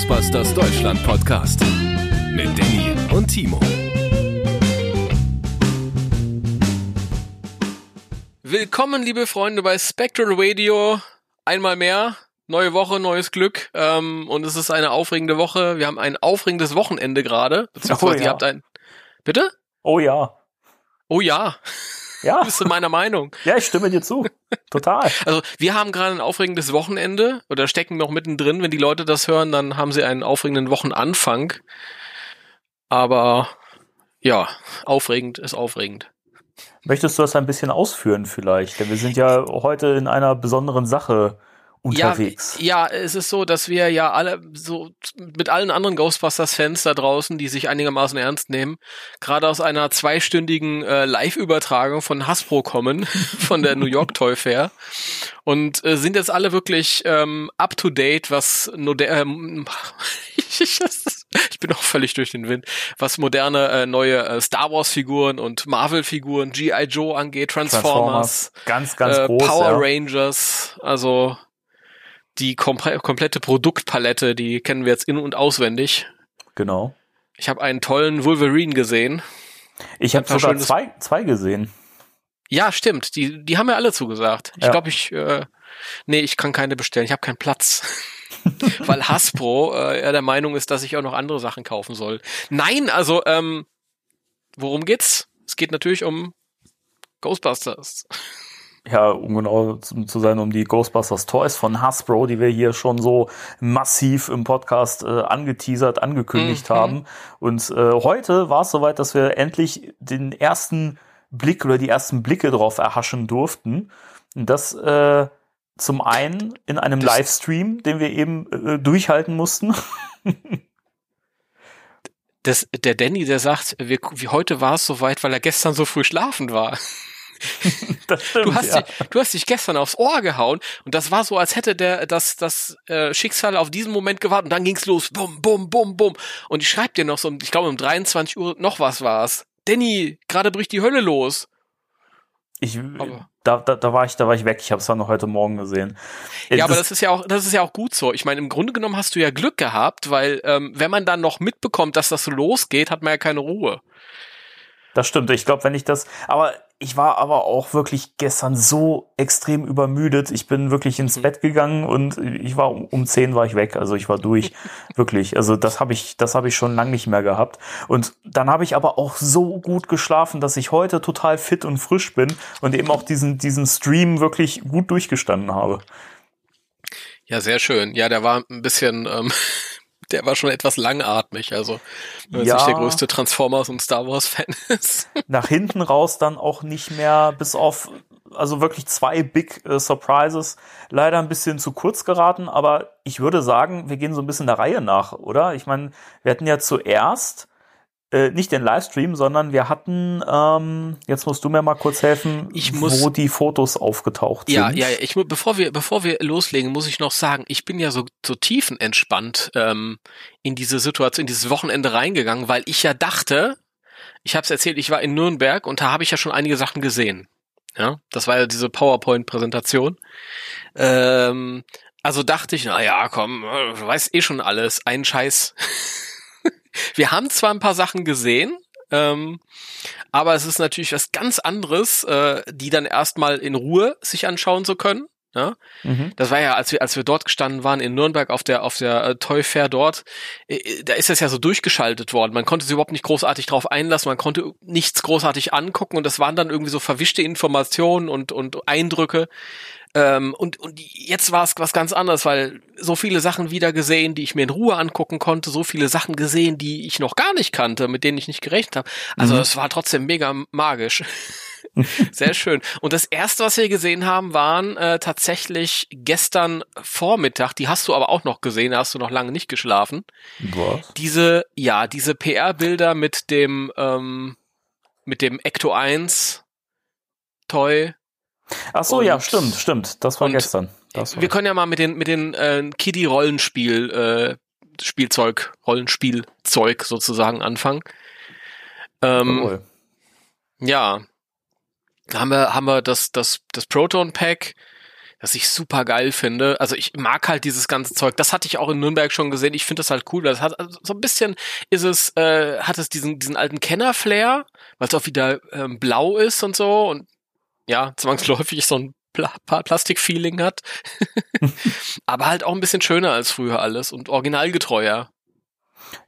Ghostbusters Deutschland Podcast mit Danny und Timo. Willkommen, liebe Freunde, bei Spectral Radio. Einmal mehr. Neue Woche, neues Glück. Ähm, und es ist eine aufregende Woche. Wir haben ein aufregendes Wochenende gerade. Beziehungsweise Oh ja. ihr habt ein. Bitte? Oh ja. Oh ja. Ja. Bist du meiner Meinung? Ja, ich stimme dir zu. Total. Also, wir haben gerade ein aufregendes Wochenende oder stecken noch mittendrin. Wenn die Leute das hören, dann haben sie einen aufregenden Wochenanfang. Aber ja, aufregend ist aufregend. Möchtest du das ein bisschen ausführen vielleicht? Denn wir sind ja heute in einer besonderen Sache unterwegs. Ja, ja, es ist so, dass wir ja alle so mit allen anderen Ghostbusters-Fans da draußen, die sich einigermaßen ernst nehmen, gerade aus einer zweistündigen äh, Live-Übertragung von Hasbro kommen, von der New York Toy Fair und äh, sind jetzt alle wirklich ähm, up to date, was ähm, ich bin auch völlig durch den Wind, was moderne äh, neue äh, Star Wars Figuren und Marvel Figuren, GI Joe angeht, Transformers, Ganz, ganz äh, groß. Power ja. Rangers, also die komple komplette Produktpalette, die kennen wir jetzt in- und auswendig. Genau. Ich habe einen tollen Wolverine gesehen. Ich habe sogar zwei, zwei gesehen. Ja, stimmt, die, die haben mir alle zugesagt. Ich Ja. glaube, ich, äh, nee, ich kann keine bestellen, ich habe keinen Platz. Weil Hasbro äh, ja der Meinung ist, dass ich auch noch andere Sachen kaufen soll. Nein, also, ähm, worum geht's? Es geht natürlich um Ghostbusters. Ja, um genau zu, sein, um die Ghostbusters Toys von Hasbro, die wir hier schon so massiv im Podcast äh, angeteasert, angekündigt Mhm. haben. Und äh, heute war es soweit, dass wir endlich den ersten Blick oder die ersten Blicke drauf erhaschen durften. Und das äh, zum einen in einem Das- Livestream, den wir eben äh, durchhalten mussten. Das, der Danny, der sagt, wir, wie heute war es soweit, weil er gestern so früh schlafen war. Das stimmt, Du hast, ja. dich, du hast dich gestern aufs Ohr gehauen und das war so, als hätte der das, das äh, Schicksal auf diesen Moment gewartet und dann ging's los. Bum, bum, bum, bum. Und ich schreib dir noch so, ich glaube um 23 Uhr noch was war's. Danny, gerade bricht die Hölle los. Ich, Aber- da, da, da war ich, da war ich weg. Ich habe es dann noch heute Morgen gesehen. Ja, aber das ist ja auch, das ist ja auch gut so. Ich meine, im Grunde genommen hast du ja Glück gehabt, weil ähm, wenn man dann noch mitbekommt, dass das so losgeht, hat man ja keine Ruhe. Das stimmt. Ich glaube, wenn ich das, aber ich war aber auch wirklich gestern so extrem übermüdet. Ich bin wirklich ins Mhm. Bett gegangen und ich war um, um 10 war ich weg. Also ich war durch. wirklich. Also das habe ich, das habe ich schon lange nicht mehr gehabt. Und dann habe ich aber auch so gut geschlafen, dass ich heute total fit und frisch bin und eben auch diesen, diesen Stream wirklich gut durchgestanden habe. Ja, sehr schön. Ja, der war ein bisschen, ähm, der war schon etwas langatmig. Also, wenn man Ja. nicht der größte Transformers und Star Wars Fan ist. nach hinten raus dann auch nicht mehr bis auf also wirklich zwei Big äh, Surprises leider ein bisschen zu kurz geraten, aber ich würde sagen, wir gehen so ein bisschen der Reihe nach, oder? Ich meine, wir hatten ja zuerst äh, nicht den Livestream, sondern wir hatten, ähm, jetzt musst du mir mal kurz helfen, Ich muss- wo die Fotos aufgetaucht Ja, sind. ja, ja. Ich, bevor wir, bevor wir loslegen, muss ich noch sagen, ich bin ja so, so tiefenentspannt ähm, in diese Situation, in dieses Wochenende reingegangen, weil ich ja dachte, ich habe es erzählt, ich war in Nürnberg und da habe ich ja schon einige Sachen gesehen. Ja, das war ja diese PowerPoint-Präsentation. Ähm, also dachte ich, na ja, komm, äh, du weißt eh schon alles, ein Scheiß. wir haben zwar ein paar Sachen gesehen, ähm, aber es ist natürlich was ganz anderes, äh, die dann erstmal in Ruhe sich anschauen zu können. Ja? Mhm. Das war ja, als wir, als wir dort gestanden waren in Nürnberg auf der, auf der äh, Toy Fair dort, äh, äh, da ist das ja so durchgeschaltet worden. Man konnte sich überhaupt nicht großartig drauf einlassen, man konnte nichts großartig angucken und das waren dann irgendwie so verwischte Informationen und, und Eindrücke. Ähm, und, und jetzt war es was ganz anderes, weil so viele Sachen wieder gesehen, die ich mir in Ruhe angucken konnte, so viele Sachen gesehen, die ich noch gar nicht kannte, mit denen ich nicht gerechnet habe. Also Mhm. es war trotzdem mega magisch. Sehr schön. Und das erste, was wir gesehen haben, waren äh, tatsächlich gestern Vormittag, die hast du aber auch noch gesehen, da hast du noch lange nicht geschlafen. Was? Diese, ja, diese PR-Bilder mit dem, ähm, mit dem Ecto 1 Toy. Ach so, ja, Und- stimmt, stimmt. Das war gestern. Das war Wir können ja mal mit den, mit den äh, Kiddie-Rollenspiel, äh, Spielzeug, Rollenspielzeug sozusagen anfangen. Ähm, Jawohl. Ja. Da haben wir, haben wir das, das, das Proton Pack, das ich super geil finde. Also ich mag halt dieses ganze Zeug. Das hatte ich auch in Nürnberg schon gesehen. Ich finde das halt cool. Das hat also so ein bisschen ist es äh, hat es diesen diesen alten Kenner-Flair, weil es auch wieder ähm, blau ist und so und ja zwangsläufig so ein Pla Plastik-Feeling hat. Aber halt auch ein bisschen schöner als früher alles und originalgetreuer.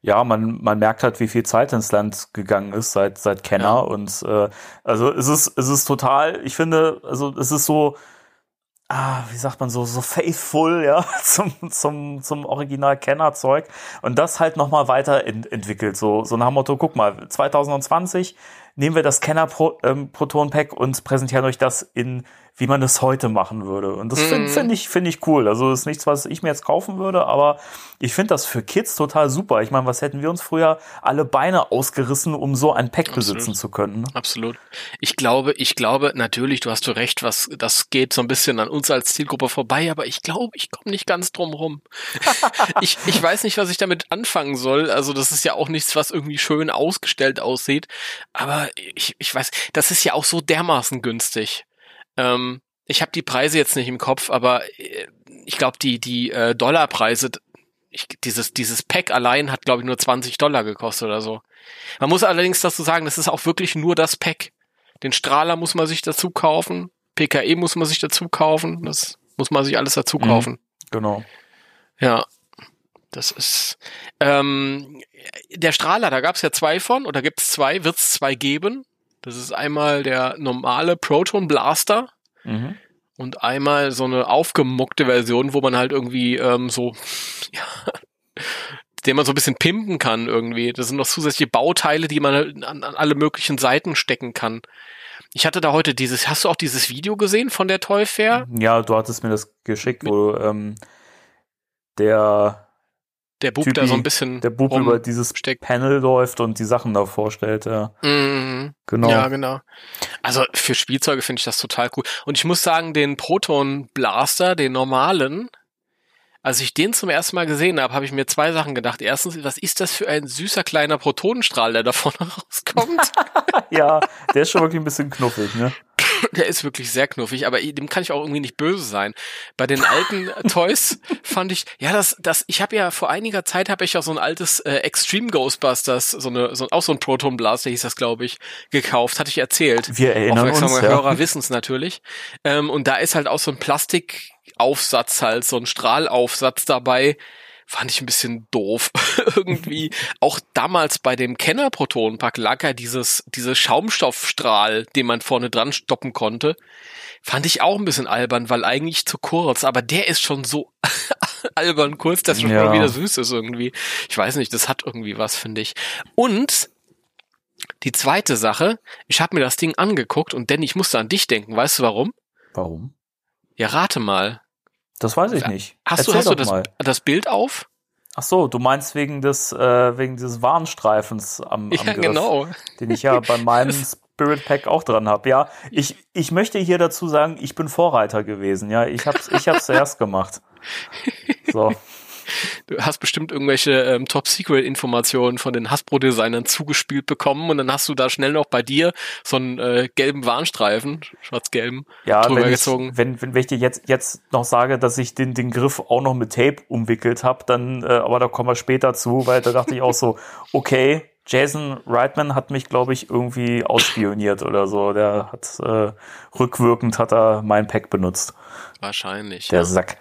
Ja, man, man merkt halt, wie viel Zeit ins Land gegangen ist seit, seit Kenner. Ja. Und äh, also es ist, es ist total, ich finde, also es ist so, ah, wie sagt man so, so faithful, ja, zum, zum, zum Original-Kenner-Zeug. Und das halt nochmal weiterentwickelt. So, so nach dem Motto, guck mal, 2020 nehmen wir das Kenner-Proton-Pack ähm, und präsentieren euch das in wie man es heute machen würde. Und das finde mhm. find ich, finde ich cool. Also ist nichts, was ich mir jetzt kaufen würde, aber ich finde das für Kids total super. Ich meine, was hätten wir uns früher alle Beine ausgerissen, um so ein Pack Absolut. besitzen zu können? Ne? Absolut. Ich glaube, ich glaube, natürlich, du hast du recht, was, das geht so ein bisschen an uns als Zielgruppe vorbei, aber ich glaube, ich komme nicht ganz drum rum. ich, ich weiß nicht, was ich damit anfangen soll. Also das ist ja auch nichts, was irgendwie schön ausgestellt aussieht. Aber ich, ich weiß, das ist ja auch so dermaßen günstig. Ähm, ich habe die Preise jetzt nicht im Kopf, aber äh, ich glaube, die, die äh, Dollarpreise, ich, dieses, dieses Pack allein hat, glaube ich, nur 20 Dollar gekostet oder so. Man muss allerdings dazu sagen, das ist auch wirklich nur das Pack. Den Strahler muss man sich dazu kaufen, PKE muss man sich dazu kaufen, das muss man sich alles dazu mhm. kaufen. Mhm, genau. Ja, das ist ähm, der Strahler, da gab es ja zwei von, oder gibt es zwei, wird es zwei geben. Das ist einmal der normale Proton Blaster mhm. und einmal so eine aufgemuckte Version, wo man halt irgendwie ähm, so, ja, den man so ein bisschen pimpen kann irgendwie. Das sind noch zusätzliche Bauteile, die man halt an, an alle möglichen Seiten stecken kann. Ich hatte da heute dieses, hast du auch dieses Video gesehen von der Toy Fair? Ja, du hattest mir das geschickt, wo ähm, der der Bub Typi, da so ein bisschen der Bub über dieses steckt. Panel läuft und die Sachen da vorstellt, ja. Mhm. Genau. Ja, genau. Also für Spielzeuge finde ich das total cool. Und ich muss sagen, den Proton Blaster, den normalen, als ich den zum ersten Mal gesehen habe, habe ich mir zwei Sachen gedacht. Erstens, was ist das für ein süßer kleiner Protonenstrahl, der da vorne rauskommt? ja, der ist schon wirklich ein bisschen knuffig, ne? der ist wirklich sehr knuffig, aber dem kann ich auch irgendwie nicht böse sein. Bei den alten Toys fand ich, ja, das, das, ich habe ja vor einiger Zeit habe ich ja so ein altes äh, Extreme Ghostbusters, so eine, so, auch so ein Proton Blaster hieß das, glaube ich, gekauft, hatte ich erzählt. Wir erinnern Aufmerksame uns. Hörer ja. wissen es natürlich. Ähm, und da ist halt auch so ein Plastikaufsatz halt, so ein Strahlaufsatz dabei fand ich ein bisschen doof. Irgendwie auch damals bei dem Kenner-Protonenpack lag ja dieses, diese Schaumstoffstrahl, den man vorne dran stoppen konnte. Fand ich auch ein bisschen albern, weil eigentlich zu kurz, aber der ist schon so albern kurz, dass schon ja. wieder süß ist irgendwie. Ich weiß nicht, das hat irgendwie was, finde ich. Und die zweite Sache, ich habe mir das Ding angeguckt und denn ich musste an dich denken. Weißt du warum? Warum? Ja, rate mal. Das weiß ich nicht. Hast Erzähl du, hast du das, das Bild auf? Ach so, du meinst wegen des, äh, wegen des Warnstreifens am, am ja, Griff, genau. den ich ja bei meinem Spirit Pack auch dran habe. Ja, ich, ich möchte hier dazu sagen, ich bin Vorreiter gewesen. Ja, ich hab's, ich hab's zuerst gemacht. So. Du hast bestimmt irgendwelche ähm, Top-Secret-Informationen von den Hasbro-Designern zugespielt bekommen und dann hast du da schnell noch bei dir so einen äh, gelben Warnstreifen, schwarz-gelben, ja, drüber wenn gezogen. Ich, wenn, wenn, wenn ich dir jetzt, jetzt noch sage, dass ich den, den Griff auch noch mit Tape umwickelt habe, dann, äh, aber da kommen wir später zu, weil da dachte ich auch so, okay, Jason Reitman hat mich, glaube ich, irgendwie ausspioniert oder so. Der hat äh, rückwirkend hat er mein Pack benutzt. Wahrscheinlich. Der ja. Sack.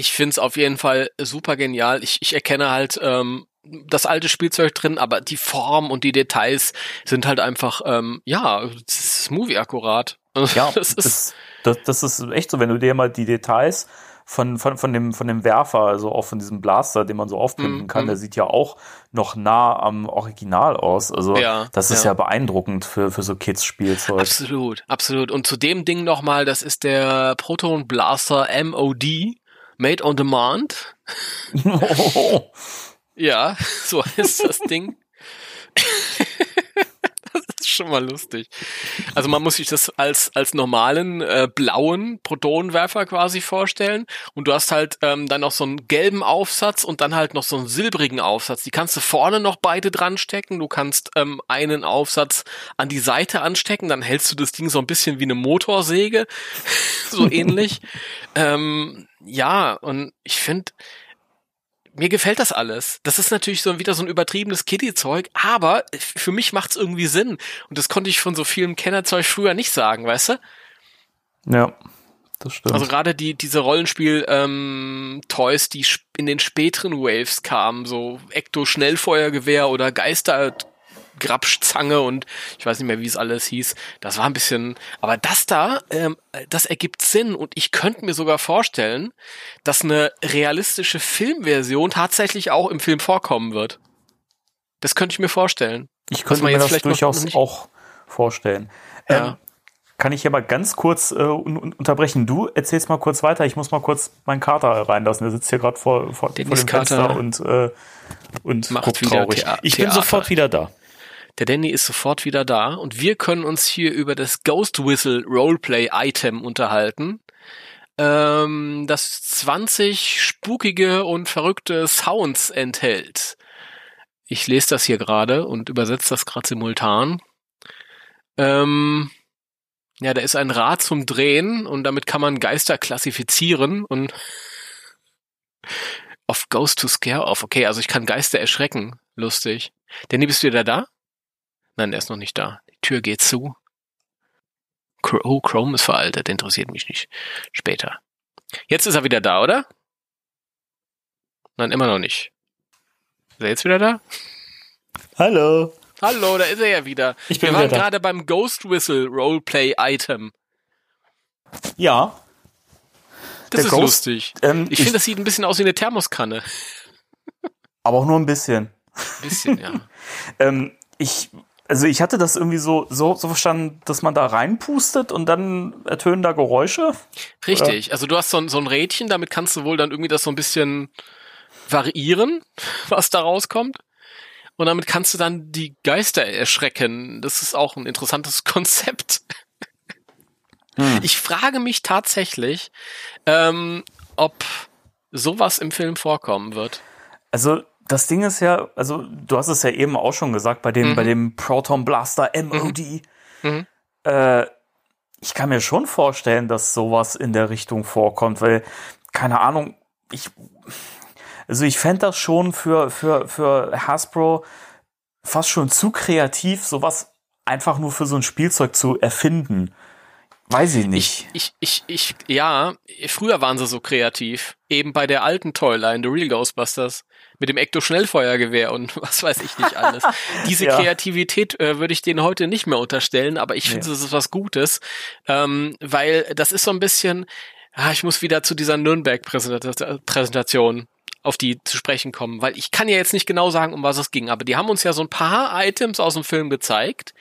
Ich find's auf jeden Fall super genial. Ich, ich erkenne halt ähm, das alte Spielzeug drin, aber die Form und die Details sind halt einfach, ähm, ja, Movie akkurat. Ja, das ist, das, das ist echt so, wenn du dir mal die Details von, von, von, dem, von dem Werfer, also auch von diesem Blaster, den man so aufpimpen mm, kann, mm. der sieht ja auch noch nah am Original aus. Also ja, das ist ja. ja beeindruckend für, für so Kids-Spielzeug. Absolut, absolut. Und zu dem Ding nochmal, das ist der Proton Blaster MOD. Made on Demand. Ja, so heißt das Ding. das ist schon mal lustig. Also man muss sich das als als normalen äh, blauen Protonenwerfer quasi vorstellen und du hast halt ähm, dann noch so einen gelben Aufsatz und dann halt noch so einen silbrigen Aufsatz. Die kannst du vorne noch beide dran stecken. Du kannst ähm, einen Aufsatz an die Seite anstecken, dann hältst du das Ding so ein bisschen wie eine Motorsäge, so ähnlich. ähm, ja, und ich finde mir gefällt das alles. Das ist natürlich so wieder so ein übertriebenes Kiddie-Zeug, aber für mich macht's irgendwie Sinn. Und das konnte ich von so vielem Kennerzeug früher nicht sagen, weißt du? Ja, das stimmt. Also gerade die, diese Rollenspiel, ähm, Toys, die in den späteren Waves kamen, so Ecto-Schnellfeuergewehr oder Geister Grabschzange und ich weiß nicht mehr, wie es alles hieß. Das war ein bisschen, aber das da, ähm, das ergibt Sinn und ich könnte mir sogar vorstellen, dass eine realistische Filmversion tatsächlich auch im Film vorkommen wird. Das könnte ich mir vorstellen. Ich könnte mir das durchaus auch vorstellen. Ja. Ähm, kann ich hier mal ganz kurz äh, unterbrechen? Du erzählst mal kurz weiter. Ich muss mal kurz meinen Kater reinlassen. Der sitzt hier gerade vor, vor, vor dem Fenster und, äh, und macht guckt traurig. Thea ich bin sofort wieder da. Der Danny ist sofort wieder da und wir können uns hier über das Ghost Whistle Roleplay Item unterhalten, ähm, das 20 spukige und verrückte Sounds enthält. Ich lese das hier gerade und übersetze das gerade simultan. Ähm, ja, da ist ein Rad zum Drehen und damit kann man Geister klassifizieren und auf Ghost to Scare off. Okay, also ich kann Geister erschrecken. Lustig. Danny, bist du wieder da? Nein, er ist noch nicht da. Die Tür geht zu. Oh, Chrome ist veraltet, interessiert mich nicht. Später. Jetzt ist er wieder da, oder? Nein, immer noch nicht. Ist er jetzt wieder da? Hallo. Hallo, da ist er ja wieder. Ich bin Wir waren gerade beim Ghost Whistle Roleplay Item. Ja. Das Der ist Ghost, lustig. Ähm, ich, ich finde, das sieht ein bisschen aus wie eine Thermoskanne. Aber auch nur ein bisschen. Ein bisschen, ja. ähm, ich also ich hatte das irgendwie so, so, so verstanden, dass man da reinpustet und dann ertönen da Geräusche. Richtig, Oder? also du hast so ein, so ein Rädchen, damit kannst du wohl dann irgendwie das so ein bisschen variieren, was da rauskommt. Und damit kannst du dann die Geister erschrecken. Das ist auch ein interessantes Konzept. Hm. Ich frage mich tatsächlich, ähm, ob sowas im Film vorkommen wird. Also das Ding ist ja, also du hast es ja eben auch schon gesagt, bei dem, mhm. bei dem Proton Blaster MOD. Mhm. mhm. Äh, ich kann mir schon vorstellen, dass sowas in der Richtung vorkommt, weil, keine Ahnung, ich, also ich fände das schon für, für, für Hasbro fast schon zu kreativ, sowas einfach nur für so ein Spielzeug zu erfinden. Weiß ich nicht. Ich, ich, ich, ich, ja, früher waren sie so kreativ. Eben bei der alten Toyline, The Real Ghostbusters mit dem Ekto-Schnellfeuergewehr und was weiß ich nicht alles. Diese ja. Kreativität äh, würde ich denen heute nicht mehr unterstellen, aber ich finde, nee. das ist was Gutes, ähm, weil das ist so ein bisschen, ah, ich muss wieder zu dieser Nürnberg-Präsentation auf die zu sprechen kommen, weil ich kann ja jetzt nicht genau sagen, um was es ging, aber die haben uns ja so ein paar Items aus dem Film gezeigt,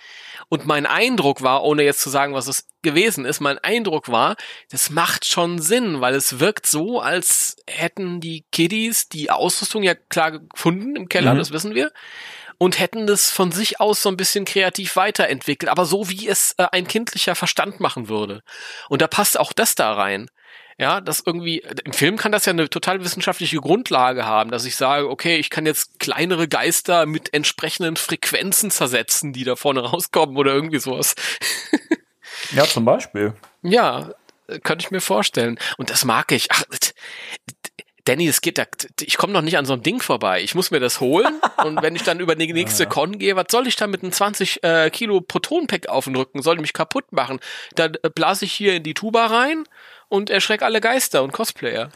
und mein Eindruck war, ohne jetzt zu sagen, was es gewesen ist, mein Eindruck war, das macht schon Sinn, weil es wirkt so, als hätten die Kiddies die Ausrüstung ja klar gefunden im Keller, mhm. das wissen wir und hätten das von sich aus so ein bisschen kreativ weiterentwickelt, aber so wie es äh, ein kindlicher Verstand machen würde. Und da passt auch das da rein. Ja, das irgendwie, im Film kann das ja eine total wissenschaftliche Grundlage haben, dass ich sage, okay, ich kann jetzt kleinere Geister mit entsprechenden Frequenzen zersetzen, die da vorne rauskommen oder irgendwie sowas. ja, zum Beispiel. Ja, könnte ich mir vorstellen. Und das mag ich. Ach, Danny, es geht da, ich komme noch nicht an so einem Ding vorbei. Ich muss mir das holen und wenn ich dann über die nächste ja, ja. Con gehe, was soll ich da mit einem 20 äh, Kilo Protonpack auf den Rücken? Soll ich mich kaputt machen? Dann äh, blase ich hier in die Tuba rein und erschreck alle Geister und Cosplayer.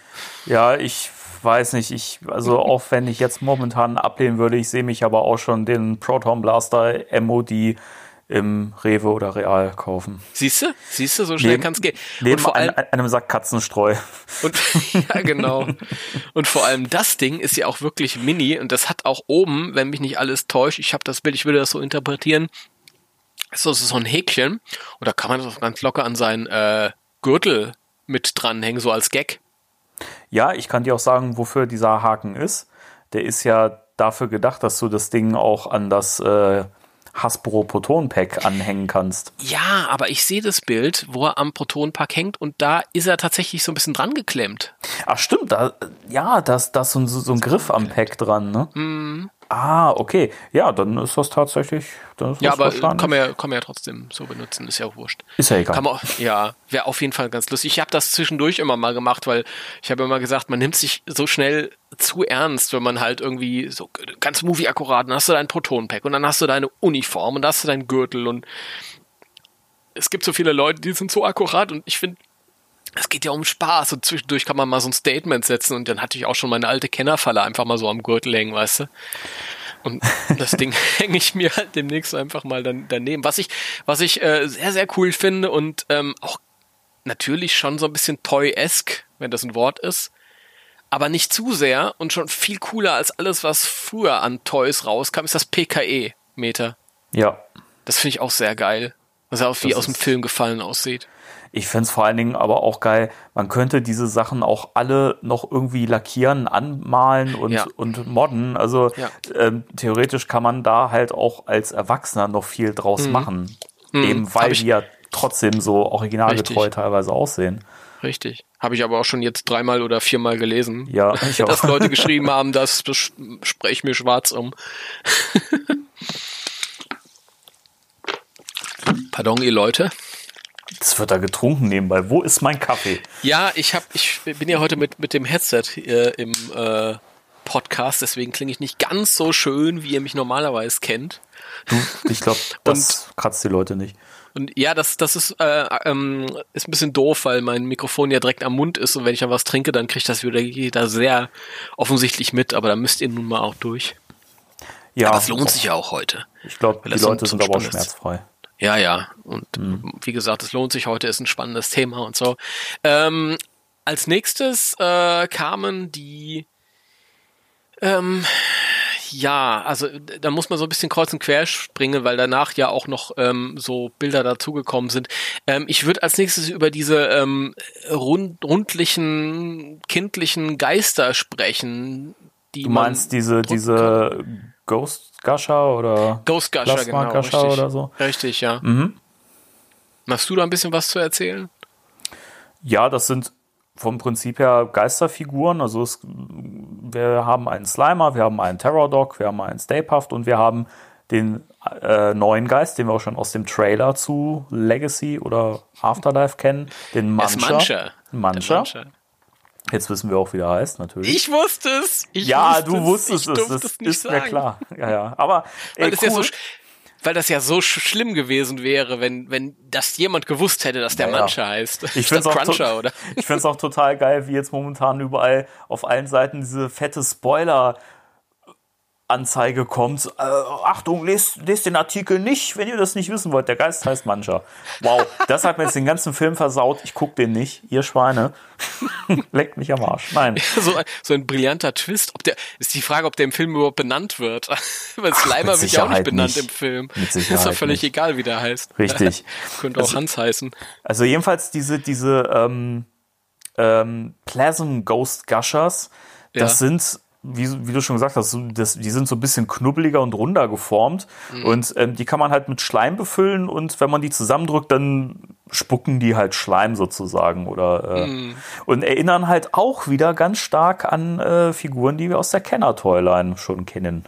Ja, ich weiß nicht, ich, also auch wenn ich jetzt momentan ablehnen würde, ich sehe mich aber auch schon den Proton Blaster MOD im Rewe oder Real kaufen. Siehst du? Siehst du, so schnell kann es gehen. Neben vor allem, einem Sack Katzenstreu. Und, ja, genau. Und vor allem das Ding ist ja auch wirklich mini und das hat auch oben, wenn mich nicht alles täuscht, ich habe das Bild, ich würde das so interpretieren, ist so, so ein Häkchen und da kann man das ganz locker an seinen äh, Gürtel mit dranhängen, so als Gag. Ja, ich kann dir auch sagen, wofür dieser Haken ist. Der ist ja dafür gedacht, dass du das Ding auch an das äh, Hasbro Proton-Pack anhängen kannst. Ja, aber ich sehe das Bild, wo er am Protonpack hängt und da ist er tatsächlich so ein bisschen dran geklemmt. Ach stimmt, da, ja, da ist so, ein- so ein Griff am Pack dran, ne? Mhm. Ah, okay. Ja, dann ist das tatsächlich. Ist Ja, das aber kann man, ja, kann man ja trotzdem so benutzen, ist ja auch wurscht. Ist ja egal. Kann man, ja, wäre auf jeden Fall ganz lustig. Ich habe das zwischendurch immer mal gemacht, weil ich habe immer gesagt, man nimmt sich so schnell zu ernst, wenn man halt irgendwie so ganz movie akkurat, dann hast du dein Protonpack und dann hast du deine Uniform und dann hast du deinen Gürtel und es gibt so viele Leute, die sind so akkurat und ich finde, es geht ja um Spaß und zwischendurch kann man mal so ein Statement setzen und dann hatte ich auch schon meine alte Kennerfalle einfach mal so am Gürtel hängen, weißt du? Und das Ding hänge ich mir halt demnächst einfach mal dann, daneben. Was ich, was ich äh, sehr, sehr cool finde und ähm, auch natürlich schon so ein bisschen Toy-esque, wenn das ein Wort ist, aber nicht zu sehr und schon viel cooler als alles, was früher an Toys rauskam, ist das PKE-Meter. Ja. Das finde ich auch sehr geil. Was auch wie Das aus dem Film gefallen aussieht. Ich fänd's vor allen Dingen aber auch geil, man könnte diese Sachen auch alle noch irgendwie lackieren, anmalen und, Ja. und modden. Also Ja. ähm, theoretisch kann man da halt auch als Erwachsener noch viel draus machen. Eben weil Mhm. Hab ich- die ja trotzdem so originalgetreu Richtig. teilweise aussehen. Richtig. Habe ich aber auch schon jetzt dreimal oder viermal gelesen. Ja, ich auch. dass Leute geschrieben haben, das spreche ich mir schwarz um. Pardon, ihr Leute. Das wird da getrunken nebenbei. Wo ist mein Kaffee? Ja, ich hab, ich bin ja heute mit, mit dem Headset äh, im äh, Podcast, deswegen klinge ich nicht ganz so schön, wie ihr mich normalerweise kennt. Ich glaube, das kratzt die Leute nicht. Und ja, das, das ist, äh, ähm, ist ein bisschen doof, weil mein Mikrofon ja direkt am Mund ist und wenn ich dann was trinke, dann kriegt das wieder jeder sehr offensichtlich mit, aber da müsst ihr nun mal auch durch. Ja, Aber es lohnt sich ja auch heute. Ich glaube, die so Leute so sind aber auch schmerzfrei. Ja, ja. Und wie gesagt, es lohnt sich heute, ist ein spannendes Thema und so. Ähm, als nächstes äh, kamen die ähm, ja, also da muss man so ein bisschen kreuz und quer springen, weil danach ja auch noch ähm, so Bilder dazugekommen sind. Ähm, ich würde als nächstes über diese ähm, rund, rundlichen, kindlichen Geister sprechen, die Du meinst diese, diese Ghost Gusher oder Ghost Gusher, Plasma genau, Gusher richtig. oder so? Richtig, ja. Mhm. Hast du da ein bisschen was zu erzählen? Ja, das sind vom Prinzip her Geisterfiguren. Also es, wir haben einen Slimer, wir haben einen Terror Dog, wir haben einen Stay Puft und wir haben den äh, neuen Geist, den wir auch schon aus dem Trailer zu Legacy oder Afterlife kennen, den Mancher. Mancher. Mancher. Jetzt wissen wir auch, wie der heißt, natürlich. Ich wusste es. Ich ja, wusste du wusstest ich es, durfte das es nicht ist sagen. mir klar. Ja, ja. Aber Weil ey, das, ja so, cool. weil das ja so sch schlimm gewesen wäre, wenn, wenn das jemand gewusst hätte, dass der Ja. Mancher heißt. Ich Statt find's auch, ich auch total geil, wie jetzt momentan überall auf allen Seiten diese fette Spoiler Anzeige kommt. Äh, Achtung, lest, lest den Artikel nicht, wenn ihr das nicht wissen wollt. Der Geist heißt Mancher. Wow, das hat mir jetzt den ganzen Film versaut. Ich guck den nicht. Ihr Schweine. Leckt mich am Arsch. Nein. So, ein- so ein brillanter Twist. Ob der, ist die Frage, ob der im Film überhaupt benannt wird. Weil Slimer wird ja auch nicht benannt nicht. im Film. Mit ist doch völlig nicht. egal, wie der heißt. Richtig. Könnte auch Also- Hans heißen. Also jedenfalls diese, diese ähm, ähm, Plasm Ghost Gushers, das Ja. sind, wie, wie du schon gesagt hast, das, die sind so ein bisschen knubbeliger und runder geformt. Mhm. Und ähm, die kann man halt mit Schleim befüllen und wenn man die zusammendrückt, dann spucken die halt Schleim sozusagen. Oder, äh, Mhm. Und erinnern halt auch wieder ganz stark an äh, Figuren, die wir aus der Kenner-Toyline schon kennen.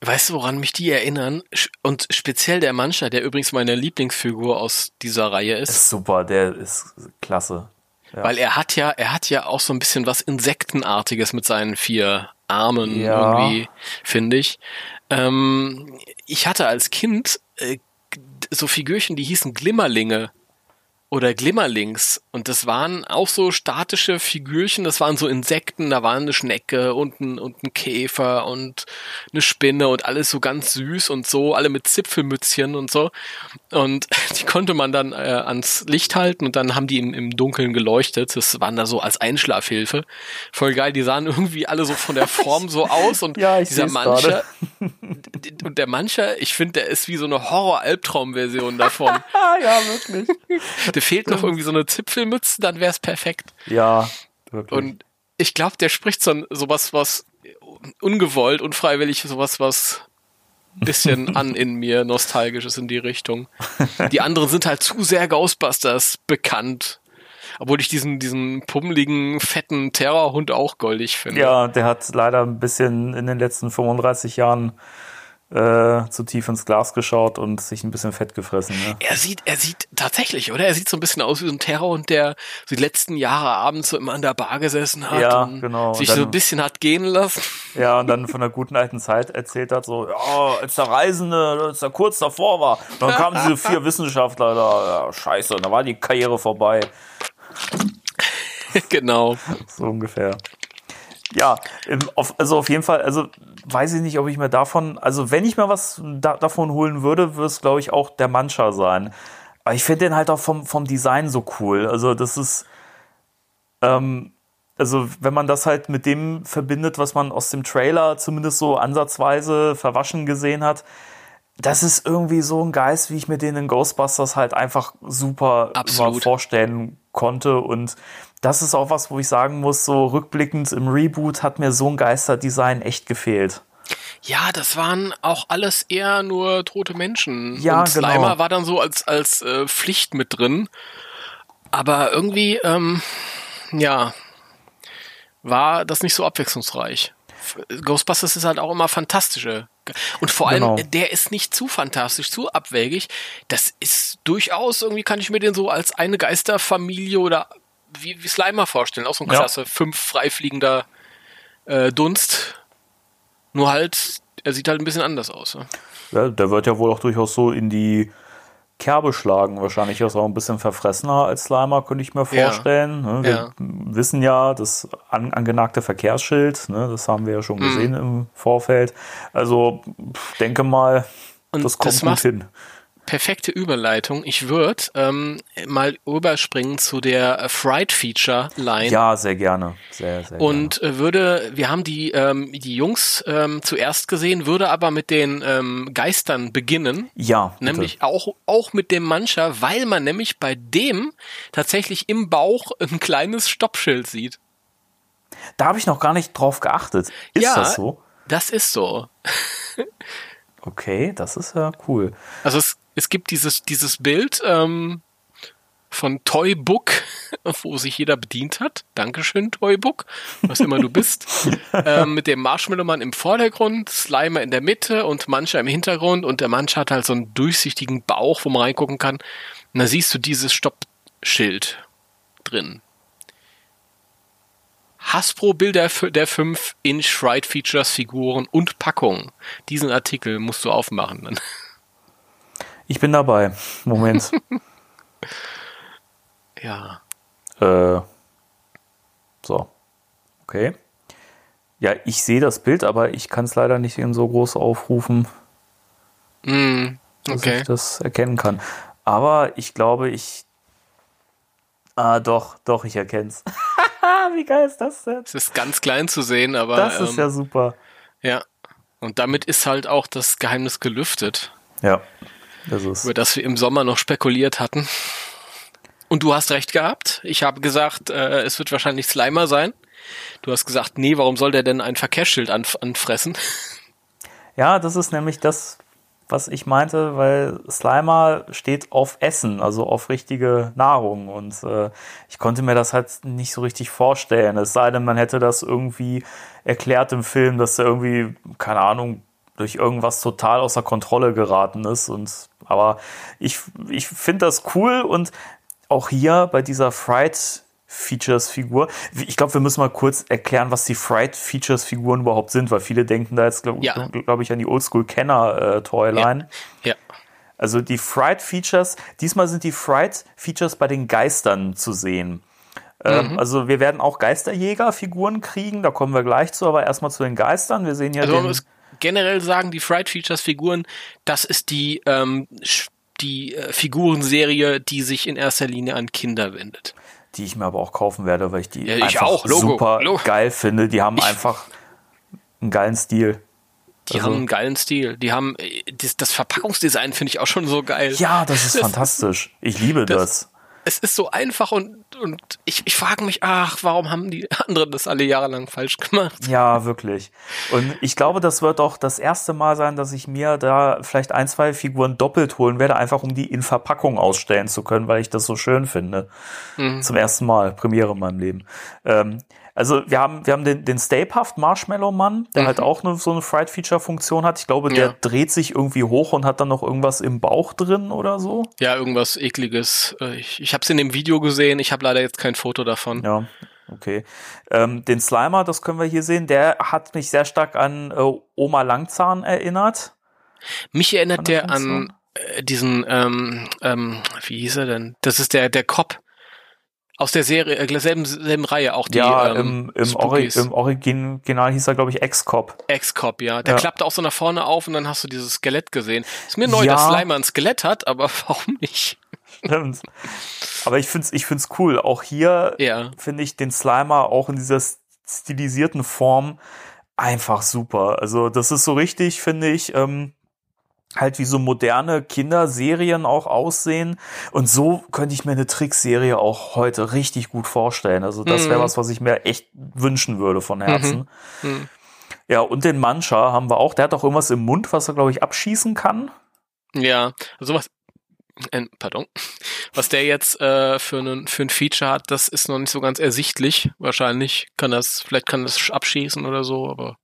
Weißt du, woran mich die erinnern? Und speziell der Mancher, der übrigens meine Lieblingsfigur aus dieser Reihe ist. Ist super, der ist klasse. Ja. Weil er hat ja, er hat ja auch so ein bisschen was Insektenartiges mit seinen vier Armen Ja. irgendwie, finde ich. Ähm, ich hatte als Kind äh, so Figürchen, die hießen Glimmerlinge oder Glimmerlings. Und das waren auch so statische Figürchen, das waren so Insekten, da war eine Schnecke und ein, und ein Käfer und eine Spinne und alles so ganz süß und so, alle mit Zipfelmützchen und so. Und die konnte man dann äh, ans Licht halten und dann haben die im, im Dunkeln geleuchtet. Das waren da so als Einschlafhilfe. Voll geil, die sahen irgendwie alle so von der Form so aus und Ja, ich dieser Mancher, und der Mancher, ich finde, der ist wie so eine Horror-Albtraum-Version davon. Ja, wirklich. Der fehlt noch irgendwie so eine Zipfelmütze, dann wäre es perfekt. Ja, wirklich. Und ich glaube, der spricht so sowas, was ungewollt, unfreiwillig, sowas, was bisschen an in mir, nostalgisches in die Richtung. Die anderen sind halt zu sehr Ghostbusters bekannt. Obwohl ich diesen, diesen pummeligen, fetten Terrorhund auch goldig finde. Ja, der hat leider ein bisschen in den letzten 35 Jahren äh, zu tief ins Glas geschaut und sich ein bisschen fett gefressen. Ne? Er sieht, er sieht tatsächlich, oder? Er sieht so ein bisschen aus wie so ein Terrorhund, der so die letzten Jahre abends so immer an der Bar gesessen hat Ja, und genau. sich Und so dann- ein bisschen hat gehen lassen. Ja, und dann von der guten alten Zeit erzählt hat, so, ja, als der Reisende, als er kurz davor war, dann kamen diese vier Wissenschaftler da, ja, scheiße, und da war die Karriere vorbei. genau. So ungefähr. Ja, im- auf, also auf jeden Fall, also weiß ich nicht, ob ich mir davon, also wenn ich mir was da, davon holen würde, würde es, glaube ich, auch der Mancha sein. Aber ich finde den halt auch vom, vom Design so cool. Also das ist, ähm, also wenn man das halt mit dem verbindet, was man aus dem Trailer zumindest so ansatzweise verwaschen gesehen hat, das ist irgendwie so ein Geist, wie ich mir den in Ghostbusters halt einfach super Absolut. vorstellen konnte. Und das ist auch was, wo ich sagen muss, so rückblickend im Reboot hat mir so ein Geisterdesign echt gefehlt. Ja, das waren auch alles eher nur tote Menschen. Ja, und Slimer genau. war dann so als, als äh, Pflicht mit drin. Aber irgendwie, ähm, ja, war das nicht so abwechslungsreich. Ghostbusters ist halt auch immer fantastische. Und vor allem, Genau. der ist nicht zu fantastisch, zu abwegig. Das ist durchaus, irgendwie kann ich mir den so als eine Geisterfamilie oder wie, wie Slimer vorstellen. Auch so ein Ja. klasse, fünf freifliegender äh, Dunst. Nur halt, er sieht halt ein bisschen anders aus. Ne? Ja, der wird ja wohl auch durchaus so in die Kerbe schlagen. Wahrscheinlich ist er auch ein bisschen verfressener als Slimer, könnte ich mir Ja. vorstellen. Ne, Wir Ja. wissen ja, das an, angenagte Verkehrsschild, ne, das haben wir ja Mhm. schon gesehen im Vorfeld. Also pff, denke mal, Und das kommt das gut hin. Perfekte Überleitung. Ich würde ähm, mal überspringen zu der Fright Feature Line. Ja, sehr gerne. Sehr, sehr Und äh, würde, wir haben die, ähm, die Jungs ähm, zuerst gesehen, würde aber mit den ähm, Geistern beginnen. gerne. Ja, bitte. Nämlich auch, auch mit dem Mancher, weil man nämlich bei dem tatsächlich im Bauch ein kleines Stoppschild sieht. Da habe ich noch gar nicht drauf geachtet. Ist Ja. das so? Das ist so. Okay, das ist ja cool. Also es, es gibt dieses, dieses Bild ähm, von Toy Book, wo sich jeder bedient hat. Dankeschön, Toy Book, was immer du bist. ähm, mit dem Marshmallow-Mann im Vordergrund, Slimer in der Mitte und Mancha im Hintergrund. Und der Mancha hat halt so einen durchsichtigen Bauch, wo man reingucken kann. Und da siehst du dieses Stoppschild drin. Hasbro Bilder für der 5 Inch Fright Features Figuren und Packung. Diesen Artikel musst du aufmachen. Dann. Ich bin dabei. Moment. Ja. äh, so. Okay. Ja, ich sehe das Bild, aber ich kann es leider nicht in so groß aufrufen, Mm, dass okay. ich das erkennen kann. Aber ich glaube, ich. Ah, doch, doch, ich erkenne es. Wie geil ist das denn? Es ist ganz klein zu sehen, aber Das ist ähm, ja super. ja. Und damit ist halt auch das Geheimnis gelüftet, Ja, das ist. über das wir im Sommer noch spekuliert hatten. Und du hast recht gehabt. Ich habe gesagt, äh, es wird wahrscheinlich Slimer sein. Du hast gesagt, nee, warum soll der denn ein Verkehrsschild anf anfressen? Ja, das ist nämlich das, was ich meinte, weil Slimer steht auf Essen, also auf richtige Nahrung. Und äh, ich konnte mir das halt nicht so richtig vorstellen. Es sei denn, man hätte das irgendwie erklärt im Film, dass er irgendwie, keine Ahnung, durch irgendwas total außer Kontrolle geraten ist. Und aber ich, ich finde das cool und auch hier bei dieser Fright Features Figur. Ich glaube, wir müssen mal kurz erklären, was die Fright Features Figuren überhaupt sind, weil viele denken da jetzt, glaube Ja. glaub ich, an die Oldschool Kenner äh, Toyline. Ja. Also die Fright Features, diesmal sind die Fright Features bei den Geistern zu sehen. Ähm, Mhm. Also wir werden auch Geisterjäger-Figuren kriegen, da kommen wir gleich zu, aber erstmal zu den Geistern. Wir sehen ja Also den, generell sagen, die Fright Features Figuren, das ist die, ähm, die äh, Figurenserie, die sich in erster Linie an Kinder wendet. die ich mir aber auch kaufen werde, weil ich die Ja, ich einfach auch, Logo, super Logo. geil finde. Die haben Ich- einfach einen geilen Stil. Die Also- haben einen geilen Stil. Die haben äh, das, das Verpackungsdesign finde ich auch schon so geil. Ja, das ist Das- fantastisch. Ich liebe das. das- es ist so einfach und, und ich, ich frage mich, ach, warum haben die anderen das alle Jahre lang falsch gemacht? Ja, wirklich. Und ich glaube, das wird auch das erste Mal sein, dass ich mir da vielleicht ein, zwei Figuren doppelt holen werde, einfach um die in Verpackung ausstellen zu können, weil ich das so schön finde. Mhm. Zum ersten Mal, Premiere in meinem Leben. Ähm, also wir haben, wir haben den, den Stapehaft Marshmallow Mann, der mhm. halt auch eine, so eine Fright Feature Funktion hat. Ich glaube, der ja. dreht sich irgendwie hoch und hat dann noch irgendwas im Bauch drin oder so. Ja, irgendwas ekliges. Äh, ich, ich habe es in dem Video gesehen. Ich habe leider jetzt kein Foto davon. Ja. Okay. Ähm, den Slimer, das können wir hier sehen, der hat mich sehr stark an äh, Oma Langzahn erinnert. Mich erinnert der an äh, diesen, ähm, ähm, wie hieß er denn? Das ist der, der Cop aus der Serie, äh, selben, selben Reihe auch die. Ja, ähm, im, im, Ori im Original hieß er, glaube ich, Ex-Cop. Ex-Cop, ja. Der ja. klappt auch so nach vorne auf und dann hast du dieses Skelett gesehen. Ist mir neu, ja. dass Slimer ein Skelett hat, aber warum nicht? Stimmt. Aber ich find's, ich find's cool. Auch hier ja. finde ich den Slimer auch in dieser stilisierten Form einfach super. Also das ist so richtig, finde ich, ähm, halt wie so moderne Kinderserien auch aussehen. Und so könnte ich mir eine Trickserie auch heute richtig gut vorstellen. Also das wäre mhm. was, was ich mir echt wünschen würde von Herzen. Mhm. Mhm. Ja, und den Mancha haben wir auch. Der hat auch irgendwas im Mund, was er, glaube ich, abschießen kann. Ja, sowas. Äh, pardon. Was der jetzt äh, für, einen, für ein Feature hat, das ist noch nicht so ganz ersichtlich. Wahrscheinlich kann das, vielleicht kann das abschießen oder so, aber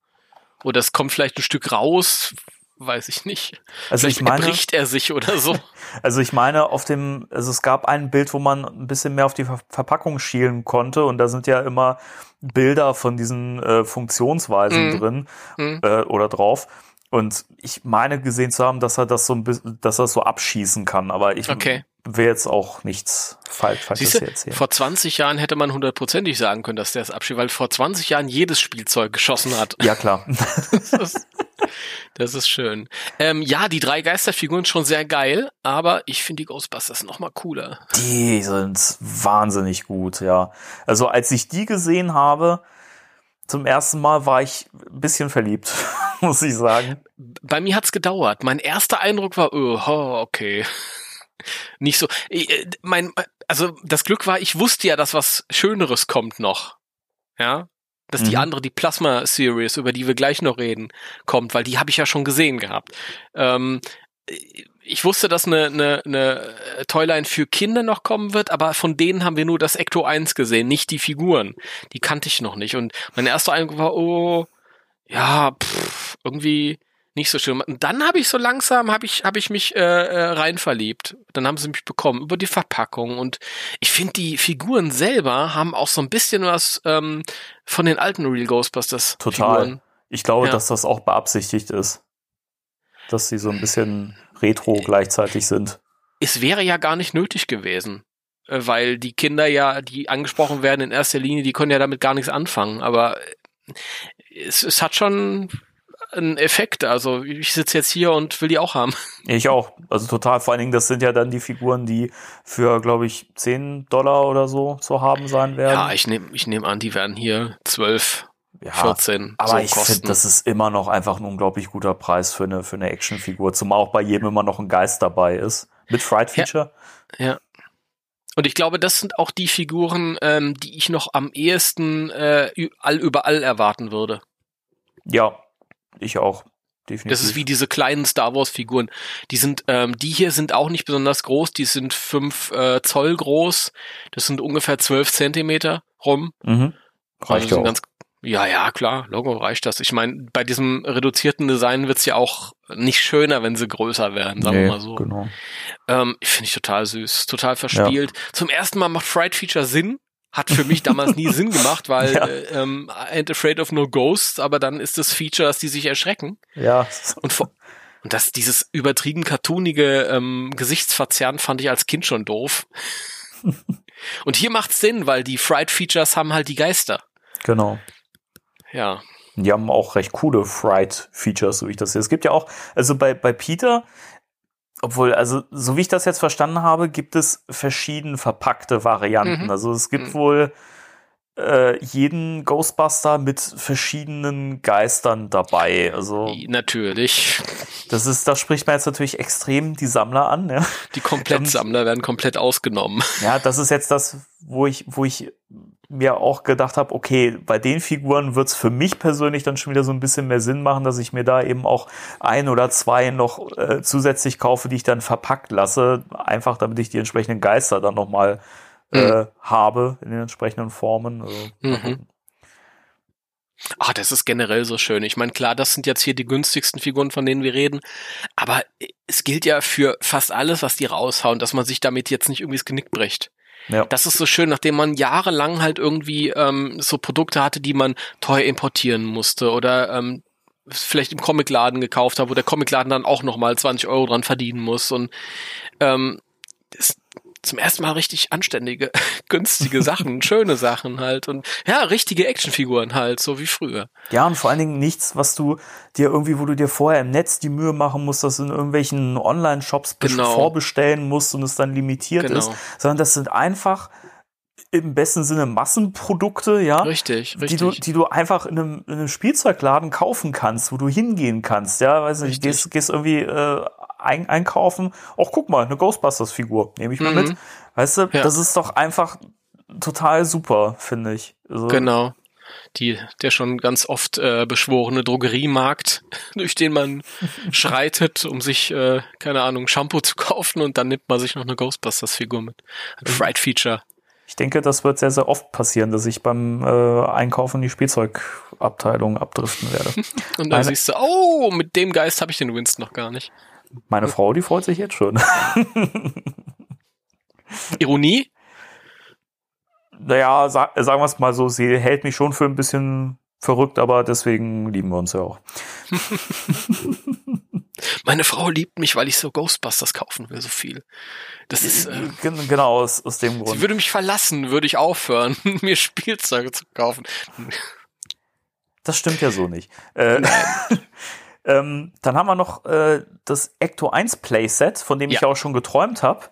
oder es kommt vielleicht ein Stück raus, weiß ich nicht. Also Vielleicht ich meine, bricht er sich oder so. Also ich meine, auf dem, also es gab ein Bild, wo man ein bisschen mehr auf die Ver Verpackung schielen konnte und da sind ja immer Bilder von diesen äh, Funktionsweisen mm. drin mm. Äh, oder drauf. Und ich meine gesehen zu haben, dass er das so ein bisschen, dass er so abschießen kann, aber ich okay. will jetzt auch nichts falsch, falsches erzählen. Vor 20 Jahren hätte man hundertprozentig sagen können, dass der es abschießt, weil vor 20 Jahren jedes Spielzeug geschossen hat. Ja, klar. das, ist, das ist schön. Ähm, ja, die drei Geisterfiguren schon sehr geil, aber ich finde die Ghostbusters noch mal cooler. Die sind wahnsinnig gut, ja. Also als ich die gesehen habe, zum ersten Mal war ich ein bisschen verliebt, muss ich sagen. Bei mir hat's gedauert. Mein erster Eindruck war, oh, okay. Nicht so. Äh, mein, also das Glück war, ich wusste ja, dass was Schöneres kommt noch. Ja, dass mhm. die andere, die Plasma Series, über die wir gleich noch reden, kommt, weil die habe ich ja schon gesehen gehabt. Ähm, ich wusste, dass eine, eine, eine Toyline für Kinder noch kommen wird, aber von denen haben wir nur das Ecto 1 gesehen, nicht die Figuren. Die kannte ich noch nicht. Und mein erster Eindruck war, oh, ja, pff, irgendwie nicht so schön. Und dann habe ich so langsam, habe ich, hab ich mich äh, äh, rein verliebt. Dann haben sie mich bekommen über die Verpackung. Und ich finde, die Figuren selber haben auch so ein bisschen was ähm, von den alten Real Ghostbusters. Total. Figuren. Ich glaube, ja. dass das auch beabsichtigt ist. Dass sie so ein bisschen retro gleichzeitig sind. Es wäre ja gar nicht nötig gewesen, äh, weil die Kinder ja, die angesprochen werden in erster Linie, die können ja damit gar nichts anfangen. Aber es, es hat schon einen Effekt. Also ich sitze jetzt hier und will die auch haben. Ich auch. Also total. Vor allen Dingen, das sind ja dann die Figuren, die für, glaube ich, 10 Dollar oder so zu haben sein werden. Ja, ich nehme ich nehm an, die werden hier 12 ja, 14. Aber so ich finde, das ist immer noch einfach ein unglaublich guter Preis für eine, für eine Actionfigur, zumal auch bei jedem immer noch ein Geist dabei ist. Mit Fright Feature. Ja. ja. Und ich glaube, das sind auch die Figuren, ähm, die ich noch am ehesten äh, all überall erwarten würde. Ja, ich auch. Definitiv. Das ist wie diese kleinen Star Wars Figuren. Die sind, ähm, die hier sind auch nicht besonders groß. Die sind fünf äh, Zoll groß. Das sind ungefähr zwölf Zentimeter rum. Mhm. Reicht also auch. Ganz, ja, ja, klar, Logo reicht das. Ich meine, bei diesem reduzierten Design wird's ja auch nicht schöner, wenn sie größer werden, sagen nee, wir mal so. Genau. Ähm, Finde ich total süß, total verspielt. Ja. Zum ersten Mal macht Fright Feature Sinn. Hat für mich damals nie Sinn gemacht, weil ja. äh, ähm, I ain't afraid of no ghosts, aber dann ist das Feature, dass die sich erschrecken. Ja. Und vor, und das, dieses übertrieben cartoonige ähm, Gesichtsverzerren fand ich als Kind schon doof. und hier macht's Sinn, weil die Fright Features haben halt die Geister. Genau. Ja. Die haben auch recht coole Fright-Features, so wie ich das sehe. Es gibt ja auch, also bei, bei Peter, obwohl, also so wie ich das jetzt verstanden habe, gibt es verschieden verpackte Varianten. Mhm. Also es gibt mhm. wohl äh, jeden Ghostbuster mit verschiedenen Geistern dabei. Also natürlich. Das ist, da spricht man jetzt natürlich extrem die Sammler an. Ja. Die Komplettsammler werden komplett ausgenommen. Ja, das ist jetzt das, wo ich, wo ich mir auch gedacht habe, okay, bei den Figuren wird's für mich persönlich dann schon wieder so ein bisschen mehr Sinn machen, dass ich mir da eben auch ein oder zwei noch äh, zusätzlich kaufe, die ich dann verpackt lasse, einfach damit ich die entsprechenden Geister dann nochmal äh, mhm. habe in den entsprechenden Formen. Also, mhm. Ach, das ist generell so schön. Ich meine, klar, das sind jetzt hier die günstigsten Figuren, von denen wir reden, aber es gilt ja für fast alles, was die raushauen, dass man sich damit jetzt nicht irgendwie das Genick bricht. Ja. Das ist so schön, nachdem man jahrelang halt irgendwie ähm, so Produkte hatte, die man teuer importieren musste oder ähm, vielleicht im Comicladen gekauft hat, wo der Comicladen dann auch nochmal 20 Euro dran verdienen muss und ähm, das, zum ersten Mal richtig anständige, günstige Sachen, schöne Sachen halt und ja, richtige Actionfiguren halt, so wie früher. Ja, und vor allen Dingen nichts, was du dir irgendwie, wo du dir vorher im Netz die Mühe machen musst, dass du in irgendwelchen Online-Shops genau. vorbestellen musst und es dann limitiert genau. ist, sondern das sind einfach im besten Sinne Massenprodukte, ja. Richtig, richtig. Die du, die du einfach in einem, in einem Spielzeugladen kaufen kannst, wo du hingehen kannst, ja. Weiß nicht, gehst, gehst irgendwie äh, ein, einkaufen. Ach, guck mal, eine Ghostbusters-Figur. Nehme ich mal mhm. mit. Weißt du, ja. das ist doch einfach total super, finde ich. Also, genau. Die, der schon ganz oft äh, beschworene Drogeriemarkt, durch den man schreitet, um sich, äh, keine Ahnung, Shampoo zu kaufen und dann nimmt man sich noch eine Ghostbusters-Figur mit. Ein mhm. Fright-Feature. Ich denke, das wird sehr, sehr oft passieren, dass ich beim äh, Einkaufen in die Spielzeugabteilung abdriften werde. Und dann Meine siehst du, oh, mit dem Geist habe ich den Winston noch gar nicht. Meine Frau, die freut sich jetzt schon. Ironie? Naja, sag, sagen wir es mal so, sie hält mich schon für ein bisschen verrückt, aber deswegen lieben wir uns ja auch. Meine Frau liebt mich, weil ich so Ghostbusters kaufen will, so viel. Das ist äh, genau aus, aus dem Grund. Sie würde mich verlassen, würde ich aufhören, mir Spielzeuge zu kaufen. Das stimmt ja so nicht. Äh, ähm, dann haben wir noch äh, das Ecto 1 Playset, von dem ja. ich auch schon geträumt habe.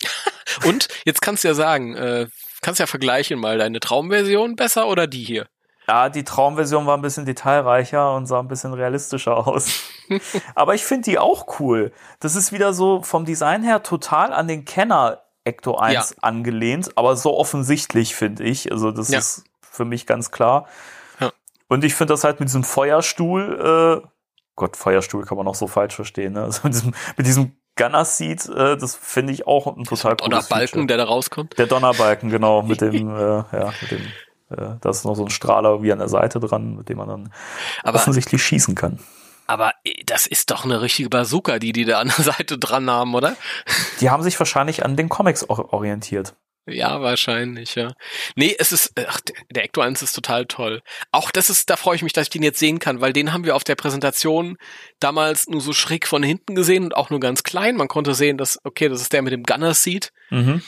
Und jetzt kannst du ja sagen, äh, kannst ja vergleichen mal deine Traumversion besser oder die hier? Ja, die Traumversion war ein bisschen detailreicher und sah ein bisschen realistischer aus. Aber ich finde die auch cool. Das ist wieder so vom Design her total an den Kenner Ecto 1 ja. angelehnt, aber so offensichtlich, finde ich. Also das ja. ist für mich ganz klar. Ja. Und ich finde das halt mit diesem Feuerstuhl, äh, Gott, Feuerstuhl kann man auch so falsch verstehen, ne? Also mit diesem, mit diesem Gunner Seat, äh, das finde ich auch ein total cooles Donnerbalken, Feature. der da rauskommt. Der Donnerbalken, genau, mit dem, äh, ja, mit dem äh, da ist noch so ein Strahler wie an der Seite dran, mit dem man dann aber, offensichtlich schießen kann. Aber äh, das ist doch eine richtige Bazooka, die die da an der Seite dran haben, oder? Die haben sich wahrscheinlich an den Comics orientiert. Ja, wahrscheinlich, ja. Nee, es ist, ach, der Ecto 1 ist total toll. Auch das ist, da freue ich mich, dass ich den jetzt sehen kann, weil den haben wir auf der Präsentation damals nur so schräg von hinten gesehen und auch nur ganz klein. Man konnte sehen, dass, okay, das ist der mit dem Gunner Seat. Mhm.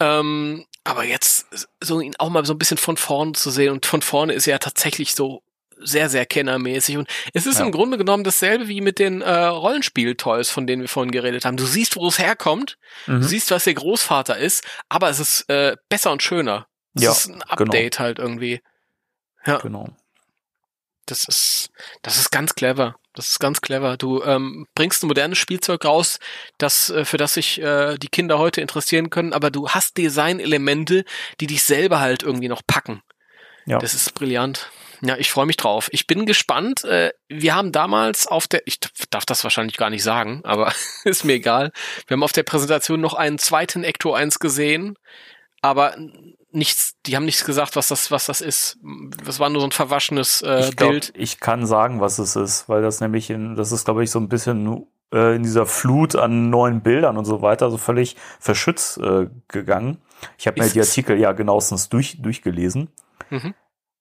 Ähm, aber jetzt so ihn auch mal so ein bisschen von vorne zu sehen und von vorne ist er ja tatsächlich so sehr, sehr kennermäßig. Und es ist ja. im Grunde genommen dasselbe wie mit den äh, Rollenspiel-Toys, von denen wir vorhin geredet haben. Du siehst, wo es herkommt, mhm. du siehst, was der Großvater ist, aber es ist äh, besser und schöner. Es ja, ist ein genau. Update genau. halt irgendwie. Ja. Genau. Das ist, das ist ganz clever. Das ist ganz clever. Du ähm, bringst ein modernes Spielzeug raus, das äh, für das sich äh, die Kinder heute interessieren können, aber du hast Designelemente, die dich selber halt irgendwie noch packen. Ja. Das ist brillant. Ja, ich freue mich drauf. Ich bin gespannt. Äh, wir haben damals auf der, ich darf das wahrscheinlich gar nicht sagen, aber ist mir egal. Wir haben auf der Präsentation noch einen zweiten Ecto 1 gesehen, aber nichts, die haben nichts gesagt, was das, was das ist. Das war nur so ein verwaschenes äh, ich glaub, Bild. Ich kann sagen, was es ist, weil das nämlich in, das ist, glaube ich, so ein bisschen äh, in dieser Flut an neuen Bildern und so weiter, so völlig verschützt äh, gegangen. Ich habe mir die Artikel ja genauestens durch, durchgelesen. Mhm.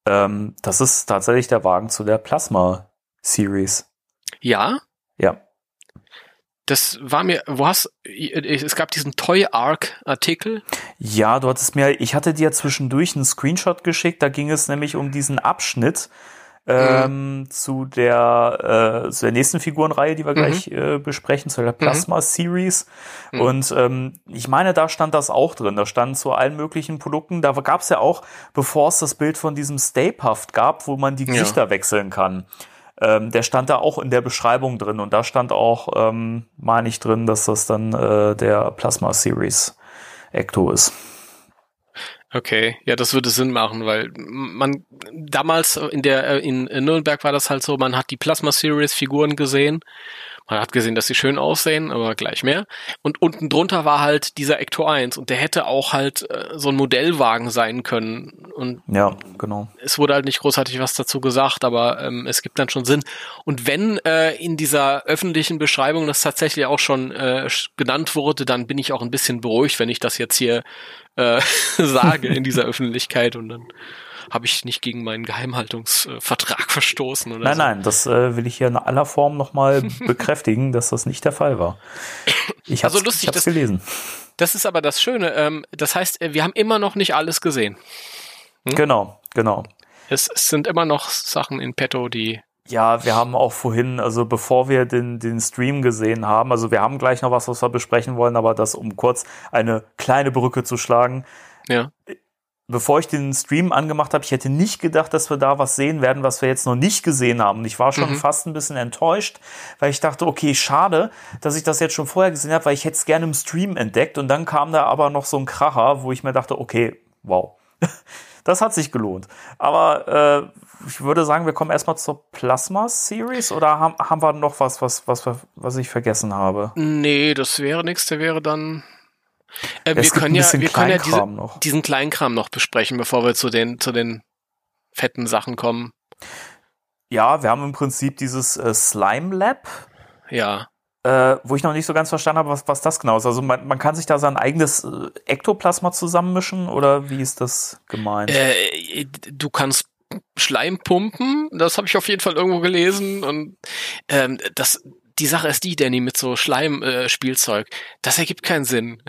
Ähm, das ist tatsächlich der Wagen zu der Plasma Series. Ja? Ja. Das war mir, wo hast, es gab diesen Toy Arc Artikel. Ja, du hattest mir, ich hatte dir zwischendurch einen Screenshot geschickt, da ging es nämlich um diesen Abschnitt, ähm, zu der äh, zu der nächsten Figurenreihe, die wir Mhm. gleich äh, besprechen, zu der Plasma Series. Mhm. Und ähm, ich meine, da stand das auch drin. Da stand zu allen möglichen Produkten. Da gab es ja auch, bevor es das Bild von diesem Stay Puft gab, wo man die Ja. Gesichter wechseln kann. Ähm, der stand da auch in der Beschreibung drin und da stand auch, ähm, meine ich drin, dass das dann äh, der Plasma Series Ecto ist. Okay, ja, das würde Sinn machen, weil man damals in der äh, in Nürnberg war das halt so, man hat die Plasma Series Figuren gesehen. Man hat gesehen, dass sie schön aussehen, aber gleich mehr. Und unten drunter war halt dieser Ecto 1 und der hätte auch halt äh, so ein Modellwagen sein können. Und Ja, genau. es wurde halt nicht großartig was dazu gesagt, aber ähm, es gibt dann schon Sinn. Und wenn äh, in dieser öffentlichen Beschreibung das tatsächlich auch schon äh, genannt wurde, dann bin ich auch ein bisschen beruhigt, wenn ich das jetzt hier äh, sage in dieser Öffentlichkeit und dann habe ich nicht gegen meinen Geheimhaltungsvertrag verstoßen oder Nein, so. nein, das äh, will ich hier in aller Form nochmal bekräftigen, dass das nicht der Fall war. Ich hab's, Also lustig, ich hab's das- gelesen. Das ist aber das Schöne. Ähm, das heißt, äh, wir haben immer noch nicht alles gesehen. Hm? Genau, genau. Es, es sind immer noch Sachen in petto, die Ja, wir haben auch vorhin, also bevor wir den, den Stream gesehen haben, also wir haben gleich noch was, was wir besprechen wollen, aber das, um kurz eine kleine Brücke zu schlagen, ja bevor ich den Stream angemacht habe, ich hätte nicht gedacht, dass wir da was sehen werden, was wir jetzt noch nicht gesehen haben. Und ich war schon Mhm. fast ein bisschen enttäuscht, weil ich dachte, okay, schade, dass ich das jetzt schon vorher gesehen habe, weil ich hätte es gerne im Stream entdeckt. Und dann kam da aber noch so ein Kracher, wo ich mir dachte, okay, wow. Das hat sich gelohnt. Aber äh, ich würde sagen, wir kommen erstmal zur Plasma Series oder haben, haben wir noch was, was, was, was ich vergessen habe? Nee, das wäre nichts, der wäre dann. Äh, wir können ja, wir können ja diese, noch. diesen Kleinkram noch besprechen, bevor wir zu den, zu den fetten Sachen kommen. Ja, wir haben im Prinzip dieses äh, Slime Lab. Ja. äh, wo ich noch nicht so ganz verstanden habe, was, was das genau ist. Also man, man kann sich da sein eigenes äh, Ektoplasma zusammenmischen oder wie ist das gemeint? Äh, du kannst Schleim pumpen, das habe ich auf jeden Fall irgendwo gelesen. Und ähm, das, die Sache ist die, Danny, mit so Schleim-Spielzeug, äh, Spielzeug, das ergibt keinen Sinn.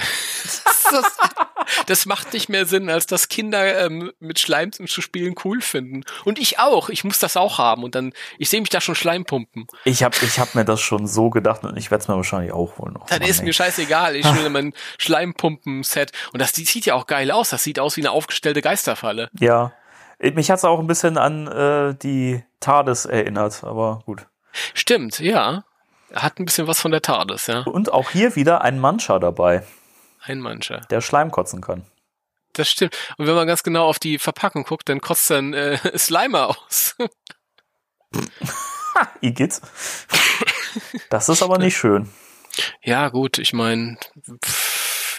das, das macht nicht mehr Sinn, als dass Kinder ähm, mit Schleim zu spielen cool finden. Und ich auch. Ich muss das auch haben. Und dann, ich sehe mich da schon Schleim pumpen. Ich habe ich hab mir das schon so gedacht und ich werde es mir wahrscheinlich auch wohl noch. Dann machen, ist ey. mir scheißegal. Ich will mein Schleimpumpen-Set. Und das die sieht ja auch geil aus. Das sieht aus wie eine aufgestellte Geisterfalle. Ja. Mich hat's auch ein bisschen an äh, die TARDIS erinnert, aber gut. Stimmt, ja. Hat ein bisschen was von der TARDIS, ja. Und auch hier wieder ein Mancha dabei, Ein mancher. der Schleim kotzen kann. Das stimmt. Und wenn man ganz genau auf die Verpackung guckt, dann kotzt dann äh, Slimer aus. Igitt. Das ist aber nicht schön. ja, gut, ich meine,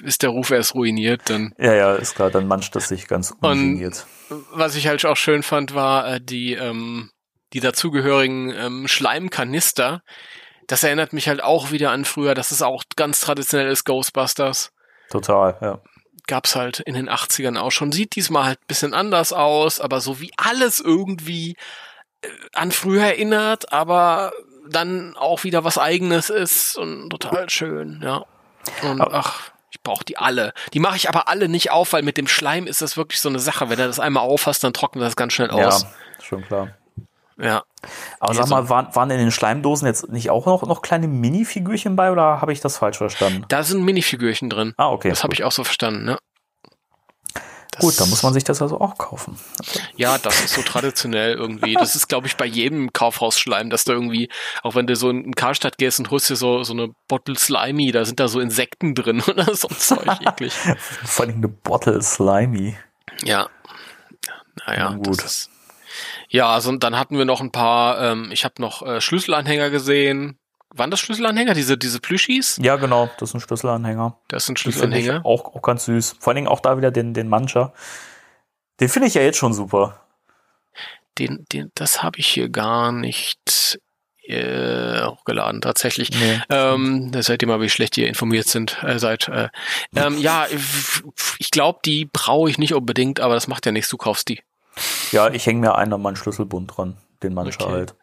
ist der Ruf erst ruiniert, dann. Ja, ja, ist klar, dann mancht es sich ganz ungeniert. Was ich halt auch schön fand, war äh, die, ähm, die dazugehörigen ähm, Schleimkanister. Das erinnert mich halt auch wieder an früher. Das ist auch ganz traditionelles Ghostbusters. Total, ja. gab's halt in den 80ern auch schon. Sieht diesmal halt ein bisschen anders aus, aber so wie alles irgendwie äh, an früher erinnert, aber dann auch wieder was eigenes ist und total schön, ja. Und ach, ich brauche die alle. Die mache ich aber alle nicht auf, weil mit dem Schleim ist das wirklich so eine Sache. Wenn du das einmal aufhast, dann trocknet das ganz schnell aus. Ja, schon klar. Ja. Aber sag mal, waren, waren in den Schleimdosen jetzt nicht auch noch, noch kleine Minifigürchen bei oder habe ich das falsch verstanden? Da sind Minifigürchen drin. Ah, okay. das habe ich auch so verstanden, ne? Das- Gut, dann muss man sich das also auch kaufen. Ja, das ist so traditionell irgendwie. Das ist, glaube ich, bei jedem Kaufhausschleim, dass du irgendwie, auch wenn du so in Karstadt gehst und holst dir so, so eine Bottle Slimy, da sind da so Insekten drin oder so ein Zeug eklig. Vor allem eine Bottle Slimy. Ja. Naja, Na gut. das ist. Ja, also und dann hatten wir noch ein paar, ähm, ich habe noch äh, Schlüsselanhänger gesehen. Waren das Schlüsselanhänger, diese, diese Plüschis? Ja, genau, das ein Schlüsselanhänger. Das sind Schlüsselanhänger. auch, auch ganz süß. Vor allen Dingen auch da wieder den, den Mancha. Den finde ich ja jetzt schon super. Den, den, das habe ich hier gar nicht äh, hochgeladen, tatsächlich. Nee. Ähm, ihr mal, wie schlecht ihr informiert sind, äh, seid. Äh, ähm, ja, ich glaube, die brauche ich nicht unbedingt, aber das macht ja nichts, du kaufst die. Ja, ich hänge mir einen an meinen Schlüsselbund dran. Den Mancha Okay. halt.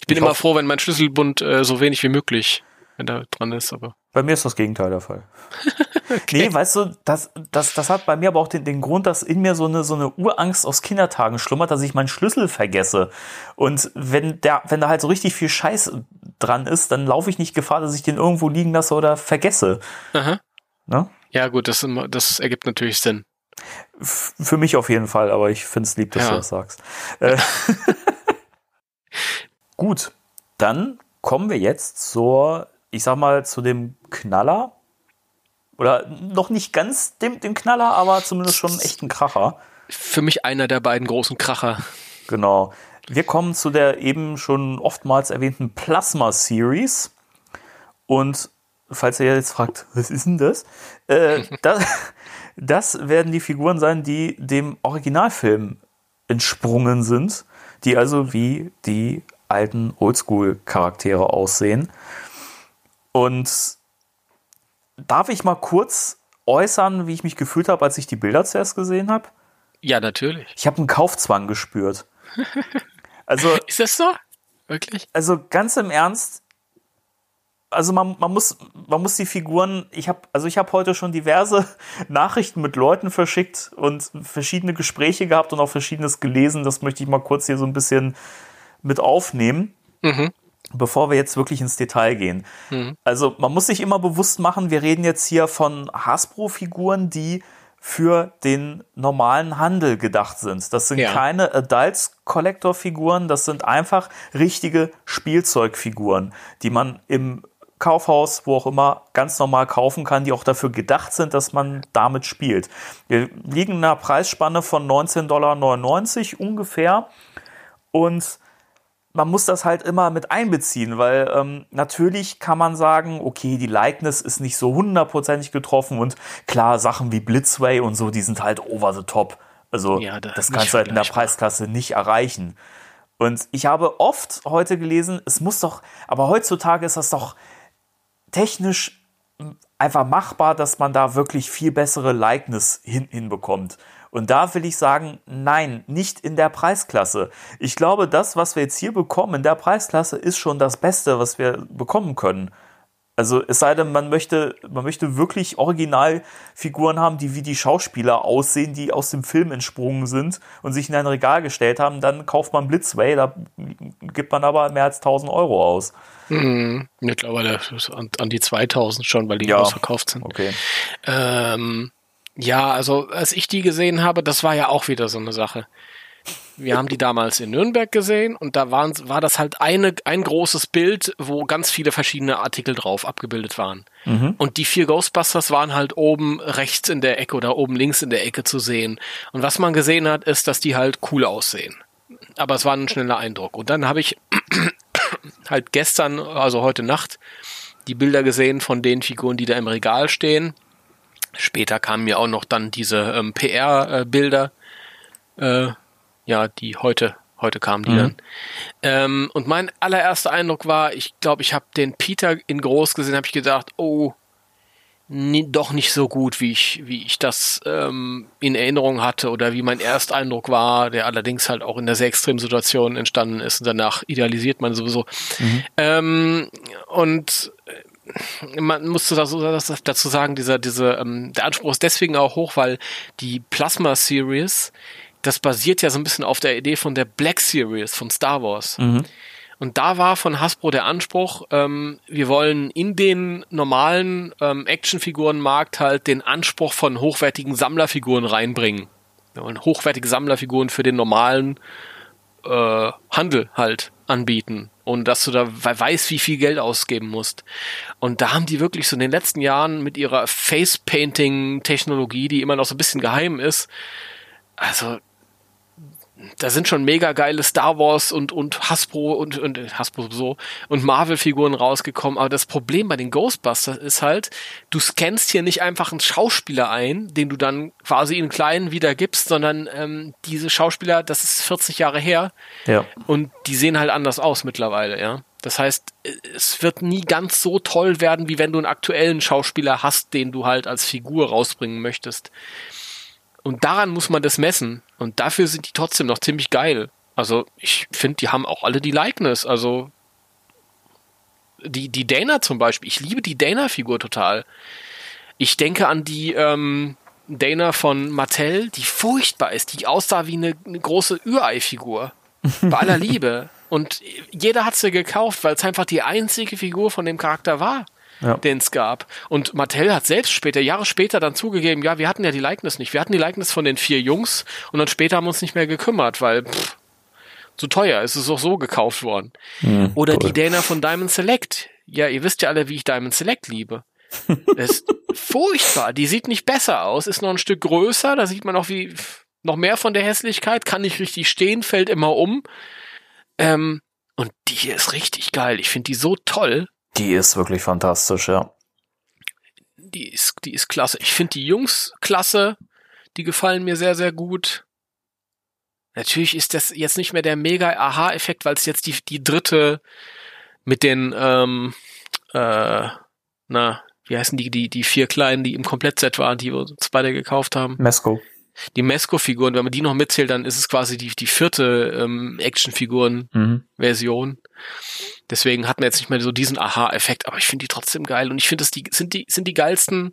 Ich bin Ich immer froh, wenn mein Schlüsselbund äh, so wenig wie möglich wenn da dran ist, aber. Bei mir ist das Gegenteil der Fall. okay. Nee, weißt du, das, das, das hat bei mir aber auch den, den Grund, dass in mir so eine, so eine Urangst aus Kindertagen schlummert, dass ich meinen Schlüssel vergesse. Und wenn der, wenn da halt so richtig viel Scheiß dran ist, dann laufe ich nicht Gefahr, dass ich den irgendwo liegen lasse oder vergesse. Aha. Ne? Ja, gut, das, das ergibt natürlich Sinn. Für mich auf jeden Fall, aber ich finde es lieb, dass ja. du das sagst. Äh, gut, dann kommen wir jetzt zur, ich sag mal, zu dem Knaller. Oder noch nicht ganz dem, dem Knaller, aber zumindest schon einen echten Kracher. Für mich einer der beiden großen Kracher. Genau. Wir kommen zu der eben schon oftmals erwähnten Plasma Series. Und falls ihr jetzt fragt, was ist denn das? Äh, das, das werden die Figuren sein, die dem Originalfilm entsprungen sind, die also wie die alten Oldschool-Charaktere aussehen. Und darf ich mal kurz äußern, wie ich mich gefühlt habe, als ich die Bilder zuerst gesehen habe? Ja, natürlich. Ich habe einen Kaufzwang gespürt. Also ist das so? Wirklich? Also ganz im Ernst, also man, man muss man muss die Figuren ich habe also ich habe heute schon diverse Nachrichten mit Leuten verschickt und verschiedene Gespräche gehabt und auch verschiedenes gelesen das möchte ich mal kurz hier so ein bisschen mit aufnehmen mhm. bevor wir jetzt wirklich ins Detail gehen mhm. also man muss sich immer bewusst machen wir reden jetzt hier von Hasbro Figuren die für den normalen Handel gedacht sind. Das sind ja. keine Adults Collector Figuren, das sind einfach richtige Spielzeugfiguren, die man im Kaufhaus, wo auch immer, ganz normal kaufen kann, die auch dafür gedacht sind, dass man damit spielt. Wir liegen in einer Preisspanne von 19,99 Dollar ungefähr und man muss das halt immer mit einbeziehen, weil ähm, natürlich kann man sagen, okay, die Likeness ist nicht so hundertprozentig getroffen und klar, Sachen wie Blitzway und so, die sind halt over the top. Also ja, das, das kannst du halt in der Preisklasse nicht erreichen. Und ich habe oft heute gelesen, es muss doch, aber heutzutage ist das doch technisch einfach machbar, dass man da wirklich viel bessere Likeness hin, hinbekommt. Und da will ich sagen, nein, nicht in der Preisklasse. Ich glaube, das, was wir jetzt hier bekommen in der Preisklasse, ist schon das Beste, was wir bekommen können. Also es sei denn, man möchte, man möchte wirklich Originalfiguren haben, die wie die Schauspieler aussehen, die aus dem Film entsprungen sind und sich in ein Regal gestellt haben, dann kauft man Blitzway, da gibt man aber mehr als 1000 Euro aus. Mhm. Mittlerweile an, an die 2000 schon, weil die ja, ausverkauft sind. Okay. Ähm, ja, also als ich die gesehen habe, das war ja auch wieder so eine Sache. Wir haben die damals in Nürnberg gesehen und da waren, war das halt eine, ein großes Bild, wo ganz viele verschiedene Artikel drauf abgebildet waren. Mhm. Und die vier Ghostbusters waren halt oben rechts in der Ecke oder oben links in der Ecke zu sehen. Und was man gesehen hat, ist, dass die halt cool aussehen. Aber es war ein schneller Eindruck. Und dann habe ich halt gestern, also heute Nacht, die Bilder gesehen von den Figuren, die da im Regal stehen. Später kamen mir auch noch dann diese ähm, PR-Bilder, äh, ja, die heute heute kamen die mhm. dann. Ähm, und mein allererster Eindruck war, ich glaube, ich habe den Peter in groß gesehen, habe ich gedacht, oh, doch nicht so gut, wie ich, wie ich das ähm, in Erinnerung hatte oder wie mein Ersteindruck war, der allerdings halt auch in der sehr extremen Situation entstanden ist und danach idealisiert man sowieso. Mhm. Ähm, und äh, man muss dazu sagen, dieser, diese, ähm, der Anspruch ist deswegen auch hoch, weil die Plasma Series, das basiert ja so ein bisschen auf der Idee von der Black Series von Star Wars. Mhm. Und da war von Hasbro der Anspruch, ähm, wir wollen in den normalen ähm, Actionfigurenmarkt halt den Anspruch von hochwertigen Sammlerfiguren reinbringen. Wir wollen hochwertige Sammlerfiguren für den normalen äh, Handel halt anbieten und dass du da weißt, wie viel Geld ausgeben musst. Und da haben die wirklich so in den letzten Jahren mit ihrer Face-Painting-Technologie, die immer noch so ein bisschen geheim ist, also da sind schon mega geile Star Wars und, und Hasbro und, und Hasbro so und Marvel-Figuren rausgekommen. Aber das Problem bei den Ghostbusters ist halt, du scannst hier nicht einfach einen Schauspieler ein, den du dann quasi in kleinen wiedergibst, sondern ähm, diese Schauspieler, das ist 40 Jahre her. Ja. Und die sehen halt anders aus mittlerweile, ja. Das heißt, es wird nie ganz so toll werden, wie wenn du einen aktuellen Schauspieler hast, den du halt als Figur rausbringen möchtest. Und daran muss man das messen. Und dafür sind die trotzdem noch ziemlich geil. Also ich finde, die haben auch alle die Likeness. Also die, die Dana zum Beispiel, ich liebe die Dana-Figur total. Ich denke an die ähm, Dana von Mattel, die furchtbar ist, die aussah wie eine, eine große Ürei-Figur. Bei aller Liebe. Und jeder hat sie gekauft, weil es einfach die einzige Figur von dem Charakter war, Ja. den es gab. Und Mattel hat selbst später, Jahre später dann zugegeben, ja, wir hatten ja die Likeness nicht. Wir hatten die Likeness von den vier Jungs und dann später haben wir uns nicht mehr gekümmert, weil pff, zu teuer, es ist auch so gekauft worden. Hm, Oder toll. die Dana von Diamond Select. Ja, ihr wisst ja alle, wie ich Diamond Select liebe. Das ist furchtbar. Die sieht nicht besser aus, ist noch ein Stück größer, da sieht man auch wie noch mehr von der Hässlichkeit, kann nicht richtig stehen, fällt immer um. Ähm, und die hier ist richtig geil. Ich finde die so toll. Die ist wirklich fantastisch, ja. Die ist, die ist klasse. Ich finde die Jungs klasse. Die gefallen mir sehr, sehr gut. Natürlich ist das jetzt nicht mehr der mega Aha-Effekt, weil es jetzt die, die dritte mit den, ähm, äh, na, wie heißen die, die, die vier kleinen, die im Komplettset waren, die wir uns beide gekauft haben. Mesco. Die Mesco-Figuren, wenn man die noch mitzählt, dann ist es quasi die, die vierte ähm, Action-Figuren-Version. Mhm. Deswegen hat man jetzt nicht mehr so diesen Aha-Effekt, aber ich finde die trotzdem geil und ich finde, das die, sind die, sind die geilsten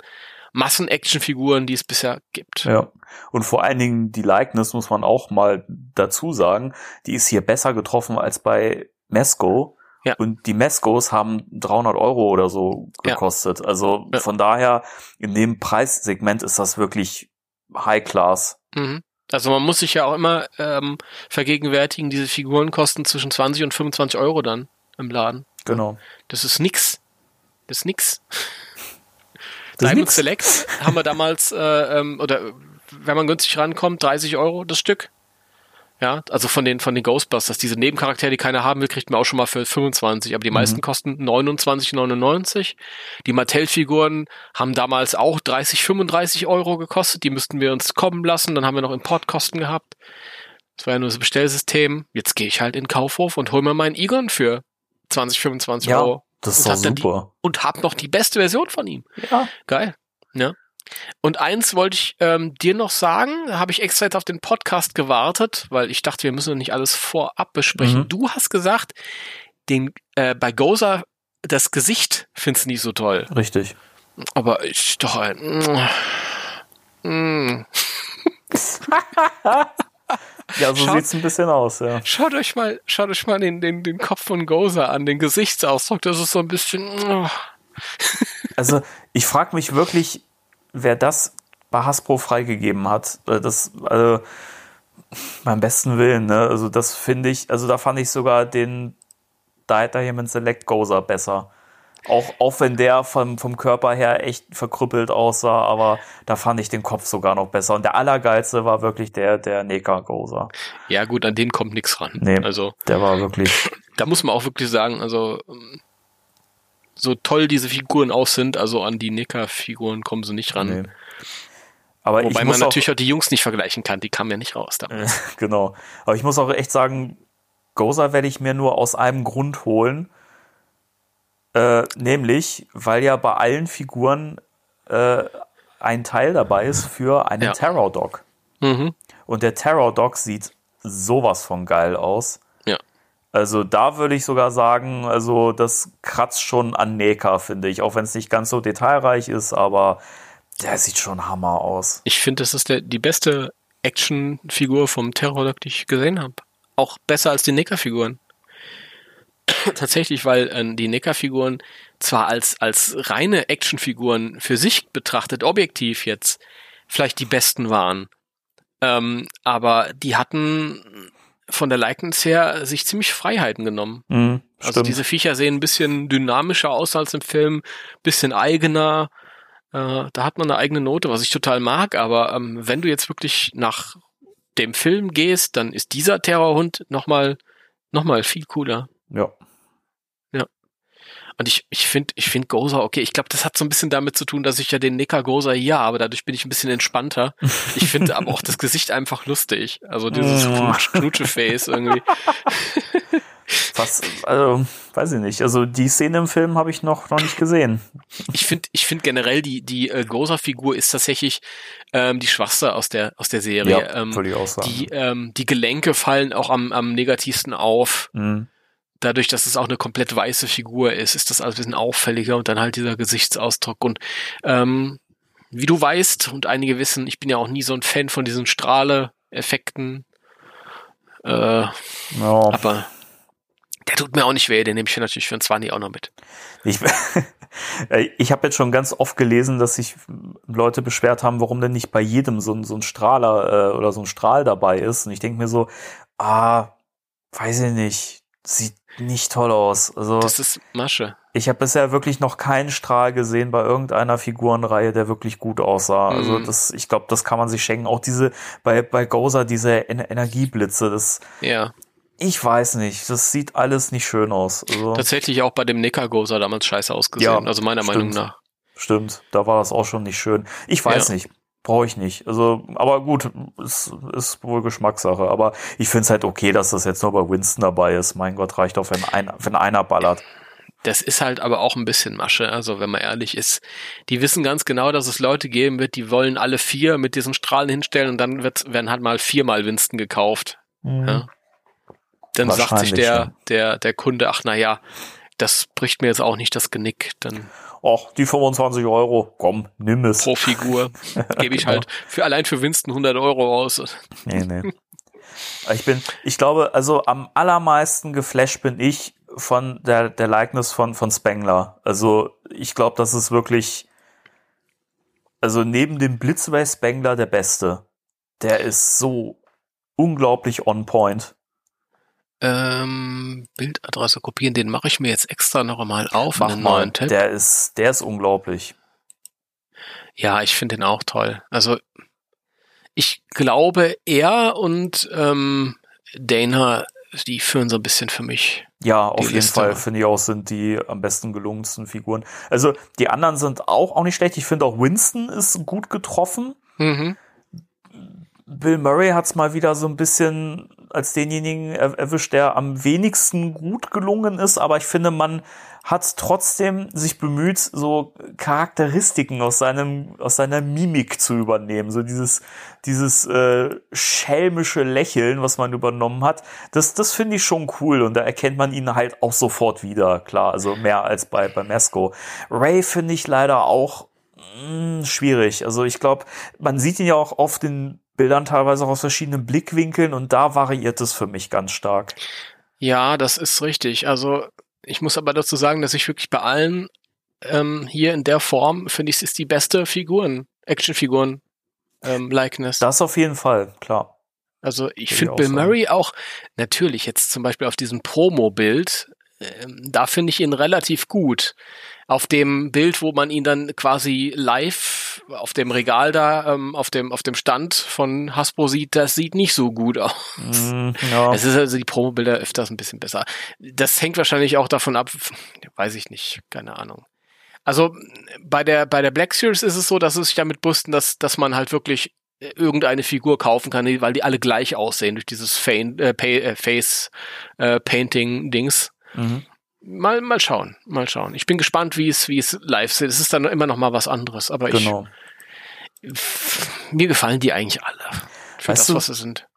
Massen-Action-Figuren, die es bisher gibt. Ja. Und vor allen Dingen die Likeness muss man auch mal dazu sagen, die ist hier besser getroffen als bei Mesco. Ja. Und die Mescos haben 300 Euro oder so Ja. gekostet. Also Ja. von daher, in dem Preissegment ist das wirklich High Class. Mhm. Also man muss sich ja auch immer ähm, vergegenwärtigen, diese Figuren kosten zwischen 20 und 25 Euro dann im Laden. Genau. Das ist nix. Das ist nix. Das Diamond. Select haben wir damals, äh, ähm, oder wenn man günstig rankommt, 30 Euro das Stück. Ja, also von den, von den Ghostbusters, diese Nebencharaktere, die keiner haben will, kriegt man auch schon mal für 25, aber die meisten kosten 29,99. Die Mattel-Figuren haben damals auch 30, 35 Euro gekostet, die müssten wir uns kommen lassen, dann haben wir noch Importkosten gehabt. Das war ja nur das Bestellsystem. Jetzt gehe ich halt in den Kaufhof und hol mir meinen Egon für 20, 25 Ja, Euro. das ist doch dann die- super. Und hab noch die beste Version von ihm. Ja. Geil. Ja. Und eins wollte ich ähm, dir noch sagen, habe ich extra jetzt auf den Podcast gewartet, weil ich dachte, wir müssen nicht alles vorab besprechen. Mhm. Du hast gesagt, den äh, bei Goza das Gesicht findest du nicht so toll. Richtig. Aber ich doch ein. Mm. Ja, so Schau- sieht's ein bisschen aus, ja. Schaut euch mal, schaut euch mal den, den, den Kopf von Goza an, den Gesichtsausdruck, das ist so ein bisschen. mm. Also, ich frage mich wirklich, wer das bei Hasbro freigegeben hat. Äh, Das, also, beim besten Willen, ne? Also, das finde ich, also da fand ich sogar den Diamond Select Gozer besser. Auch, auch wenn der vom, vom Körper her echt verkrüppelt aussah, aber da fand ich den Kopf sogar noch besser. Und der allergeilste war wirklich der, der Neka Gozer. Ja, gut, an den kommt nichts ran. Nee. Also. Der war wirklich, da muss man auch wirklich sagen, also so toll diese Figuren auch sind, also an die Nicker-Figuren kommen sie nicht ran. nee. Aber Wobei man muss auch, natürlich auch die Jungs nicht vergleichen kann, die kamen ja nicht raus da. genau. Aber ich muss auch echt sagen, Gozer werde ich mir nur aus einem Grund holen. Äh, nämlich, weil ja bei allen Figuren äh, ein Teil dabei ist für einen Ja. Terror Dog. Mhm. Und der Terror Dog sieht sowas von geil aus. Also da würde ich sogar sagen, also das kratzt schon an Neka, finde ich. Auch wenn es nicht ganz so detailreich ist, aber der sieht schon Hammer aus. Ich finde, das ist der, die beste Actionfigur vom Terror, die ich gesehen habe. Auch besser als die Nicker-Figuren. Tatsächlich, weil äh, die Nicker-Figuren zwar als, als reine Actionfiguren für sich betrachtet, objektiv jetzt, vielleicht die besten waren. Ähm, aber die hatten von der Likeness her sich ziemlich Freiheiten genommen. Mhm, Also diese Viecher sehen ein bisschen dynamischer aus als im Film, bisschen eigener. Äh, da hat man eine eigene Note, was ich total mag. Aber ähm, wenn du jetzt wirklich nach dem Film gehst, dann ist dieser Terrorhund nochmal noch mal viel cooler. ja. Und ich, ich finde, ich finde Gozer, okay, ich glaube, das hat so ein bisschen damit zu tun, dass ich ja den Nicker Gozer hier habe, dadurch bin ich ein bisschen entspannter. Ich finde aber auch das Gesicht einfach lustig. Also dieses Knutsch- Knutsche-Face irgendwie. Was, also, weiß ich nicht. Also die Szene im Film habe ich noch, noch nicht gesehen. Ich finde, ich finde generell die die äh, Gozer-Figur ist tatsächlich ähm, die schwachste aus der aus der Serie. ähm, würde ich auch sagen. die ähm, die Gelenke fallen auch am am negativsten auf. Mhm. Dadurch, dass es auch eine komplett weiße Figur ist, ist das alles ein bisschen auffälliger und dann halt dieser Gesichtsausdruck. Und ähm, wie du weißt und einige wissen, ich bin ja auch nie so ein Fan von diesen Strahle-Effekten. Äh, ja. Aber der tut mir auch nicht weh, den nehme ich natürlich für ein 20 auch noch mit. Ich, ich habe jetzt schon ganz oft gelesen, dass sich Leute beschwert haben, warum denn nicht bei jedem so ein, so ein Strahler äh, oder so ein Strahl dabei ist. Und ich denke mir so, ah, weiß ich nicht, sieht nicht toll aus. Also, das ist Masche. Ich habe bisher wirklich noch keinen Strahl gesehen bei irgendeiner Figurenreihe, der wirklich gut aussah. Also mhm. Also das, ich glaube, das kann man sich schenken. Auch diese bei bei Gozer diese en Energieblitze, das. Ja. Ich weiß nicht, das sieht alles nicht schön aus. Also, Tatsächlich auch bei dem Nicker Gozer damals scheiße ausgesehen, ja, also meiner stimmt. Meinung nach. Stimmt, da war das auch schon nicht schön. Ich weiß ja. nicht brauche ich nicht. Also, aber gut, ist, ist wohl Geschmackssache. Aber ich finde es halt okay, dass das jetzt nur bei Winston dabei ist. Mein Gott, reicht auch, wenn, ein, wenn einer ballert. Das ist halt aber auch ein bisschen Masche. Also, wenn man ehrlich ist, die wissen ganz genau, dass es Leute geben wird, die wollen alle vier mit diesen Strahlen hinstellen und dann wird, werden halt mal viermal Winston gekauft. Mhm. Ja? Dann sagt sich der, ja. der, der Kunde, ach, na ja, das bricht mir jetzt auch nicht das Genick. Dann ach, die 25 Euro, komm, nimm es. Pro Figur gebe ich genau. halt für allein für Winston 100 Euro aus. Nee, nee. Ich bin, ich glaube, also am allermeisten geflasht bin ich von der, der Likeness von, von Spengler. Also ich glaube, das ist wirklich, also neben dem Blitzway Spengler der Beste. Der ist so unglaublich on point. Ähm, Bildadresse kopieren, den mache ich mir jetzt extra noch einmal auf. Mach mal, neuen Tab. der ist, der ist unglaublich. Ja, ich finde den auch toll. Also ich glaube, er und ähm, Dana, die führen so ein bisschen für mich. Ja, auf jeden Liste. Fall finde ich auch sind die am besten gelungensten Figuren. Also die anderen sind auch auch nicht schlecht. Ich finde auch Winston ist gut getroffen. Mhm. Bill Murray hat es mal wieder so ein bisschen als denjenigen erwischt, der am wenigsten gut gelungen ist, aber ich finde, man hat trotzdem sich bemüht, so Charakteristiken aus seinem aus seiner Mimik zu übernehmen, so dieses dieses äh, schelmische Lächeln, was man übernommen hat. Das das finde ich schon cool und da erkennt man ihn halt auch sofort wieder, klar, also mehr als bei bei Mesco. Ray finde ich leider auch mh, hm, schwierig. Also ich glaube, man sieht ihn ja auch oft in Bildern teilweise auch aus verschiedenen Blickwinkeln und da variiert es für mich ganz stark. Ja, das ist richtig. Also ich muss aber dazu sagen, dass ich wirklich bei allen ähm, hier in der Form finde ich, es ist die beste Figuren, Actionfiguren ähm, Likeness. Das auf jeden Fall, klar. Also ich finde Bill. Murray auch natürlich jetzt zum Beispiel auf diesem Promo-Bild, ähm, da finde ich ihn relativ gut auf dem Bild, wo man ihn dann quasi live auf dem Regal da, ähm, auf dem, auf dem Stand von Hasbro sieht, das sieht nicht so gut aus. Mm, ja. Es ist also die Promobilder öfters ein bisschen besser. Das hängt wahrscheinlich auch davon ab, weiß ich nicht, keine Ahnung. Also bei der, bei der Black Series ist es so, dass es sich damit brüsten, dass, dass man halt wirklich irgendeine Figur kaufen kann, weil die alle gleich aussehen durch dieses äh, äh, Face äh, Painting Dings. Mhm mal, mal schauen, mal schauen. Ich bin gespannt, wie es, wie es live ist. Es ist dann immer noch mal was anderes, aber genau. ich, mir gefallen die eigentlich alle. Für weißt das, du, was sie sind.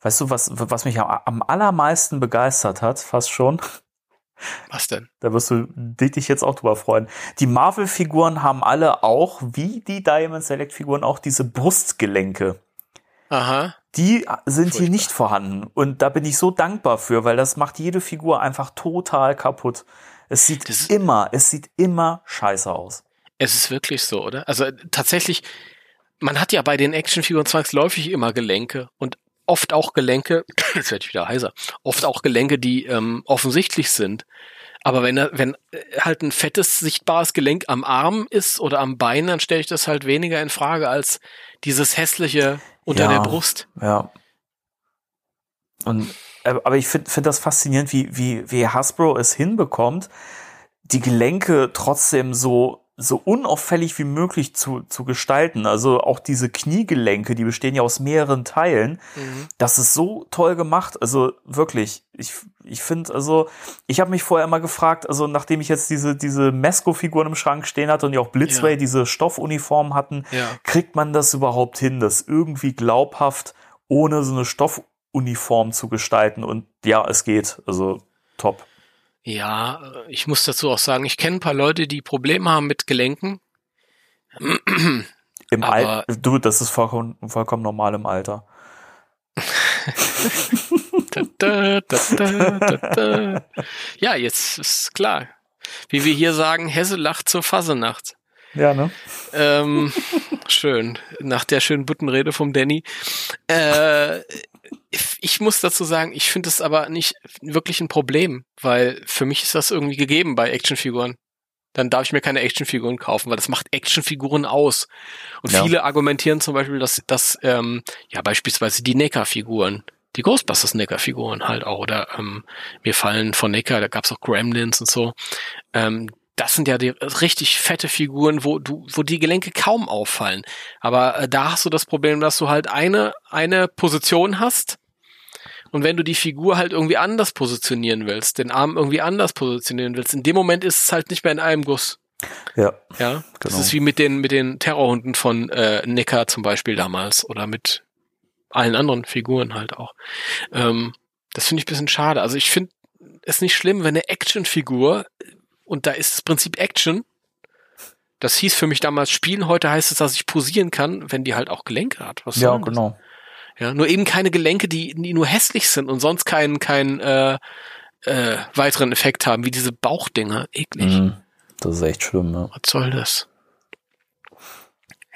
Weißt du, was, was mich am allermeisten begeistert hat, fast schon? Was denn? Da wirst du dich jetzt auch drüber freuen. Die Marvel-Figuren haben alle auch, wie die Diamond Select-Figuren, auch diese Brustgelenke. Aha. Die sind Furchtbar. hier nicht vorhanden. Und da bin ich so dankbar für, weil das macht jede Figur einfach total kaputt. Es sieht das immer, es sieht immer scheiße aus. Es ist wirklich so, oder? Also tatsächlich, man hat ja bei den Actionfiguren zwangsläufig immer Gelenke und oft auch Gelenke, jetzt werde ich wieder heiser, oft auch Gelenke, die ähm, offensichtlich sind. Aber wenn, wenn äh, halt ein fettes, sichtbares Gelenk am Arm ist oder am Bein, dann stelle ich das halt weniger in Frage als dieses hässliche unter ja, der Brust. Ja. Und, äh, aber ich finde find das faszinierend, wie, wie, wie Hasbro es hinbekommt, die Gelenke trotzdem so so unauffällig wie möglich zu, zu gestalten. Also auch diese Kniegelenke, die bestehen ja aus mehreren Teilen. Mhm. Das ist so toll gemacht. Also wirklich, ich, ich finde, also, ich habe mich vorher immer gefragt, also nachdem ich jetzt diese, diese Mesco-Figuren im Schrank stehen hatte und die auch Blitzway ja. diese Stoffuniform hatten, ja. kriegt man das überhaupt hin, das irgendwie glaubhaft ohne so eine Stoffuniform zu gestalten? Und ja, es geht. Also top. Ja, äh, ich muss dazu auch sagen, ich kenne ein paar Leute, die Probleme haben mit Gelenken. Im Alter, du, das ist vollkommen, vollkommen normal im Alter. Da, da. Ja, jetzt ist klar. Wie wir hier sagen, Hesse lacht zur Fasenacht. Ja, ne? Ähm, schön. Nach der schönen Buttenrede vom Danny. Äh, ich muss dazu sagen, ich finde es aber nicht wirklich ein Problem, weil für mich ist das irgendwie gegeben bei Actionfiguren. Dann darf ich mir keine Actionfiguren kaufen, weil das macht Actionfiguren aus. Und Ja. viele argumentieren zum Beispiel, dass, dass ähm, ja beispielsweise die NECA-Figuren, die Ghostbusters NECA-Figuren halt auch, oder ähm, mir fallen von NECA, da gab's auch Gremlins und so, ähm, das sind ja die richtig fette Figuren, wo du, wo die Gelenke kaum auffallen. Aber äh, da hast du das Problem, dass du halt eine, eine Position hast. Und wenn du die Figur halt irgendwie anders positionieren willst, den Arm irgendwie anders positionieren willst, in dem Moment ist es halt nicht mehr in einem Guss. Ja. Ja, das Genau. ist wie mit den mit den Terrorhunden von äh, Necker zum Beispiel damals oder mit allen anderen Figuren halt auch. Ähm, das finde ich ein bisschen schade. Also ich finde es nicht schlimm, wenn eine Actionfigur und da ist das Prinzip Action. Das hieß für mich damals Spielen. Heute heißt es, dass ich posieren kann, wenn die halt auch Gelenke hat. Was Ja, denn das? Ja, nur eben keine Gelenke, die, die nur hässlich sind und sonst keinen keinen äh, äh, weiteren Effekt haben, wie diese Bauchdinger. Eklig. Mhm. Das ist echt schlimm, ne? Was soll das?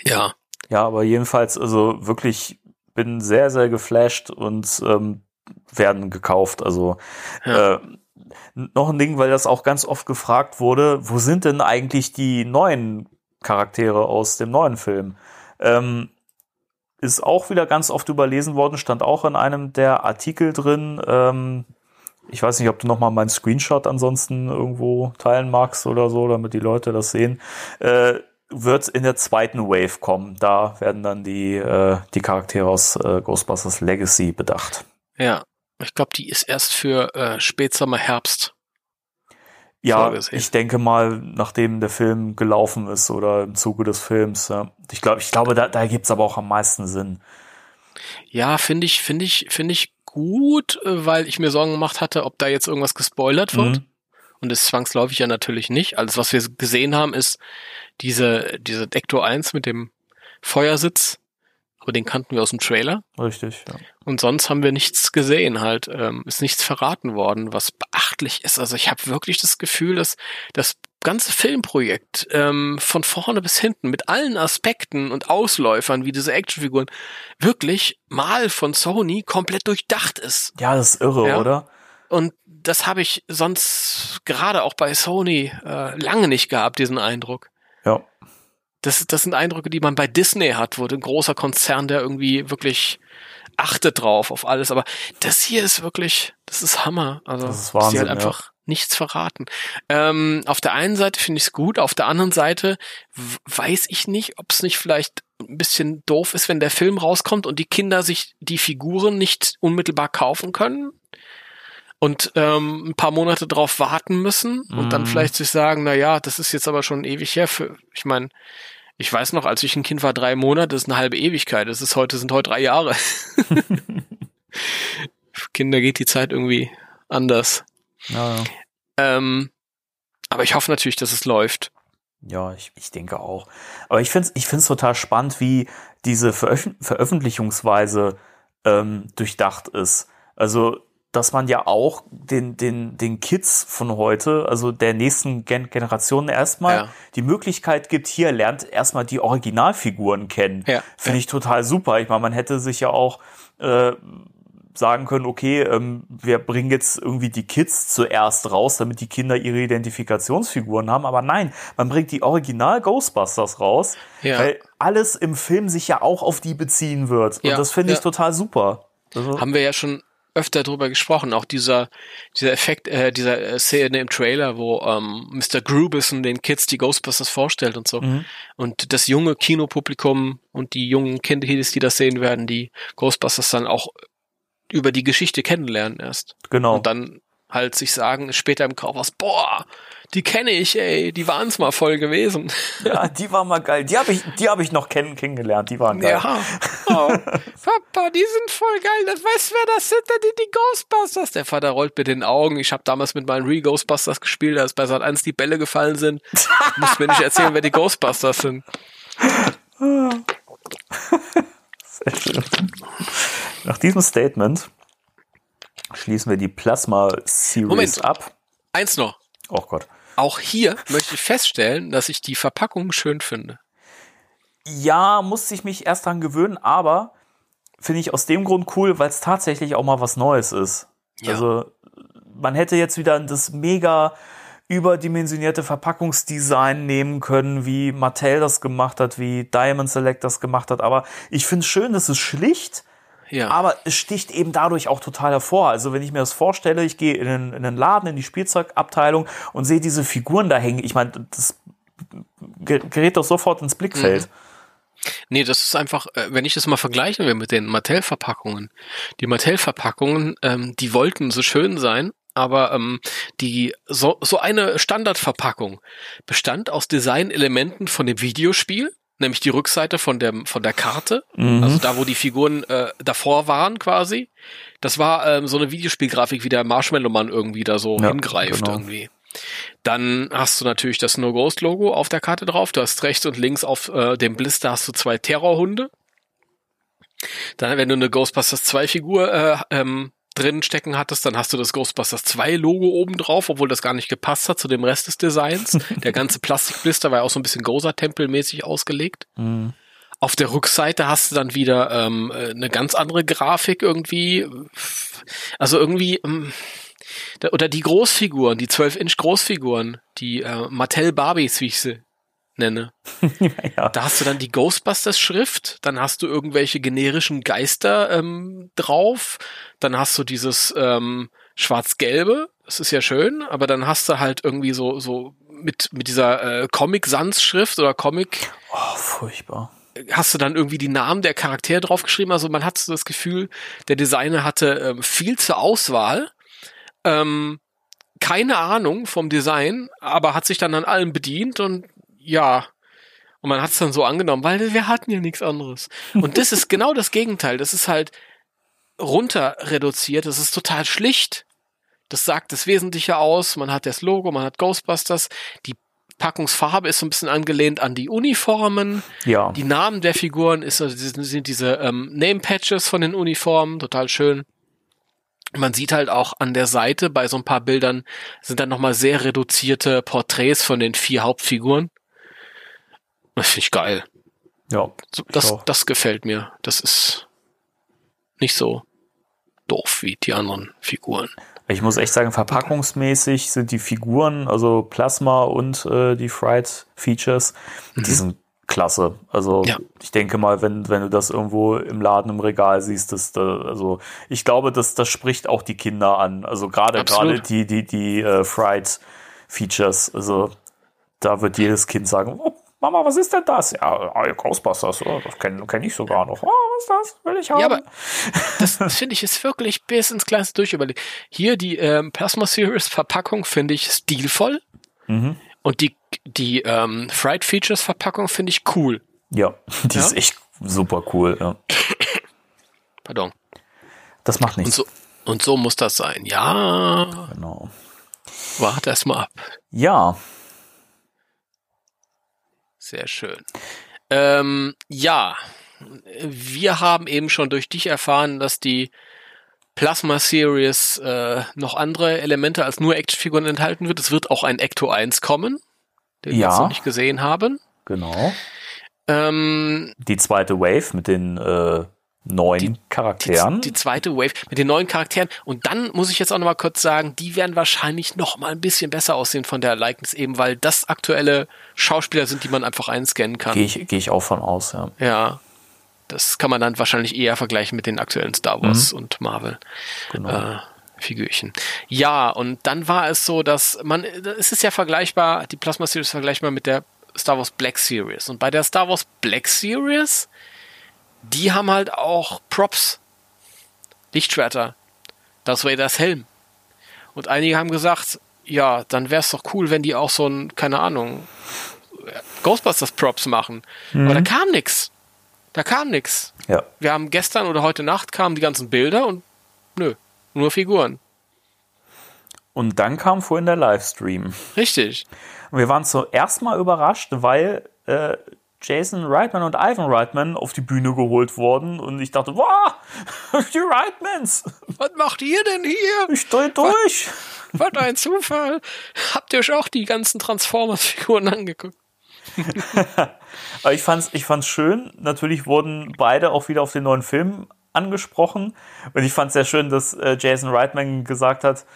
Ja. Ja, aber jedenfalls, also wirklich bin sehr, sehr geflasht und ähm, werden gekauft. Also Ja. äh, noch ein Ding, weil das auch ganz oft gefragt wurde, wo sind denn eigentlich die neuen Charaktere aus dem neuen Film? Ähm, ist auch wieder ganz oft überlesen worden, stand auch in einem der Artikel drin. Ähm, ich weiß nicht, ob du noch mal meinen Screenshot ansonsten irgendwo teilen magst oder so, damit die Leute das sehen. Äh, wird in der zweiten Wave kommen. Da werden dann die, äh, die Charaktere aus äh, Ghostbusters Legacy bedacht. Ja, ich glaube, die ist erst für äh, Spätsommer, Herbst. Ja, ich denke mal, nachdem der Film gelaufen ist oder im Zuge des Films. Ja. Ich glaube, ich glaube, da, da gibt's aber auch am meisten Sinn. Ja, finde ich, finde ich, finde ich gut, äh, weil ich mir Sorgen gemacht hatte, ob da jetzt irgendwas gespoilert wird. Mhm. Und das zwangsläufig ja natürlich nicht. Alles, was wir gesehen haben, ist diese, diese Ecto 1 mit dem Feuersitz. Aber den kannten wir aus dem Trailer. Richtig, ja. Und sonst haben wir nichts gesehen halt. Ähm, ist nichts verraten worden, was beachtlich ist. Also ich habe wirklich das Gefühl, dass das ganze Filmprojekt ähm, von vorne bis hinten mit allen Aspekten und Ausläufern wie diese Actionfiguren wirklich mal von Sony komplett durchdacht ist. Ja, das ist irre, Ja. oder? Und das habe ich sonst gerade auch bei Sony äh, lange nicht gehabt, diesen Eindruck. Ja. Das, das sind Eindrücke, die man bei Disney hat, wo ein großer Konzern, der irgendwie wirklich achtet drauf auf alles. Aber das hier ist wirklich, das ist Hammer. Also Das ist dass die halt Wahnsinn, einfach nichts verraten. Ähm, auf der einen Seite finde ich es gut, auf der anderen Seite weiß ich nicht, ob es nicht vielleicht ein bisschen doof ist, wenn der Film rauskommt und die Kinder sich die Figuren nicht unmittelbar kaufen können und ähm, ein paar Monate drauf warten müssen und dann Mhm. vielleicht sich sagen, na ja, das ist jetzt aber schon ewig her für, ich meine, ich weiß noch, als ich ein Kind war, drei Monate, das ist eine halbe Ewigkeit. Das ist heute, sind heute drei Jahre. Für Kinder geht die Zeit irgendwie anders. Ja, ja. Ähm, aber ich hoffe natürlich, dass es läuft. Ja, ich, ich denke auch. Aber ich finde es ich find's total spannend, wie diese Veröf Veröffentlichungsweise ähm, durchdacht ist. Also, dass man ja auch den, den, den Kids von heute, also der nächsten Gen Generation erstmal Ja. die Möglichkeit gibt, hier lernt erstmal die Originalfiguren kennen. Ja, Finde ich total super. Ich meine, man hätte sich ja auch äh, sagen können, okay, ähm, wir bringen jetzt irgendwie die Kids zuerst raus, damit die Kinder ihre Identifikationsfiguren haben. Aber nein, man bringt die Original Ghostbusters raus, Ja. weil alles im Film sich ja auch auf die beziehen wird. Und das finde ich total super. Also, Haben wir ja schon öfter drüber gesprochen. Auch dieser, dieser Effekt, äh, dieser äh, Szene im Trailer, wo ähm, Mr. Grubison den Kids die Ghostbusters vorstellt und so. Mhm. Und das junge Kinopublikum und die jungen Kinder, die das sehen werden, die Ghostbusters dann auch über die Geschichte kennenlernen erst. genau. Und dann halt sich sagen, später im Kaufhaus, boah, die kenne ich, ey, die waren's mal voll gewesen. Ja, die war mal geil. Die habe ich, die habe ich noch kennen, kennengelernt. Die waren geil. Ja. Oh, Papa, die sind voll geil. Das weißt wer das sind? Das sind die Ghostbusters. Der Vater rollt mit den Augen. Ich habe damals mit meinen Re-Ghostbusters gespielt, als bei Sat 1 die Bälle gefallen sind. Muss mir nicht erzählen, wer die Ghostbusters sind. Sehr schön. Nach diesem Statement schließen wir die Plasma Series Moment. ab. Eins noch. Oh Gott. Auch hier möchte ich feststellen, dass ich die Verpackung schön finde. Ja, musste ich mich erst dran gewöhnen, aber finde ich aus dem Grund cool, weil es tatsächlich auch mal was Neues ist. Ja. Also man hätte jetzt wieder das mega überdimensionierte Verpackungsdesign nehmen können, wie Mattel das gemacht hat, wie Diamond Select das gemacht hat. Aber ich finde es schön, dass es schlicht, Ja. aber es sticht eben dadurch auch total hervor. Also wenn ich mir das vorstelle, ich gehe in einen, in einen Laden, in die Spielzeugabteilung und sehe diese Figuren da hängen. Ich meine, das ge- gerät doch sofort ins Blickfeld. Nee, das ist einfach, äh, wenn ich das mal vergleichen will mit den Mattel-Verpackungen. Die Mattel-Verpackungen, ähm, die wollten so schön sein, aber ähm, die so, so eine Standardverpackung bestand aus Designelementen von dem Videospiel, nämlich die Rückseite von der von der Karte, also da, wo die Figuren äh, davor waren quasi. Das war ähm, so eine Videospielgrafik, wie der Marshmallow Mann irgendwie da so Ja, hingreift genau. irgendwie. Dann hast du natürlich das No Ghost Logo auf der Karte drauf. Du hast rechts und links auf äh, dem Blister hast du zwei Terrorhunde. Dann, wenn du eine Ghostbusters 2 Figur äh, ähm, drin stecken hattest, dann hast du das Ghostbusters 2 Logo oben drauf, obwohl das gar nicht gepasst hat zu dem Rest des Designs. Der ganze Plastikblister war ja auch so ein bisschen Gozer-Tempel-mäßig ausgelegt. Auf der Rückseite hast du dann wieder ähm, äh, eine ganz andere Grafik irgendwie. Also irgendwie, ähm, oder die Großfiguren, die 12-Inch Großfiguren, die äh, Mattel Barbies, wie ich sie nenne. ja. Da hast du dann die Ghostbusters-Schrift, dann hast du irgendwelche generischen Geister ähm, drauf, dann hast du dieses ähm, Schwarz-Gelbe, das ist ja schön, aber dann hast du halt irgendwie so, so mit, mit dieser äh, Comic-Sans-Schrift oder Comic Oh, furchtbar. hast du dann irgendwie die Namen der Charaktere draufgeschrieben. Also man hat so das Gefühl, der Designer hatte ähm, viel zur Auswahl, ähm, keine Ahnung vom Design, aber hat sich dann an allem bedient und ja, und man hat es dann so angenommen, weil wir hatten ja nichts anderes. Und das ist genau das Gegenteil. Das ist halt runter reduziert. Das ist total schlicht. Das sagt das Wesentliche aus. Man hat das Logo, man hat Ghostbusters. Die Packungsfarbe ist so ein bisschen angelehnt an die Uniformen. Ja. Die Namen der Figuren ist, also sind, sind diese ähm, Name-Patches von den Uniformen, total schön. Man sieht halt auch an der Seite bei so ein paar Bildern sind dann nochmal sehr reduzierte Porträts von den vier Hauptfiguren. Das finde ich geil. ja. Das, das gefällt mir. Das ist nicht so doof wie die anderen Figuren. Ich muss echt sagen, verpackungsmäßig sind die Figuren, also Plasma und äh, die Fried Features, die sind klasse. Also Mhm. Ja. ich denke mal, wenn, wenn du das irgendwo im Laden im Regal siehst, das, da, also ich glaube, das, das spricht auch die Kinder an. Also gerade gerade die, die, die äh, Fried Features, also da wird jedes Kind sagen, oh, Mama, was ist denn das? Ja, äh, Ghostbusters, oh, das kenne kenn ich sogar noch. Oh, was ist das? Will ich haben. Ja, aber das, das finde ich ist wirklich bis ins Kleinste durchüberlegt. Hier die ähm, Plasma Series Verpackung finde ich stilvoll Mhm. und die die ähm, Fried Features Verpackung finde ich cool. ja, die Ja? ist echt super cool. Ja. Pardon. Das macht Und nichts. so und so muss das sein. Ja, Genau. warte erst mal ab. Ja, Sehr schön. Ähm, ja, wir haben eben schon durch dich erfahren, dass die Plasma Series äh, noch andere Elemente als nur Actionfiguren enthalten wird. Es wird auch ein Ecto 1 kommen, den wir Ja. jetzt noch nicht gesehen haben. genau. Ähm, Die zweite Wave mit den äh, neuen die, Charakteren. die zweite Wave mit den neuen Charakteren. Und dann muss ich jetzt auch noch mal kurz sagen, die werden wahrscheinlich noch mal ein bisschen besser aussehen von der Likeness eben, weil das aktuelle Schauspieler sind, die man einfach einscannen kann. Gehe ich, geh ich auch von aus, ja. Ja, das kann man dann wahrscheinlich eher vergleichen mit den aktuellen Star Wars und Marvel Genau. äh, Figürchen. Ja, und dann war es so, dass man, es ist ja vergleichbar, die Plasma Series ist vergleichbar mit der Star Wars Black Series. Und bei der Star Wars Black Series, die haben halt auch Props, Lichtschwerter, das Vaders Helm. Und einige haben gesagt, ja, dann wäre es doch cool, wenn die auch so ein, keine Ahnung, Ghostbusters Props machen. Aber da kam nix. Da kam nix. Ja. Wir haben gestern oder heute Nacht kamen die ganzen Bilder und nö, nur Figuren. Und dann kam vorhin der Livestream. Richtig. Und wir waren zuerst mal überrascht, weil äh, Jason Reitman und Ivan Reitman auf die Bühne geholt wurden. Und ich dachte, wow, die Reitmans, Was macht ihr denn hier? ich dreh durch. Was ein Zufall. Habt ihr euch auch die ganzen Transformers-Figuren angeguckt? Aber ich fand's, ich fand's schön. Natürlich wurden beide auch wieder auf den neuen Film angesprochen. Und ich fand's sehr schön, dass äh, Jason Reitman gesagt hat,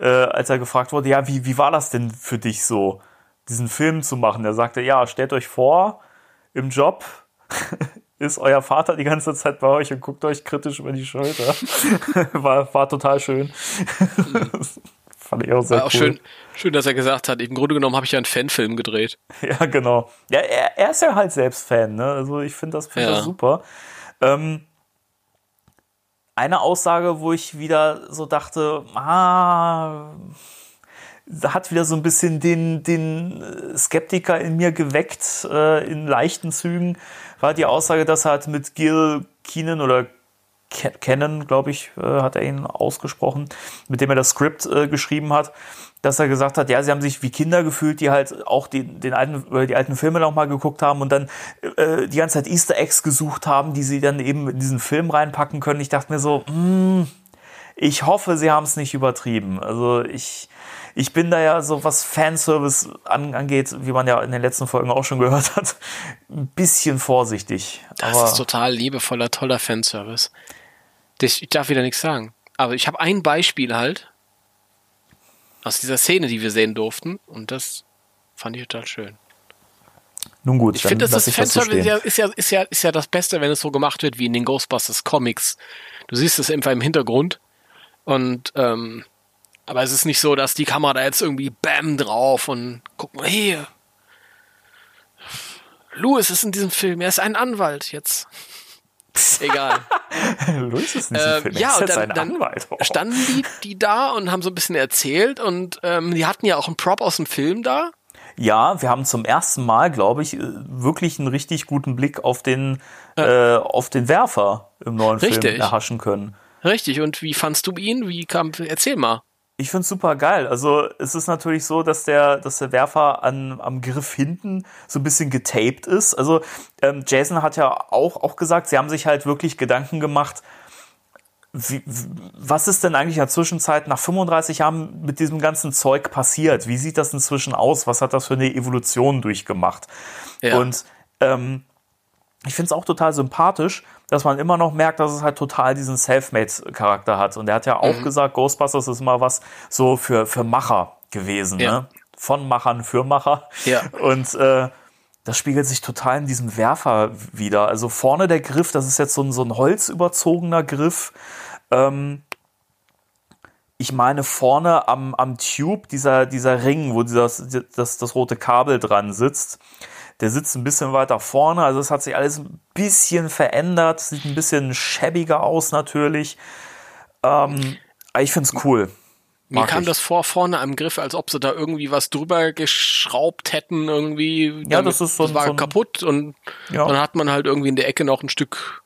äh, als er gefragt wurde, ja, wie, wie war das denn für dich so, diesen Film zu machen? Er sagte, ja, stellt euch vor, im Job ist euer Vater die ganze Zeit bei euch und guckt euch kritisch über die Schulter. war, war total schön. Fand ich auch sehr War auch cool. schön, schön, dass er gesagt hat, im Grunde genommen habe ich ja einen Fanfilm gedreht. Ja, genau. Ja, er, er ist ja halt selbst Fan, ne? Also ich finde das, find Ja. das super. Ähm, eine Aussage, wo ich wieder so dachte, ah, hat wieder so ein bisschen den, den äh, Skeptiker in mir geweckt, äh, in leichten Zügen, war die Aussage, dass er halt mit Gil Keenan oder Cannon, glaube ich, äh, hat er ihn ausgesprochen, mit dem er das Skript äh, geschrieben hat, dass er gesagt hat, ja, sie haben sich wie Kinder gefühlt, die halt auch die, den alten, die alten Filme noch mal geguckt haben und dann äh, die ganze Zeit Easter Eggs gesucht haben, die sie dann eben in diesen Film reinpacken können. Ich dachte mir so, hm, ich hoffe, sie haben es nicht übertrieben. Also ich, ich bin da ja so, was Fanservice an, angeht, wie man ja in den letzten Folgen auch schon gehört hat, ein bisschen vorsichtig. Das Aber ist total liebevoller, toller Fanservice. Das, ich darf wieder nichts sagen. Aber ich habe ein Beispiel halt aus dieser Szene, die wir sehen durften. Und das fand ich total schön. nun gut, Ich finde, das das so Fanservice ja, ist, ja, ist, ja, ist ja das Beste, wenn es so gemacht wird wie in den Ghostbusters Comics. Du siehst es einfach im Hintergrund. Und ähm, aber es ist nicht so, dass die Kamera da jetzt irgendwie bam drauf und guck mal hier. Louis ist in diesem Film, er ist ein Anwalt jetzt. Egal. Louis ist nicht Ähm, ein Film, ja, er ist und jetzt dann, ein dann Anwalt. Oh. standen die, die da und haben so ein bisschen erzählt und ähm, die hatten ja auch einen Prop aus dem Film da. Ja, wir haben zum ersten Mal, glaube ich, äh, wirklich einen richtig guten Blick auf den, äh, auf den Werfer im neuen Richtig. Film erhaschen können. Richtig, und wie fandst du ihn? Wie kam, erzähl mal. Ich find's super geil. Also es ist natürlich so, dass der, dass der Werfer an, am Griff hinten so ein bisschen getaped ist. Also ähm, Jason hat ja auch, auch gesagt, sie haben sich halt wirklich Gedanken gemacht, wie, was ist denn eigentlich in der Zwischenzeit nach 35 Jahren mit diesem ganzen Zeug passiert? Wie sieht das inzwischen aus? Was hat das für eine Evolution durchgemacht? Ja. Und ähm, ich finde es auch total sympathisch, dass man immer noch merkt, dass es halt total diesen Selfmade-Charakter hat. Und er hat ja auch gesagt, Ghostbusters ist mal was so für, für Macher gewesen. Ja. Ne? Von Machern für Macher. Ja. Und äh, das spiegelt sich total in diesem Werfer wieder. Also vorne der Griff, das ist jetzt so ein, so ein holzüberzogener Griff. Ähm, ich meine vorne am, am Tube, dieser, dieser Ring, wo dieses, das, das rote Kabel dran sitzt, der sitzt ein bisschen weiter vorne. Also es hat sich alles ein bisschen verändert, sieht ein bisschen schäbiger aus natürlich. Ähm, ich finde es cool. Mir Mag kam ich. das vor vorne am Griff, als ob sie da irgendwie was drüber geschraubt hätten, irgendwie. Ja, das ist so das ein- war so ein- kaputt und Ja. dann hat man halt irgendwie in der Ecke noch ein Stück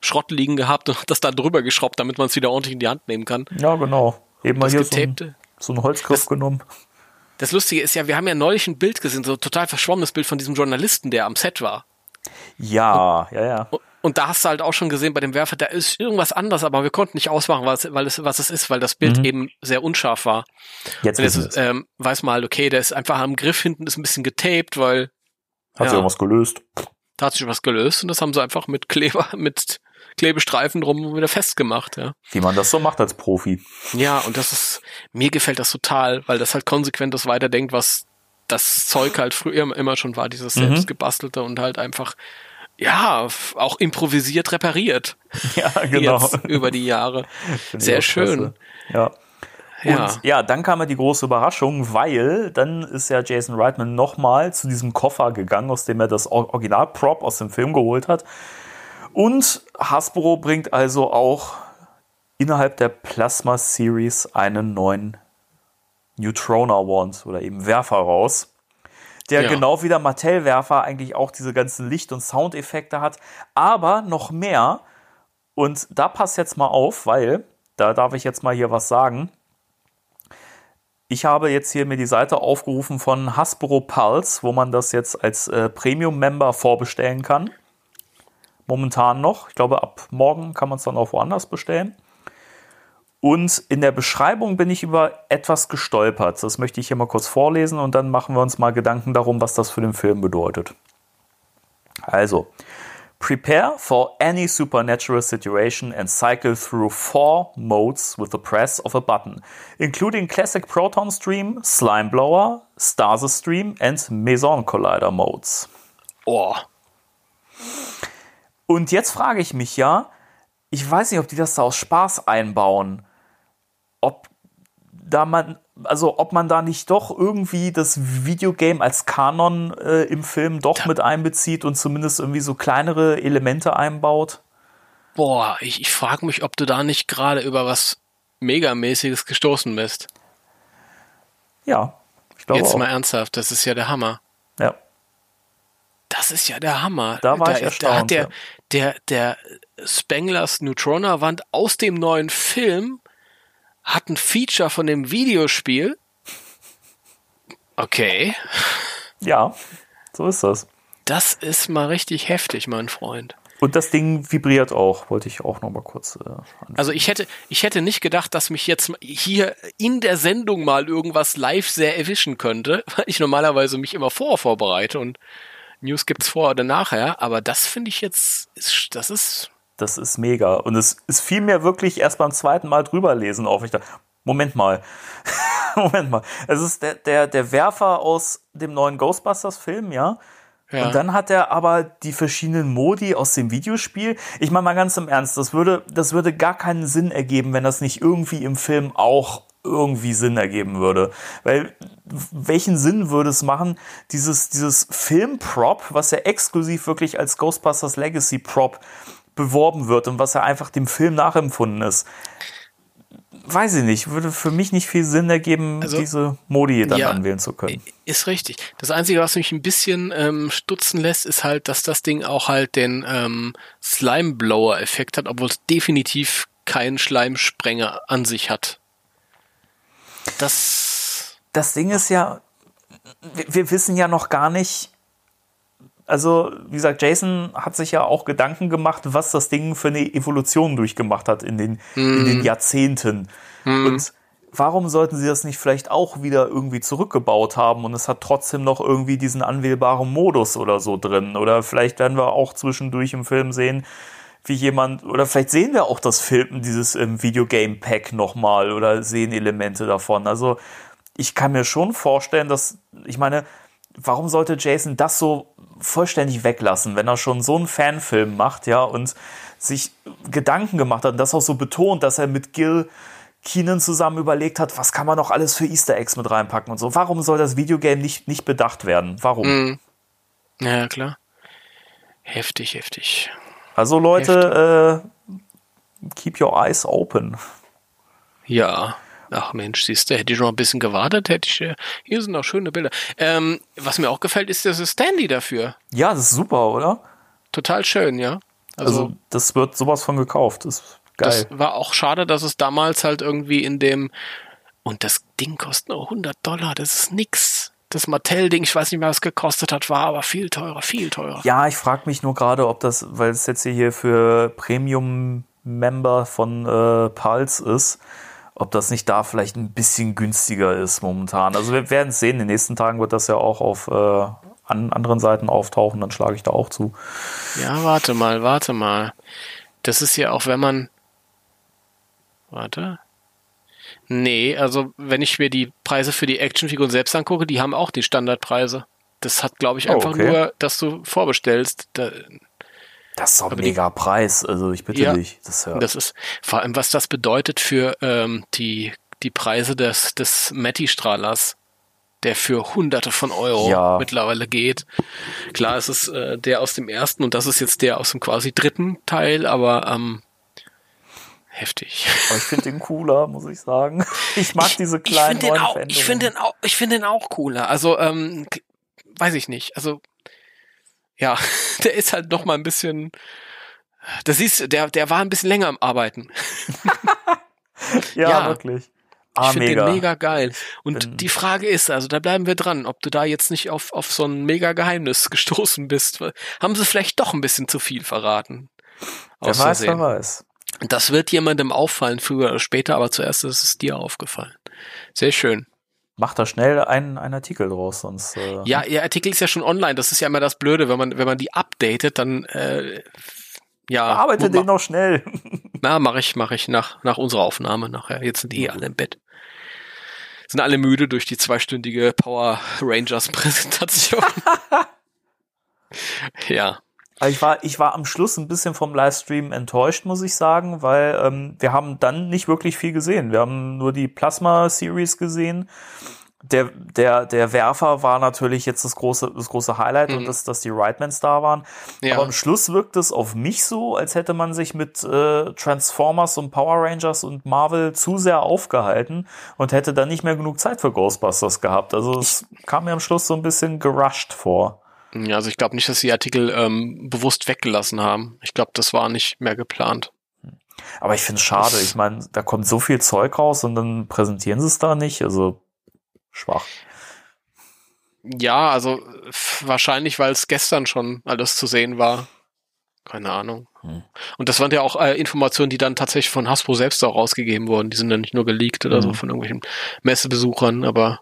Schrott liegen gehabt und hat das da drüber geschraubt, damit man es wieder ordentlich in die Hand nehmen kann. Ja, genau. Eben mal Das hier so ein, so einen Holzgriff Das- genommen. Das Lustige ist ja, wir haben ja neulich ein Bild gesehen, so ein total verschwommenes Bild von diesem Journalisten, der am Set war. Ja, ja, ja. Und- Und da hast du halt auch schon gesehen bei dem Werfer, da ist irgendwas anders, aber wir konnten nicht ausmachen, was, weil es, was es ist, weil das Bild eben sehr unscharf war. Jetzt Und jetzt ähm, weiß man halt, okay, der ist einfach am Griff hinten, ist ein bisschen getaped, weil Hat sich ja. irgendwas gelöst. da hat sich was gelöst und das haben sie einfach mit Kleber, mit Klebestreifen drum wieder festgemacht, ja. Wie man das so macht als Profi. Ja, und das ist, mir gefällt das total, weil das halt konsequent das weiterdenkt, was das Zeug halt früher immer schon war, dieses Mhm. selbstgebastelte und halt einfach, ja, auch improvisiert repariert. Ja, genau. Jetzt über die Jahre. Sehr schön. Ja. Ja. Und ja, dann kam ja die große Überraschung, weil dann ist ja Jason Reitman nochmal zu diesem Koffer gegangen, aus dem er das Or- Original-Prop aus dem Film geholt hat. Und Hasbro bringt also auch innerhalb der Plasma Series einen neuen Neutrona Wand oder eben Werfer raus, der Ja. genau wie der Mattel-Werfer eigentlich auch diese ganzen Licht- und Soundeffekte hat, aber noch mehr. Und da passt jetzt mal auf, weil, da darf ich jetzt mal hier was sagen. Ich habe jetzt hier mir die Seite aufgerufen von Hasbro Pulse, wo man das jetzt als äh, Premium-Member vorbestellen kann. Momentan noch. Ich glaube, ab morgen kann man es dann auch woanders bestellen. Und in der Beschreibung bin ich über etwas gestolpert. Das möchte ich hier mal kurz vorlesen und dann machen wir uns mal Gedanken darum, was das für den Film bedeutet. Also, prepare for any supernatural situation and cycle through four modes with the press of a button, including classic Proton Stream, Slime Blower, Stasis Stream and Meson Collider modes. Oh, Und jetzt frage ich mich ja, ich weiß nicht, ob die das da aus Spaß einbauen. Ob da man, also ob man da nicht doch irgendwie das Videogame als Kanon äh, im Film doch mit einbezieht und zumindest irgendwie so kleinere Elemente einbaut. boah, ich, ich frage mich, ob du da nicht gerade über was Megamäßiges gestoßen bist. Ja, ich glaube Jetzt auch. mal ernsthaft, das ist ja der Hammer. Ja. Das ist ja der Hammer. Da war ich da, erstaunt, Da hat der, der, der Spenglers Neutrona-Wand aus dem neuen Film hat ein Feature von dem Videospiel. Okay. ja, so ist das. Das ist mal richtig heftig, mein Freund. Und das Ding vibriert auch, wollte ich auch noch mal kurz äh, Also ich hätte, ich hätte nicht gedacht, dass mich jetzt hier in der Sendung mal irgendwas live sehr erwischen könnte, weil ich normalerweise mich immer vorher vorbereite und News gibt's vorher oder nachher, aber das finde ich jetzt, ist, das ist, Das ist mega. Und es, es fiel mir wirklich erst beim zweiten Mal drüber lesen auf. Ich dachte, Moment mal. Moment mal. Es ist der, der, der Werfer aus dem neuen Ghostbusters-Film, ja? ja. Und dann hat er aber die verschiedenen Modi aus dem Videospiel. Ich meine mal ganz im Ernst, das würde, das würde gar keinen Sinn ergeben, wenn das nicht irgendwie im Film auch irgendwie Sinn ergeben würde. Weil welchen Sinn würde es machen, dieses, dieses Film-Prop, was ja exklusiv wirklich als Ghostbusters Legacy Prop beworben wird und was ja einfach dem Film nachempfunden ist. Weiß ich nicht, würde für mich nicht viel Sinn ergeben, Also, diese Modi dann ja, anwählen zu können. Ist richtig. Das Einzige, was mich ein bisschen ähm, stutzen lässt, ist halt, dass das Ding auch halt den ähm, Slime-Blower-Effekt hat, obwohl es definitiv keinen Schleimsprenger an sich hat. Das. das Ding ist ja, wir, wir wissen ja noch gar nicht, also wie gesagt, Jason hat sich ja auch Gedanken gemacht, was das Ding für eine Evolution durchgemacht hat in den, in den Jahrzehnten. Und warum sollten sie das nicht vielleicht auch wieder irgendwie zurückgebaut haben und es hat trotzdem noch irgendwie diesen anwählbaren Modus oder so drin? Oder vielleicht werden wir auch zwischendurch im Film sehen, wie jemand, oder vielleicht sehen wir auch das Film, dieses ähm, Videogame-Pack nochmal oder sehen Elemente davon. Also ich kann mir schon vorstellen, dass, ich meine, warum sollte Jason das so vollständig weglassen, wenn er schon so einen Fanfilm macht, ja, und sich Gedanken gemacht hat und das auch so betont, dass er mit Gil Keenan zusammen überlegt hat, was kann man noch alles für Easter Eggs mit reinpacken und so. Warum soll das Videogame nicht, nicht bedacht werden? Warum? Mh, ja, klar. Heftig, heftig. Also Leute, äh, keep your eyes open. Ja. Ach Mensch, siehst du, hätte ich noch ein bisschen gewartet, hätte ich. äh, Hier sind noch schöne Bilder. Ähm, was mir auch gefällt, ist das Standy dafür. Ja, das ist super, oder? Total schön, ja. Also, Also, das wird sowas von gekauft. Das ist geil. das war auch schade, dass es damals halt irgendwie in dem. Und das Ding kostet nur 100 Dollar, das ist nix. Das Mattel-Ding, ich weiß nicht mehr, was es gekostet hat, war aber viel teurer, viel teurer. Ja, ich frage mich nur gerade, ob das, weil es jetzt hier für Premium-Member von äh, Pulse ist, ob das nicht da vielleicht ein bisschen günstiger ist momentan. Also wir werden es sehen. In den nächsten Tagen wird das ja auch auf äh, an anderen Seiten auftauchen. Dann schlage ich da auch zu. Ja, warte mal, warte mal. Das ist ja auch, wenn man. Warte. Nee, also wenn ich mir die Preise für die Actionfiguren selbst angucke, die haben auch die Standardpreise. Das hat, glaube ich, Oh, einfach okay. nur, dass du vorbestellst. Da, Das ist doch ein Aber die- mega Preis. Also ich bitte Ja. dich. Das ja, Das ist vor allem, was das bedeutet für ähm, die, die Preise des, des Matti-Strahlers, der für hunderte von Euro Ja. mittlerweile geht. Klar, es ist äh, der aus dem ersten und das ist jetzt der aus dem quasi dritten Teil, aber ähm, heftig. Aber ich finde den cooler, muss ich sagen. Ich mag diese kleinen ich neuen auch, Veränderungen. Ich finde den auch, ich finde den auch cooler. Also, ähm, weiß ich nicht. Also, ja, der ist halt noch mal ein bisschen, das siehst der, der war ein bisschen länger am Arbeiten. ja, ja. wirklich. Ich Ah, finde mega. den mega geil. Und Bin- die Frage ist, also da bleiben wir dran, ob du da jetzt nicht auf, auf so ein mega Geheimnis gestoßen bist. Haben sie vielleicht doch ein bisschen zu viel verraten? Wer weiß, wer weiß. Das wird jemandem auffallen, früher oder später, aber zuerst ist es dir aufgefallen. Sehr schön. Mach da schnell einen, einen Artikel draus, sonst. Äh, Ja, ihr Artikel ist ja schon online. Das ist ja immer das Blöde, wenn man, wenn man die updatet, dann äh, ja. Arbeite den noch schnell. Na, mache ich, mache ich nach, nach unserer Aufnahme nachher. Jetzt sind eh alle im Bett. Sind alle müde durch die zweistündige Power Rangers Präsentation. ja. Aber Ich war, ich war am Schluss ein bisschen vom Livestream enttäuscht, muss ich sagen, weil ähm, wir haben dann nicht wirklich viel gesehen. Wir haben nur die Plasma Series gesehen. Der, der, der Werfer war natürlich jetzt das große, das große Highlight Mhm. und das, dass die Rightmans da waren. Ja. Aber am Schluss wirkt es auf mich so, als hätte man sich mit äh, Transformers und Power Rangers und Marvel zu sehr aufgehalten und hätte dann nicht mehr genug Zeit für Ghostbusters gehabt. Also es kam mir am Schluss so ein bisschen gerusht vor. Ja, also ich glaube nicht, dass sie die Artikel ähm, bewusst weggelassen haben. Ich glaube, das war nicht mehr geplant. Aber ich finde es schade. Ich meine, da kommt so viel Zeug raus und dann präsentieren sie es da nicht. Also schwach. Ja, also wahrscheinlich, weil es gestern schon alles zu sehen war. Keine Ahnung. Hm. Und das waren ja auch äh, Informationen, die dann tatsächlich von Hasbro selbst auch rausgegeben wurden. Die sind dann nicht nur geleakt oder so Mhm. von irgendwelchen Messebesuchern, aber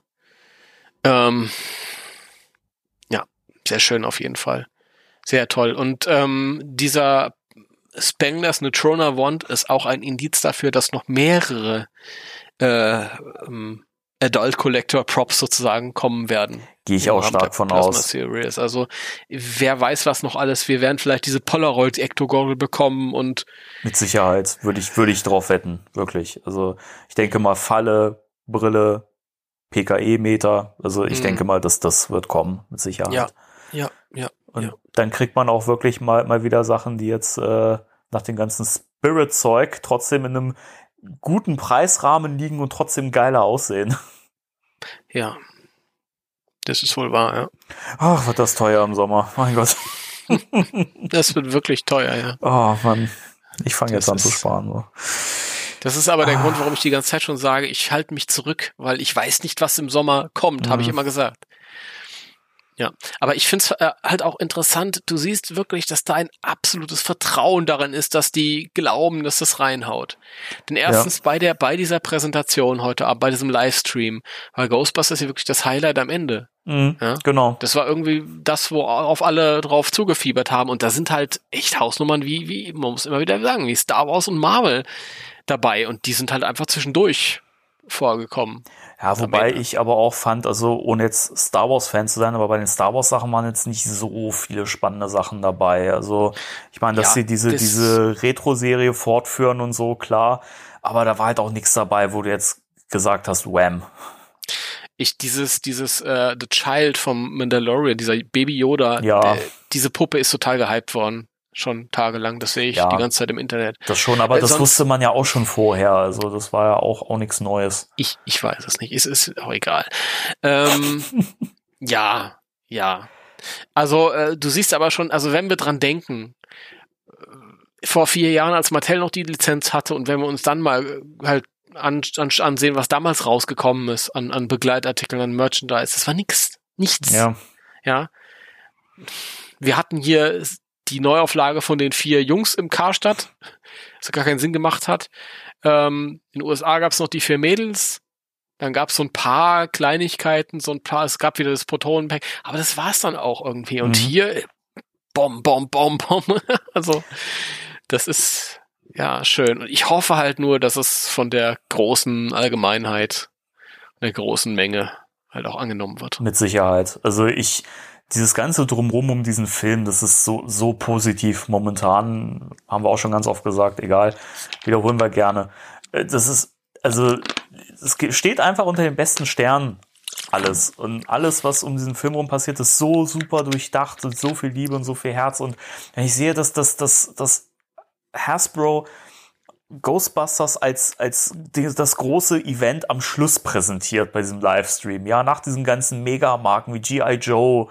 ähm, sehr schön auf jeden Fall. Sehr toll. Und ähm, dieser Spanglers Neutrona Wand ist auch ein Indiz dafür, dass noch mehrere äh, ähm, Adult Collector Props sozusagen kommen werden. Gehe ich auch stark von Plasma aus. Series. Also wer weiß was noch alles. Wir werden vielleicht diese Polaroid Ectogorgel bekommen und Mit Sicherheit würde ich, würde ich drauf wetten. Wirklich. Also ich denke mal Falle, Brille, PKE-Meter. Also ich Mhm. denke mal, dass das wird kommen. Mit Sicherheit. Ja. Ja, ja, Und ja. dann kriegt man auch wirklich mal, mal wieder Sachen, die jetzt äh, nach dem ganzen Spirit-Zeug trotzdem in einem guten Preisrahmen liegen und trotzdem geiler aussehen. ja. Das ist wohl wahr, ja. Ach, wird das teuer im Sommer. Mein Gott. Das wird wirklich teuer, ja. Oh Mann. Ich fange jetzt an zu sparen. So. Das ist aber der Ah. Grund, warum ich die ganze Zeit schon sage, ich halte mich zurück, weil ich weiß nicht, was im Sommer kommt, habe ich Mhm. immer gesagt. Ja, aber ich finde es äh, halt auch interessant, du siehst wirklich, dass da ein absolutes Vertrauen darin ist, dass die glauben, dass das reinhaut. Denn erstens bei der, bei dieser Präsentation heute Abend, bei diesem Livestream, war Ghostbusters ja wirklich das Highlight am Ende. Mhm, Ja. Genau. Das war irgendwie das, worauf alle drauf zugefiebert haben. Und da sind halt echt Hausnummern wie, wie, man muss immer wieder sagen, wie Star Wars und Marvel dabei. Und die sind halt einfach zwischendurch vorgekommen. Ja, wobei Ende. ich aber auch fand, also ohne jetzt Star Wars Fan zu sein, aber bei den Star Wars Sachen waren jetzt nicht so viele spannende Sachen dabei. Also ich meine, dass Ja, sie diese das- diese Retro-Serie fortführen und so klar, aber da war halt auch nichts dabei, wo du jetzt gesagt hast, Wham. Ich, dieses, dieses, äh, The Child vom Mandalorian, dieser Baby Yoda, Ja. der, diese Puppe ist total gehypt worden. Schon tagelang. Das sehe ich Ja. die ganze Zeit im Internet. Das schon, aber Äh, das wusste man ja auch schon vorher. Also das war ja auch auch nichts Neues. Ich, ich weiß es nicht. Es ist auch egal. Ähm, ja, ja. Also äh, du siehst aber schon, also wenn wir dran denken, äh, vor vier Jahren, als Mattel noch die Lizenz hatte und wenn wir uns dann mal äh, halt an, an, ansehen, was damals rausgekommen ist an, an Begleitartikeln, an Merchandise, das war nix, nichts. Ja, Ja. Wir hatten hier die Neuauflage von den vier Jungs im Karstadt, was gar keinen Sinn gemacht hat. Ähm, in den USA gab es noch die vier Mädels. Dann gab es so ein paar Kleinigkeiten, so ein paar, es gab wieder das Protonenpack, aber das war's dann auch irgendwie. Und Mhm. hier, bom, bom, bom, bom. also, das ist ja schön. Und ich hoffe halt nur, dass es von der großen Allgemeinheit, der großen Menge halt auch angenommen wird. mit Sicherheit. Also ich, dieses ganze Drumrum um diesen Film, das ist so, so positiv momentan, haben wir auch schon ganz oft gesagt, egal, wiederholen wir gerne. Äh, Das ist, also, es steht einfach unter den besten Sternen alles. Und alles, was um diesen Film rum passiert, ist so super durchdacht und so viel Liebe und so viel Herz. Und wenn ich sehe, dass das, das, das Hasbro Ghostbusters als, als das große Event am Schluss präsentiert bei diesem Livestream. Ja, nach diesen ganzen Megamarken wie G.I. Joe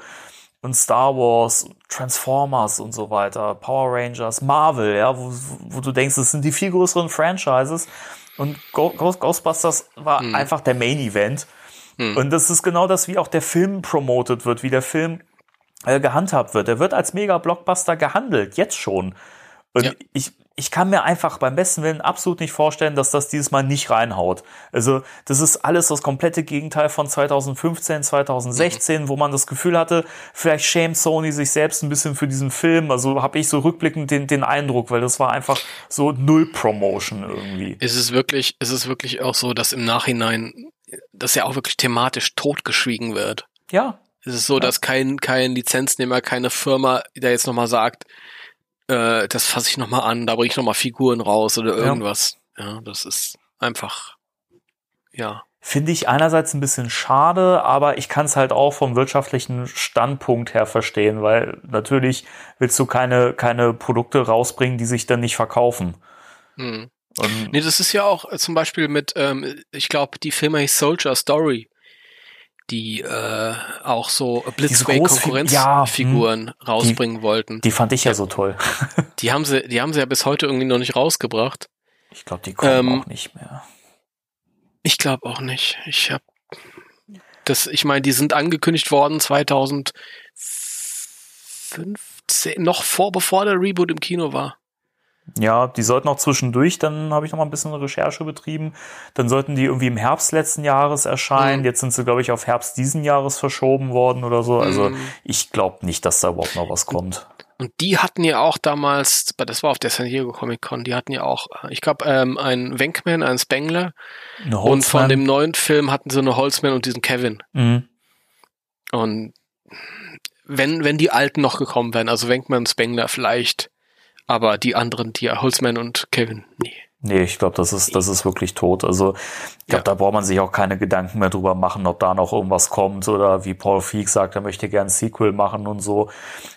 und Star Wars, Transformers und so weiter, Power Rangers, Marvel, ja, wo, wo du denkst, das sind die viel größeren Franchises. Und Ghostbusters war hm. einfach der Main Event. Hm. Und das ist genau das, wie auch der Film promotet wird, wie der Film äh, gehandhabt wird. Er wird als Mega-Blockbuster gehandelt, jetzt schon. Und ja. ich, ich kann mir einfach beim besten Willen absolut nicht vorstellen, dass das dieses Mal nicht reinhaut. Also das ist alles das komplette Gegenteil von 2015, 2016, mhm. wo man das Gefühl hatte, vielleicht schämt Sony sich selbst ein bisschen für diesen Film. Also habe ich so rückblickend den, den Eindruck, weil das war einfach so null Promotion irgendwie. Ist es wirklich, ist es wirklich auch so, dass im Nachhinein, dass ja auch wirklich thematisch totgeschwiegen wird? Ja. Ist es so, ja. dass kein, kein Lizenznehmer, keine Firma, der jetzt nochmal sagt, äh, das fasse ich nochmal an, da bringe ich nochmal Figuren raus oder irgendwas. Ja. ja, das ist einfach, ja. Finde ich einerseits ein bisschen schade, aber ich kann es halt auch vom wirtschaftlichen Standpunkt her verstehen, weil natürlich willst du keine, keine Produkte rausbringen, die sich dann nicht verkaufen. Hm. Und nee, das ist ja auch zum Beispiel mit, ähm, ich glaube, die Firma Soldier Story die äh, auch so Blitzway-Konkurrenzfiguren ja, hm, rausbringen die, wollten. Die fand ich ja so toll. die haben sie, die haben sie ja bis heute irgendwie noch nicht rausgebracht. Ich glaube, die kommen ähm, auch nicht mehr. Ich glaube auch nicht. Ich habe das, ich meine, die sind angekündigt worden 2015, noch vor, bevor der Reboot im Kino war. Ja, die sollten auch zwischendurch, dann habe ich noch mal ein bisschen Recherche betrieben. Dann sollten die irgendwie im Herbst letzten Jahres erscheinen. Mhm. Jetzt sind sie, glaube ich, auf Herbst diesen Jahres verschoben worden oder so. Also mhm. ich glaube nicht, dass da überhaupt noch was kommt. Und die hatten ja auch damals, das war auf der San Diego Comic Con, die hatten ja auch, ich glaube, ähm, einen Wenkman, einen Spengler. Und von dem neuen Film hatten sie eine Holzman und diesen Kevin. Mhm. Und wenn, wenn die Alten noch gekommen wären, also Wenkman und Spengler vielleicht, aber die anderen, die Holzman und Kevin, nee. Nee, ich glaube, das ist, das ist wirklich tot. Also ich glaube, ja. da braucht man sich auch keine Gedanken mehr drüber machen, ob da noch irgendwas kommt oder wie Paul Feig sagt, er möchte gern ein Sequel machen und so.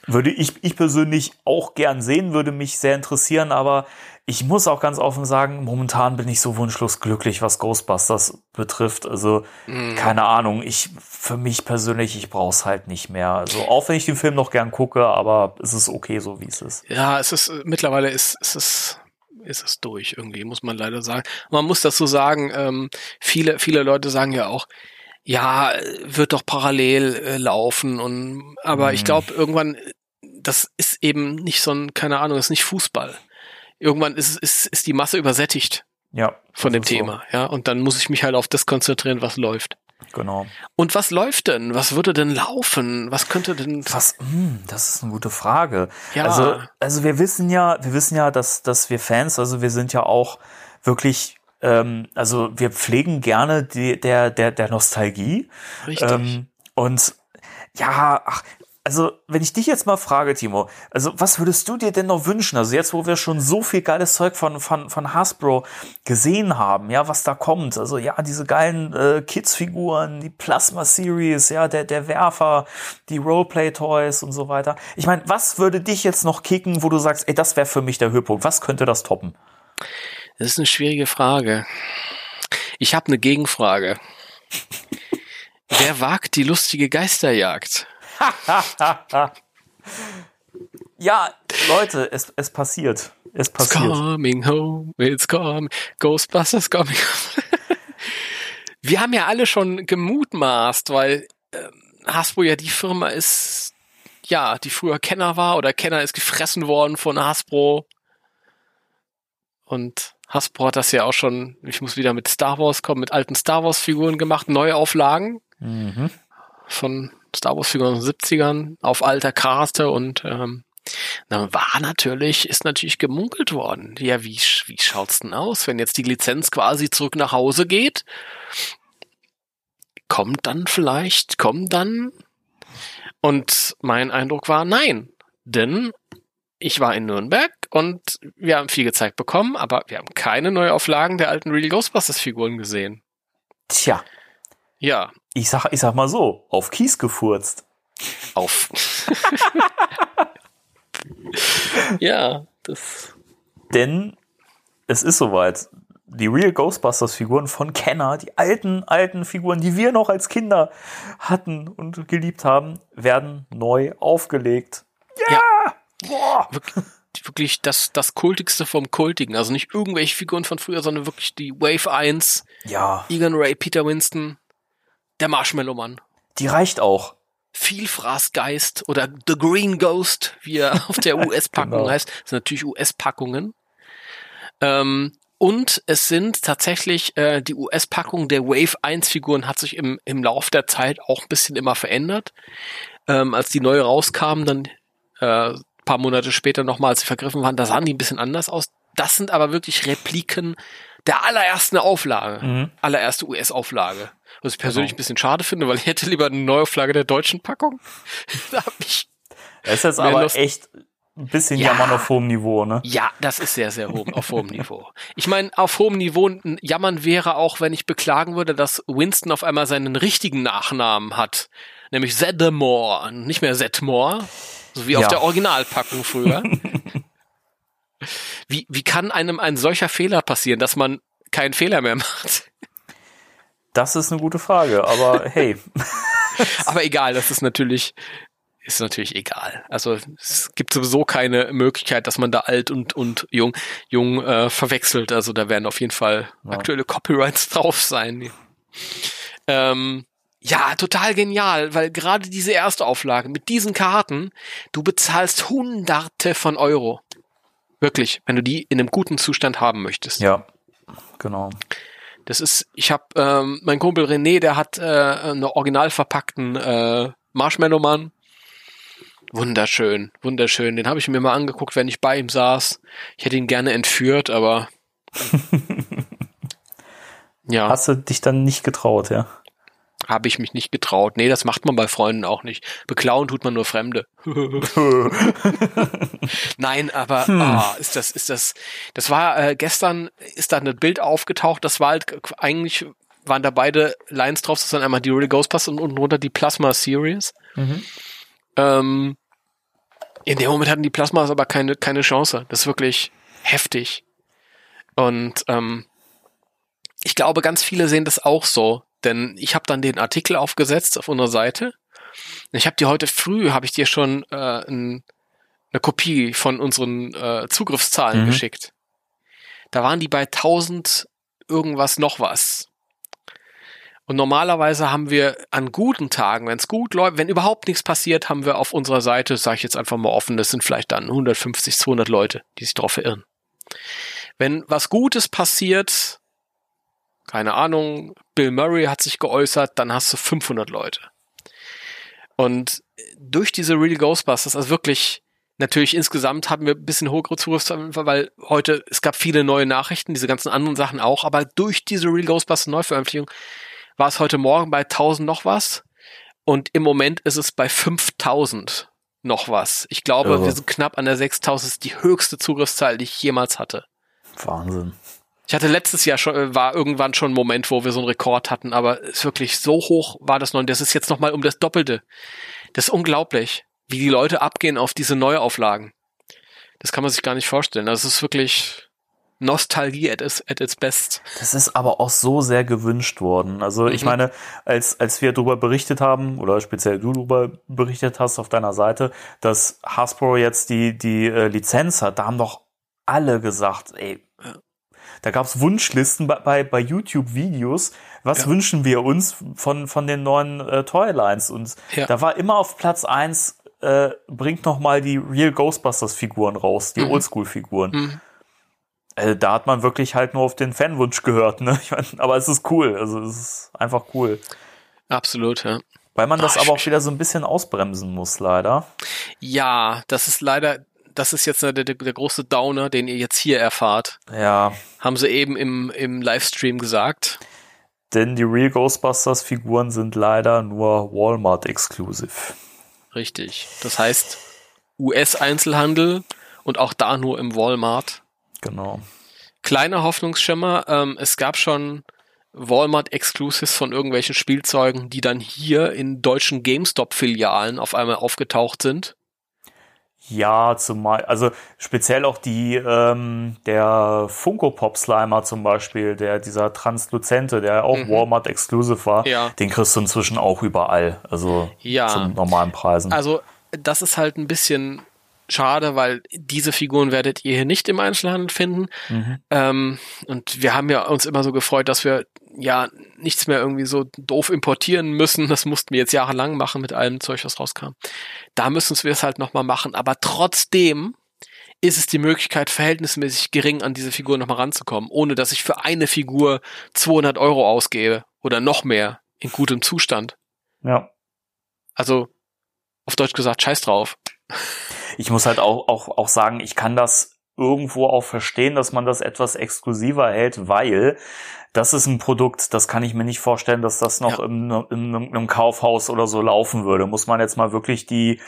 Würde ich, ich persönlich auch gern sehen, würde mich sehr interessieren, aber ich muss auch ganz offen sagen, momentan bin ich so wunschlos glücklich, was Ghostbusters betrifft. Also, mm. keine Ahnung, ich, für mich persönlich, ich brauch's halt nicht mehr. Also, auch wenn ich den Film noch gern gucke, aber es ist okay, so wie es ist. Ja, es ist, mittlerweile ist, es ist, ist es durch irgendwie, muss man leider sagen. Man muss das so sagen, ähm, viele, viele Leute sagen ja auch, ja, wird doch parallel äh, laufen und, aber mm. ich glaube, irgendwann, das ist eben nicht so ein, keine Ahnung, das ist nicht Fußball irgendwann ist, ist, ist die Masse übersättigt. Ja. Von dem Thema, so. ja. Und dann muss ich mich halt auf das konzentrieren, was läuft. Genau. Und was läuft denn? Was würde denn laufen? Was könnte denn? Was? Mh, hm, das ist eine gute Frage. Ja. Also, also wir wissen ja, wir wissen ja, dass, dass wir Fans, also wir sind ja auch wirklich, ähm, also wir pflegen gerne die, der, der, der Nostalgie. Richtig. Ähm, und ja, ach, also, wenn ich dich jetzt mal frage, Timo, also was würdest du dir denn noch wünschen? Also jetzt, wo wir schon so viel geiles Zeug von, von, von Hasbro gesehen haben, ja, was da kommt. Also ja, diese geilen äh, Kids-Figuren, die Plasma-Series, ja, der, der Werfer, die Roleplay-Toys und so weiter. Ich meine, was würde dich jetzt noch kicken, wo du sagst, ey, das wäre für mich der Höhepunkt. Was könnte das toppen? Das ist eine schwierige Frage. Ich habe eine Gegenfrage. Wer wagt die lustige Geisterjagd? Ja, Leute, es, es passiert. Es passiert. It's coming home, it's coming. Ghostbusters coming home. Wir haben ja alle schon gemutmaßt, weil äh, Hasbro ja die Firma ist, ja, die früher Kenner war oder Kenner ist gefressen worden von Hasbro. Und Hasbro hat das ja auch schon, ich muss wieder mit Star Wars kommen, mit alten Star Wars Figuren gemacht, Neuauflagen mhm. von Star Wars Figuren aus den 70ern auf alter Karte und ähm, dann war natürlich, ist natürlich gemunkelt worden. Ja, wie, wie schaut's denn aus, wenn jetzt die Lizenz quasi zurück nach Hause geht? Kommt dann vielleicht, kommt dann? Und mein Eindruck war, nein. Denn ich war in Nürnberg und wir haben viel gezeigt bekommen, aber wir haben keine Neuauflagen der alten Real Ghostbusters Figuren gesehen. Tja. Ja, ich sag, ich sag mal so, auf Kies gefurzt. Auf. ja, das. Denn es ist soweit. Die Real Ghostbusters-Figuren von Kenner, die alten, alten Figuren, die wir noch als Kinder hatten und geliebt haben, werden neu aufgelegt. Ja. Boah. Wirklich, wirklich das, das Kultigste vom Kultigen. Also nicht irgendwelche Figuren von früher, sondern wirklich die Wave 1, Ja, Egan Ray, Peter Winston, der Marshmallow-Mann. die reicht auch. Vielfraßgeist oder The Green Ghost, wie er auf der US-Packung Genau. heißt. Das sind natürlich US-Packungen. Ähm, und es sind tatsächlich, äh, die US-Packung der Wave 1-Figuren hat sich im, im Lauf der Zeit auch ein bisschen immer verändert. Ähm, als die neu rauskamen, dann äh, paar Monate später nochmal, als sie vergriffen waren, da sahen die ein bisschen anders aus. Das sind aber wirklich Repliken der allerersten Auflage, Mhm. allererste US-Auflage. Was ich persönlich Genau. ein bisschen schade finde, weil ich hätte lieber eine Neuauflage der deutschen Packung. da hab ich, Es ist jetzt aber Lust- echt ein bisschen Ja. Jammern auf hohem Niveau, ne? ja, das ist sehr, sehr hoch, auf hohem Niveau. Ich meine, auf hohem Niveau jammern wäre auch, wenn ich beklagen würde, dass Winston auf einmal seinen richtigen Nachnamen hat. Nämlich Zedmore, nicht mehr Zedmore, so wie auf Ja. der Originalpackung früher. wie, wie kann einem ein solcher Fehler passieren, dass man keinen Fehler mehr macht? Das ist eine gute Frage, aber hey, Aber egal, das ist natürlich, ist natürlich egal. Also es gibt sowieso keine Möglichkeit, dass man da alt und, und jung, jung äh, verwechselt. Also da werden auf jeden Fall Ja. aktuelle Copyrights drauf sein. Ähm, ja, total genial, weil gerade diese erste Auflage mit diesen Karten, du bezahlst Hunderte von Euro. Wirklich, wenn du die in einem guten Zustand haben möchtest. ja, genau. Das ist, ich habe ähm, mein Kumpel René, der hat äh, einen original verpackten äh, Marshmallow Mann. Wunderschön, wunderschön. Den habe ich mir mal angeguckt, wenn ich bei ihm saß. Ich hätte ihn gerne entführt, aber ja, Hast du dich dann nicht getraut, ja? Habe ich mich nicht getraut. Nee, das macht man bei Freunden auch nicht. Beklauen tut man nur Fremde. Nein, aber ah, ist das, ist das, das war äh, gestern, ist da ein Bild aufgetaucht, das war halt k- eigentlich, waren da beide Lines drauf, das dann einmal die Real Ghostbusters und unten drunter die Plasma Series. Ähm, in dem Moment hatten die Plasmas aber keine, keine Chance. Das ist wirklich heftig. Und ähm, ich glaube, ganz viele sehen das auch so, denn ich habe dann den Artikel aufgesetzt auf unserer Seite. Ich habe dir heute früh, habe ich dir schon äh, ein, eine Kopie von unseren äh, Zugriffszahlen Mhm. geschickt. Da waren die bei 1000 irgendwas noch was. Und normalerweise haben wir an guten Tagen, wenn es gut läuft, wenn überhaupt nichts passiert, haben wir auf unserer Seite, sage ich jetzt einfach mal offen, das sind vielleicht dann 150, 200 Leute, die sich darauf verirren. Wenn was Gutes passiert, keine Ahnung, Bill Murray hat sich geäußert, dann hast du 500 Leute. Und durch diese Real Ghostbusters, also wirklich, natürlich insgesamt haben wir ein bisschen hohe Zugriffszahlen, weil heute, es gab viele neue Nachrichten, diese ganzen anderen Sachen auch, aber durch diese Real Ghostbusters Neuveröffentlichung war es heute Morgen bei 1000 noch was und im Moment ist es bei 5000 noch was. Ich glaube, Irre. wir sind knapp an der 6000, das ist die höchste Zugriffszahl, die ich jemals hatte. Wahnsinn. Ich hatte letztes Jahr schon, äh, war irgendwann schon ein Moment, wo wir so einen Rekord hatten, aber es ist wirklich so hoch war das noch. Und das ist jetzt nochmal um das Doppelte. Das ist unglaublich, wie die Leute abgehen auf diese Neuauflagen. Das kann man sich gar nicht vorstellen. Das ist wirklich Nostalgie at its, at its best. Das ist aber auch so sehr gewünscht worden. Also ich Mhm. meine, als, als wir darüber berichtet haben, oder speziell du darüber berichtet hast auf deiner Seite, dass Hasbro jetzt die, die äh, Lizenz hat, da haben doch alle gesagt, ey, da gab's Wunschlisten bei, bei, bei YouTube-Videos, was Ja. wünschen wir uns von, von den neuen äh, Toylines? Und Ja. da war immer auf Platz eins äh, bringt noch mal die Real Ghostbusters-Figuren raus, die Mhm. Oldschool-Figuren. Mhm. Also da hat man wirklich halt nur auf den Fanwunsch gehört, ne? Ich mein, aber es ist cool, also es ist einfach cool. Absolut, ja. Weil man das Ah, aber auch wieder so ein bisschen ausbremsen muss, leider. Ja, das ist leider, das ist jetzt der, der, der große Downer, den ihr jetzt hier erfahrt. Ja, Haben sie eben im, im Livestream gesagt. denn die Real Ghostbusters Figuren sind leider nur Walmart exclusive. Richtig. Das heißt, US-Einzelhandel und auch da nur im Walmart. Genau. Kleiner Hoffnungsschimmer, ähm, es gab schon Walmart-Exclusives von irgendwelchen Spielzeugen, die dann hier in deutschen GameStop-Filialen auf einmal aufgetaucht sind. Ja, zumal, also speziell auch die, ähm, der Funko Pop Slimer zum Beispiel, der, dieser Transluzente, der auch mhm. Walmart Exclusive war, ja. den kriegst du inzwischen auch überall, also ja. zu normalen Preisen. Also, das ist halt ein bisschen schade, weil diese Figuren werdet ihr hier nicht im Einzelhandel finden. Mhm. Ähm, und wir haben ja uns immer so gefreut, dass wir ja nichts mehr irgendwie so doof importieren müssen. Das mussten wir jetzt jahrelang machen mit allem Zeug, was rauskam. Da müssen wir es halt nochmal machen. Aber trotzdem ist es die Möglichkeit, verhältnismäßig gering an diese Figur nochmal ranzukommen, ohne dass ich für eine Figur 200 Euro ausgebe oder noch mehr in gutem Zustand. Ja. Also, auf Deutsch gesagt, scheiß drauf ich muss halt auch, auch, auch sagen, ich kann das irgendwo auch verstehen, dass man das etwas exklusiver hält, weil das ist ein Produkt, das kann ich mir nicht vorstellen, dass das noch ja. in, in, in, einem Kaufhaus oder so laufen würde. Muss man jetzt mal wirklich die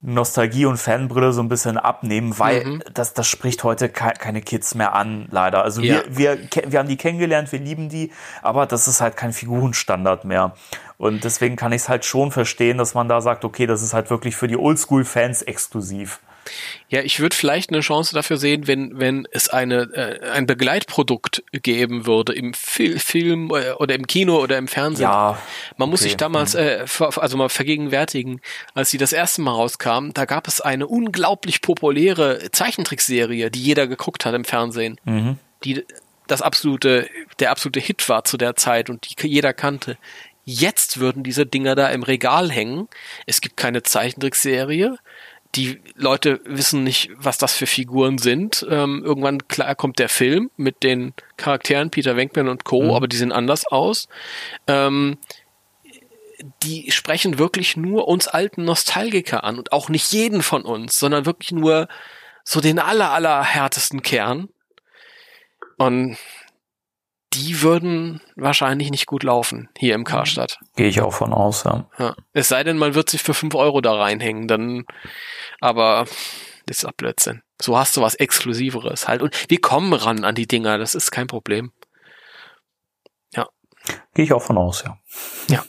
Nostalgie und Fanbrille so ein bisschen abnehmen, weil mhm. das, das spricht heute ke keine Kids mehr an, leider. Also ja. wir, wir, wir haben die kennengelernt, wir lieben die, aber das ist halt kein Figurenstandard mehr. Und deswegen kann ich es halt schon verstehen, dass man da sagt, okay, das ist halt wirklich für die Oldschool-Fans exklusiv. Ja, ich würde vielleicht eine Chance dafür sehen, wenn, wenn es eine, äh, ein Begleitprodukt geben würde im Fil Film äh, oder im Kino oder im Fernsehen. Ja, Man muss sich damals, mhm. äh, also mal vergegenwärtigen, als sie das erste Mal rauskam, da gab es eine unglaublich populäre Zeichentrickserie, die jeder geguckt hat im Fernsehen. Mhm. Die das absolute, der absolute Hit war zu der Zeit und die jeder kannte. Jetzt würden diese Dinger da im Regal hängen. Es gibt keine Zeichentrickserie die Leute wissen nicht, was das für Figuren sind. Ähm, irgendwann klar kommt der Film mit den Charakteren Peter Wenkman und Co., mhm. aber die sehen anders aus. Ähm, die sprechen wirklich nur uns alten Nostalgiker an und auch nicht jeden von uns, sondern wirklich nur so den aller, aller härtesten Kern. Und die würden wahrscheinlich nicht gut laufen hier im Karstadt. Gehe ich auch von aus, ja. ja. Es sei denn, man wird sich für fünf Euro da reinhängen, dann, aber das ist auch Blödsinn. So hast du was Exklusiveres halt. Und wir kommen ran an die Dinger, das ist kein Problem. Ja. Gehe ich auch von aus, ja. Ja.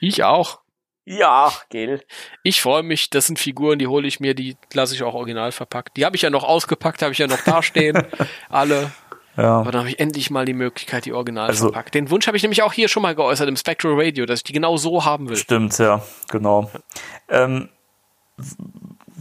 Ich auch. Ja, gell. Ich freue mich, das sind Figuren, die hole ich mir, die lasse ich auch original verpackt. Die habe ich ja noch ausgepackt, habe ich ja noch dastehen. Alle. Ja. Aber dann habe ich endlich mal die Möglichkeit, die Original also, verpackt. Den Wunsch habe ich nämlich auch hier schon mal geäußert im Spectral Radio, dass ich die genau so haben will. Stimmt, ja, genau. Ähm,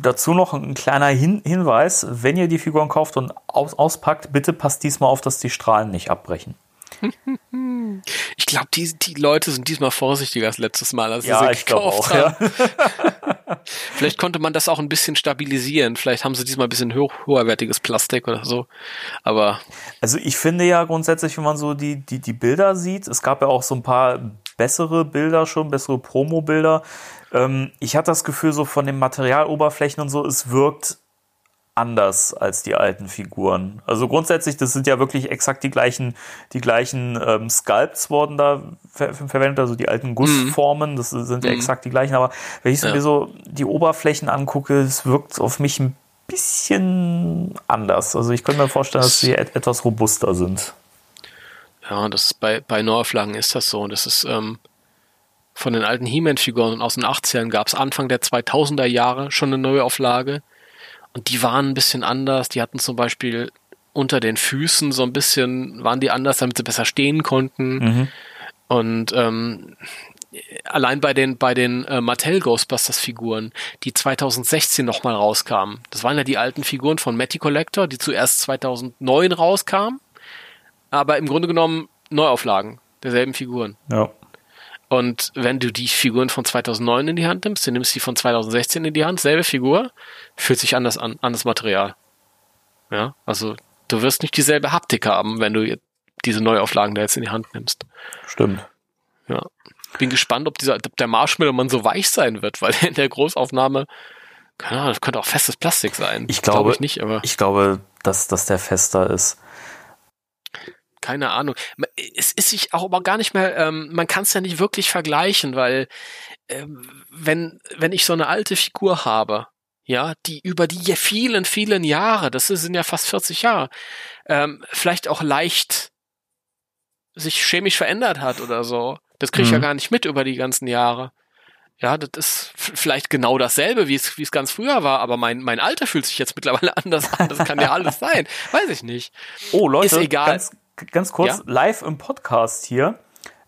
dazu noch ein kleiner Hin Hinweis, wenn ihr die Figuren kauft und aus auspackt, bitte passt diesmal auf, dass die Strahlen nicht abbrechen. Ich glaube, die, die Leute sind diesmal vorsichtiger als letztes Mal, als ja, sie ich gekauft auch, haben. Ja. Vielleicht konnte man das auch ein bisschen stabilisieren. Vielleicht haben sie diesmal ein bisschen hoch, hoherwertiges Plastik oder so. Aber. Also ich finde ja grundsätzlich, wenn man so die, die, die Bilder sieht, es gab ja auch so ein paar bessere Bilder schon, bessere Promo-Bilder. Ähm, ich hatte das Gefühl, so von den Materialoberflächen und so, es wirkt anders als die alten Figuren. Also grundsätzlich, das sind ja wirklich exakt die gleichen, die gleichen ähm, Sculpts worden da ver verwendet, also die alten Gussformen, das sind ja mhm. exakt die gleichen. Aber wenn ich so ja. mir so die Oberflächen angucke, es wirkt auf mich ein bisschen anders. Also ich könnte mir vorstellen, dass sie et etwas robuster sind. Ja, das ist bei, bei Neuauflagen ist das so. Das ist ähm, von den alten He-Man-Figuren aus den 80ern gab es Anfang der 2000er Jahre schon eine Neuauflage. Und die waren ein bisschen anders. Die hatten zum Beispiel unter den Füßen so ein bisschen, waren die anders, damit sie besser stehen konnten. Mhm. Und ähm, allein bei den bei den äh, Mattel Ghostbusters Figuren, die 2016 nochmal rauskamen. Das waren ja die alten Figuren von Matty Collector, die zuerst 2009 rauskamen, aber im Grunde genommen Neuauflagen derselben Figuren. Ja. Und wenn du die Figuren von 2009 in die Hand nimmst, du nimmst die von 2016 in die Hand, selbe Figur, fühlt sich anders an, anderes Material. Ja, also du wirst nicht dieselbe Haptik haben, wenn du diese Neuauflagen da jetzt in die Hand nimmst. Stimmt. Ja. Bin gespannt, ob dieser, ob der Marshmallow-Mann so weich sein wird, weil in der Großaufnahme, keine Ahnung, das könnte auch festes Plastik sein. Ich glaube, glaube ich nicht, aber. Ich glaube, dass, dass der fester ist keine Ahnung. Es ist sich auch aber gar nicht mehr, ähm, man kann es ja nicht wirklich vergleichen, weil ähm, wenn, wenn ich so eine alte Figur habe, ja, die über die vielen, vielen Jahre, das sind ja fast 40 Jahre, ähm, vielleicht auch leicht sich chemisch verändert hat oder so. Das kriege ich mhm. ja gar nicht mit über die ganzen Jahre. Ja, das ist vielleicht genau dasselbe, wie es, wie es ganz früher war, aber mein, mein Alter fühlt sich jetzt mittlerweile anders an. Das kann ja alles sein. Weiß ich nicht. Oh, Leute, Ist egal. Ganz, ganz kurz, Ja? live im Podcast hier.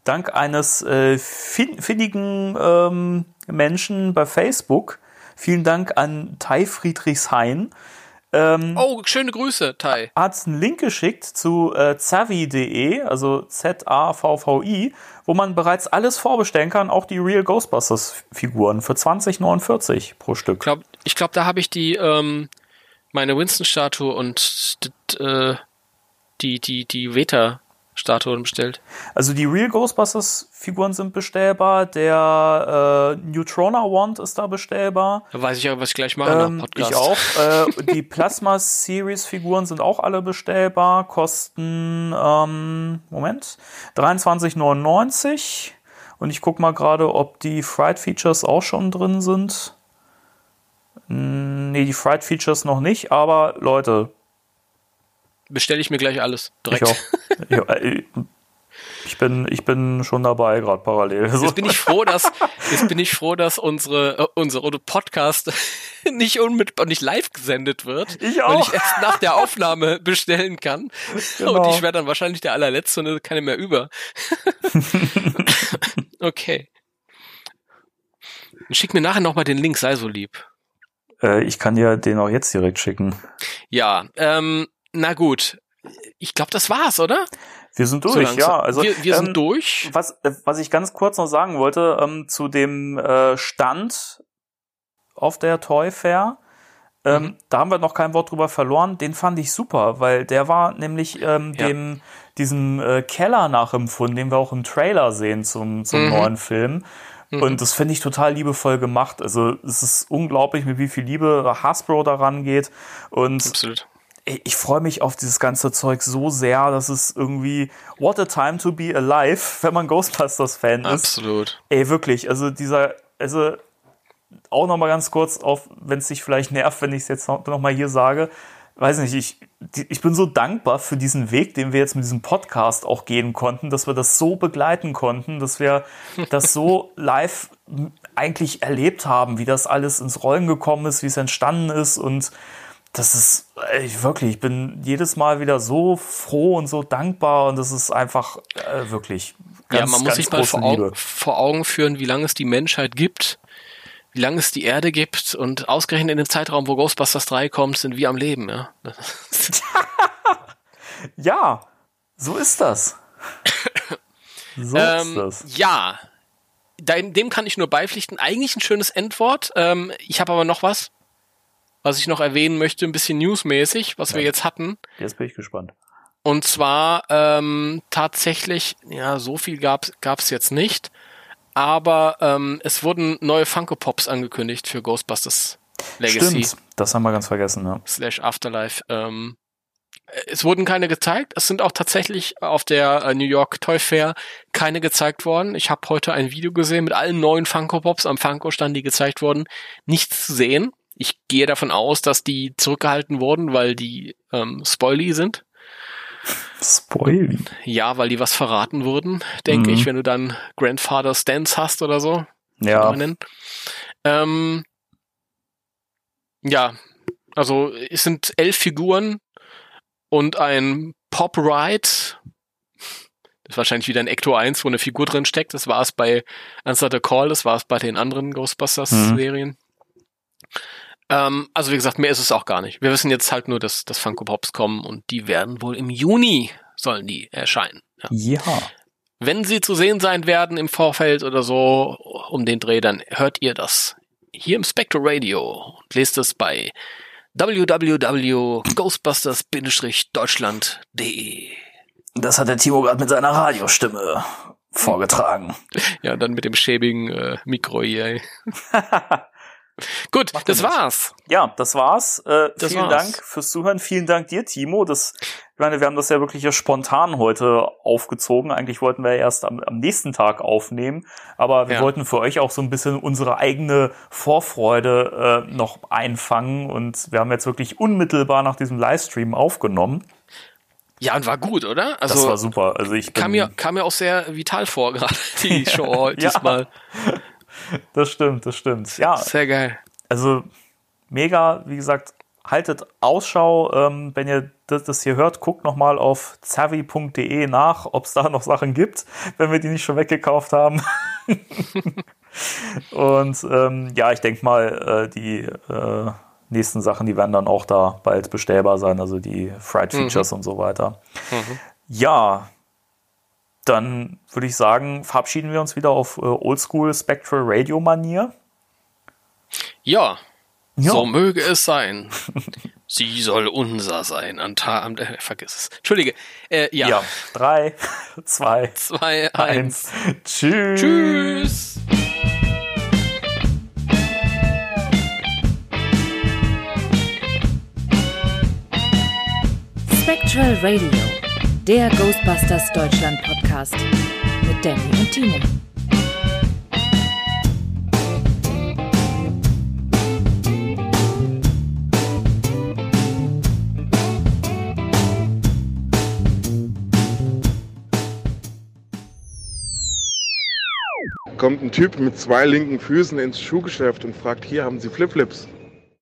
Dank eines äh, fin findigen ähm, Menschen bei Facebook. Vielen Dank an Tai Friedrichshain. Ähm, Oh, schöne Grüße, Tai. hat einen Link geschickt zu äh, zavi.de, also Z-A-V-V-I, wo man bereits alles vorbestellen kann, auch die Real Ghostbusters Figuren für 20,49 pro Stück. Ich glaube, ich glaub, da habe ich die, ähm, meine Winston-Statue und äh, die, die, die Veta-Statuen bestellt. Also die Real Ghostbusters Figuren sind bestellbar, der äh, Neutrona Wand ist da bestellbar. Da weiß ich ja, was ich gleich mache Ähm, nach Podcast. ich auch. Äh, die Plasma Series Figuren sind auch alle bestellbar, kosten ähm, Moment 23,99 und ich guck mal gerade, ob die Fried Features auch schon drin sind. Hm, Nee, die Fried Features noch nicht, aber Leute, Bestelle ich mir gleich alles. ich Direkt. auch. Ja, äh, ich bin, ich bin schon dabei, gerade parallel. So. Jetzt bin ich froh, dass jetzt bin ich froh, dass unsere äh, unsere Podcast nicht unmittelbar nicht live gesendet wird, Ich weil auch. ich erst nach der Aufnahme bestellen kann Genau. und ich werde dann wahrscheinlich der allerletzte und keine mehr über. okay. Schick mir nachher noch mal den Link, sei so lieb. Äh, ich kann dir den auch jetzt direkt schicken. Ja, ähm, na gut. Ich glaube, das war's, oder? Wir sind So durch, langsam. ja. Also, wir wir ähm, sind durch. Was, äh, was ich ganz kurz noch sagen wollte, ähm, zu dem äh, Stand auf der Toy Fair, ähm, Mhm. da haben wir noch kein Wort drüber verloren. Den fand ich super, weil der war nämlich ähm, Ja. dem diesem äh, Keller nachempfunden, den wir auch im Trailer sehen zum, zum Mhm. neuen Film. Und das finde ich total liebevoll gemacht. Also es ist unglaublich, mit wie viel Liebe Hasbro daran geht. Und Absolut. Ich freue mich auf dieses ganze Zeug so sehr, dass es irgendwie What a time to be alive, wenn man Ghostbusters-Fan ist. Absolut. Ey, wirklich, also dieser, also auch noch mal ganz kurz auf, wenn es dich vielleicht nervt, wenn ich es jetzt noch, noch mal hier sage, weiß nicht, ich, ich bin so dankbar für diesen Weg, den wir jetzt mit diesem Podcast auch gehen konnten, dass wir das so begleiten konnten, dass wir das so live eigentlich erlebt haben, wie das alles ins Rollen gekommen ist, wie es entstanden ist und das ist ey, wirklich, ich bin jedes Mal wieder so froh und so dankbar und das ist einfach äh, wirklich ganz, ja, man muss sich mal vor. Augen, vor Augen führen, wie lange es die Menschheit gibt, wie lange es die Erde gibt und ausgerechnet in dem Zeitraum, wo Ghostbusters 3 kommt, sind wir am Leben, ja. Ja, so ist das. So ähm, ist das. Ja, dem, dem kann ich nur beipflichten. Eigentlich ein schönes Endwort. Ähm, ich habe aber noch was, was ich noch erwähnen möchte, ein bisschen newsmäßig, was wir jetzt hatten. Jetzt bin ich gespannt. Und zwar ähm, tatsächlich, ja, so viel gab es jetzt nicht, aber ähm, es wurden neue Funko Pops angekündigt für Ghostbusters Legacy Stimmt, das haben wir ganz vergessen. Ja. slash Afterlife. Ähm, es wurden keine gezeigt. Es sind auch tatsächlich auf der äh, New York Toy Fair keine gezeigt worden. Ich habe heute ein Video gesehen mit allen neuen Funko Pops am Funko Stand, die gezeigt wurden. Nichts zu sehen. Ich gehe davon aus, dass die zurückgehalten wurden, weil die ähm, spoily sind. Spoiling. Ja, weil die was verraten wurden, denke Mhm. ich, wenn du dann Grandfather's Dance hast oder so. Ja. Ähm, ja, also es sind elf Figuren und ein Pop Ride. Das ist wahrscheinlich wieder ein Ecto 1, wo eine Figur drin steckt. Das war es bei Answer the Call, das war es bei den anderen Mhm. Ähm, also wie gesagt, mehr ist es auch gar nicht. Wir wissen jetzt halt nur, dass, dass Funko Pops kommen und die werden wohl im Juni sollen die erscheinen. Ja. ja. Wenn sie zu sehen sein werden im Vorfeld oder so um den Dreh, dann hört ihr das hier im Spectre Radio und lest es bei www.ghostbusters-deutschland.de. Das hat der Timo gerade mit seiner Radiostimme vorgetragen. Ja, dann mit dem schäbigen äh, Mikro hier. Gut, Macht das war's. Ja, das war's. Äh, Das vielen war's. Dank fürs Zuhören. Vielen Dank dir, Timo. Das, ich meine, wir haben das ja wirklich ja spontan heute aufgezogen. Eigentlich wollten wir erst am, am nächsten Tag aufnehmen, aber wir Ja. wollten für euch auch so ein bisschen unsere eigene Vorfreude äh, noch einfangen und wir haben jetzt wirklich unmittelbar nach diesem Livestream aufgenommen. Ja, und war gut, oder? Das Also war super. Also ich kam mir, kam mir auch sehr vital vor, gerade die Show diesmal. Das stimmt, das stimmt. Ja, Sehr geil. also mega, wie gesagt, haltet Ausschau, ähm, wenn ihr das, das hier hört, guckt nochmal auf zavi.de nach, ob es da noch Sachen gibt, wenn wir die nicht schon weggekauft haben. Und ähm, ja, ich denke mal, äh, die äh, nächsten Sachen, die werden dann auch da bald bestellbar sein, also die Fried Features und so weiter. Ja, dann würde ich sagen, verabschieden wir uns wieder auf äh, Oldschool Spectral Radio Manier. Ja, Ja. so möge es sein. Sie soll unser sein. An Ta am, äh, vergiss es. Entschuldige. Äh, ja. Ja, drei, zwei, Zwei, eins. eins. Tschüss. Tschüss. Spectral Radio, der Ghostbusters Deutschland Podcast mit Danny und Timo. kommt ein Typ mit zwei linken Füßen ins Schuhgeschäft und fragt, hier haben Sie Flipflips?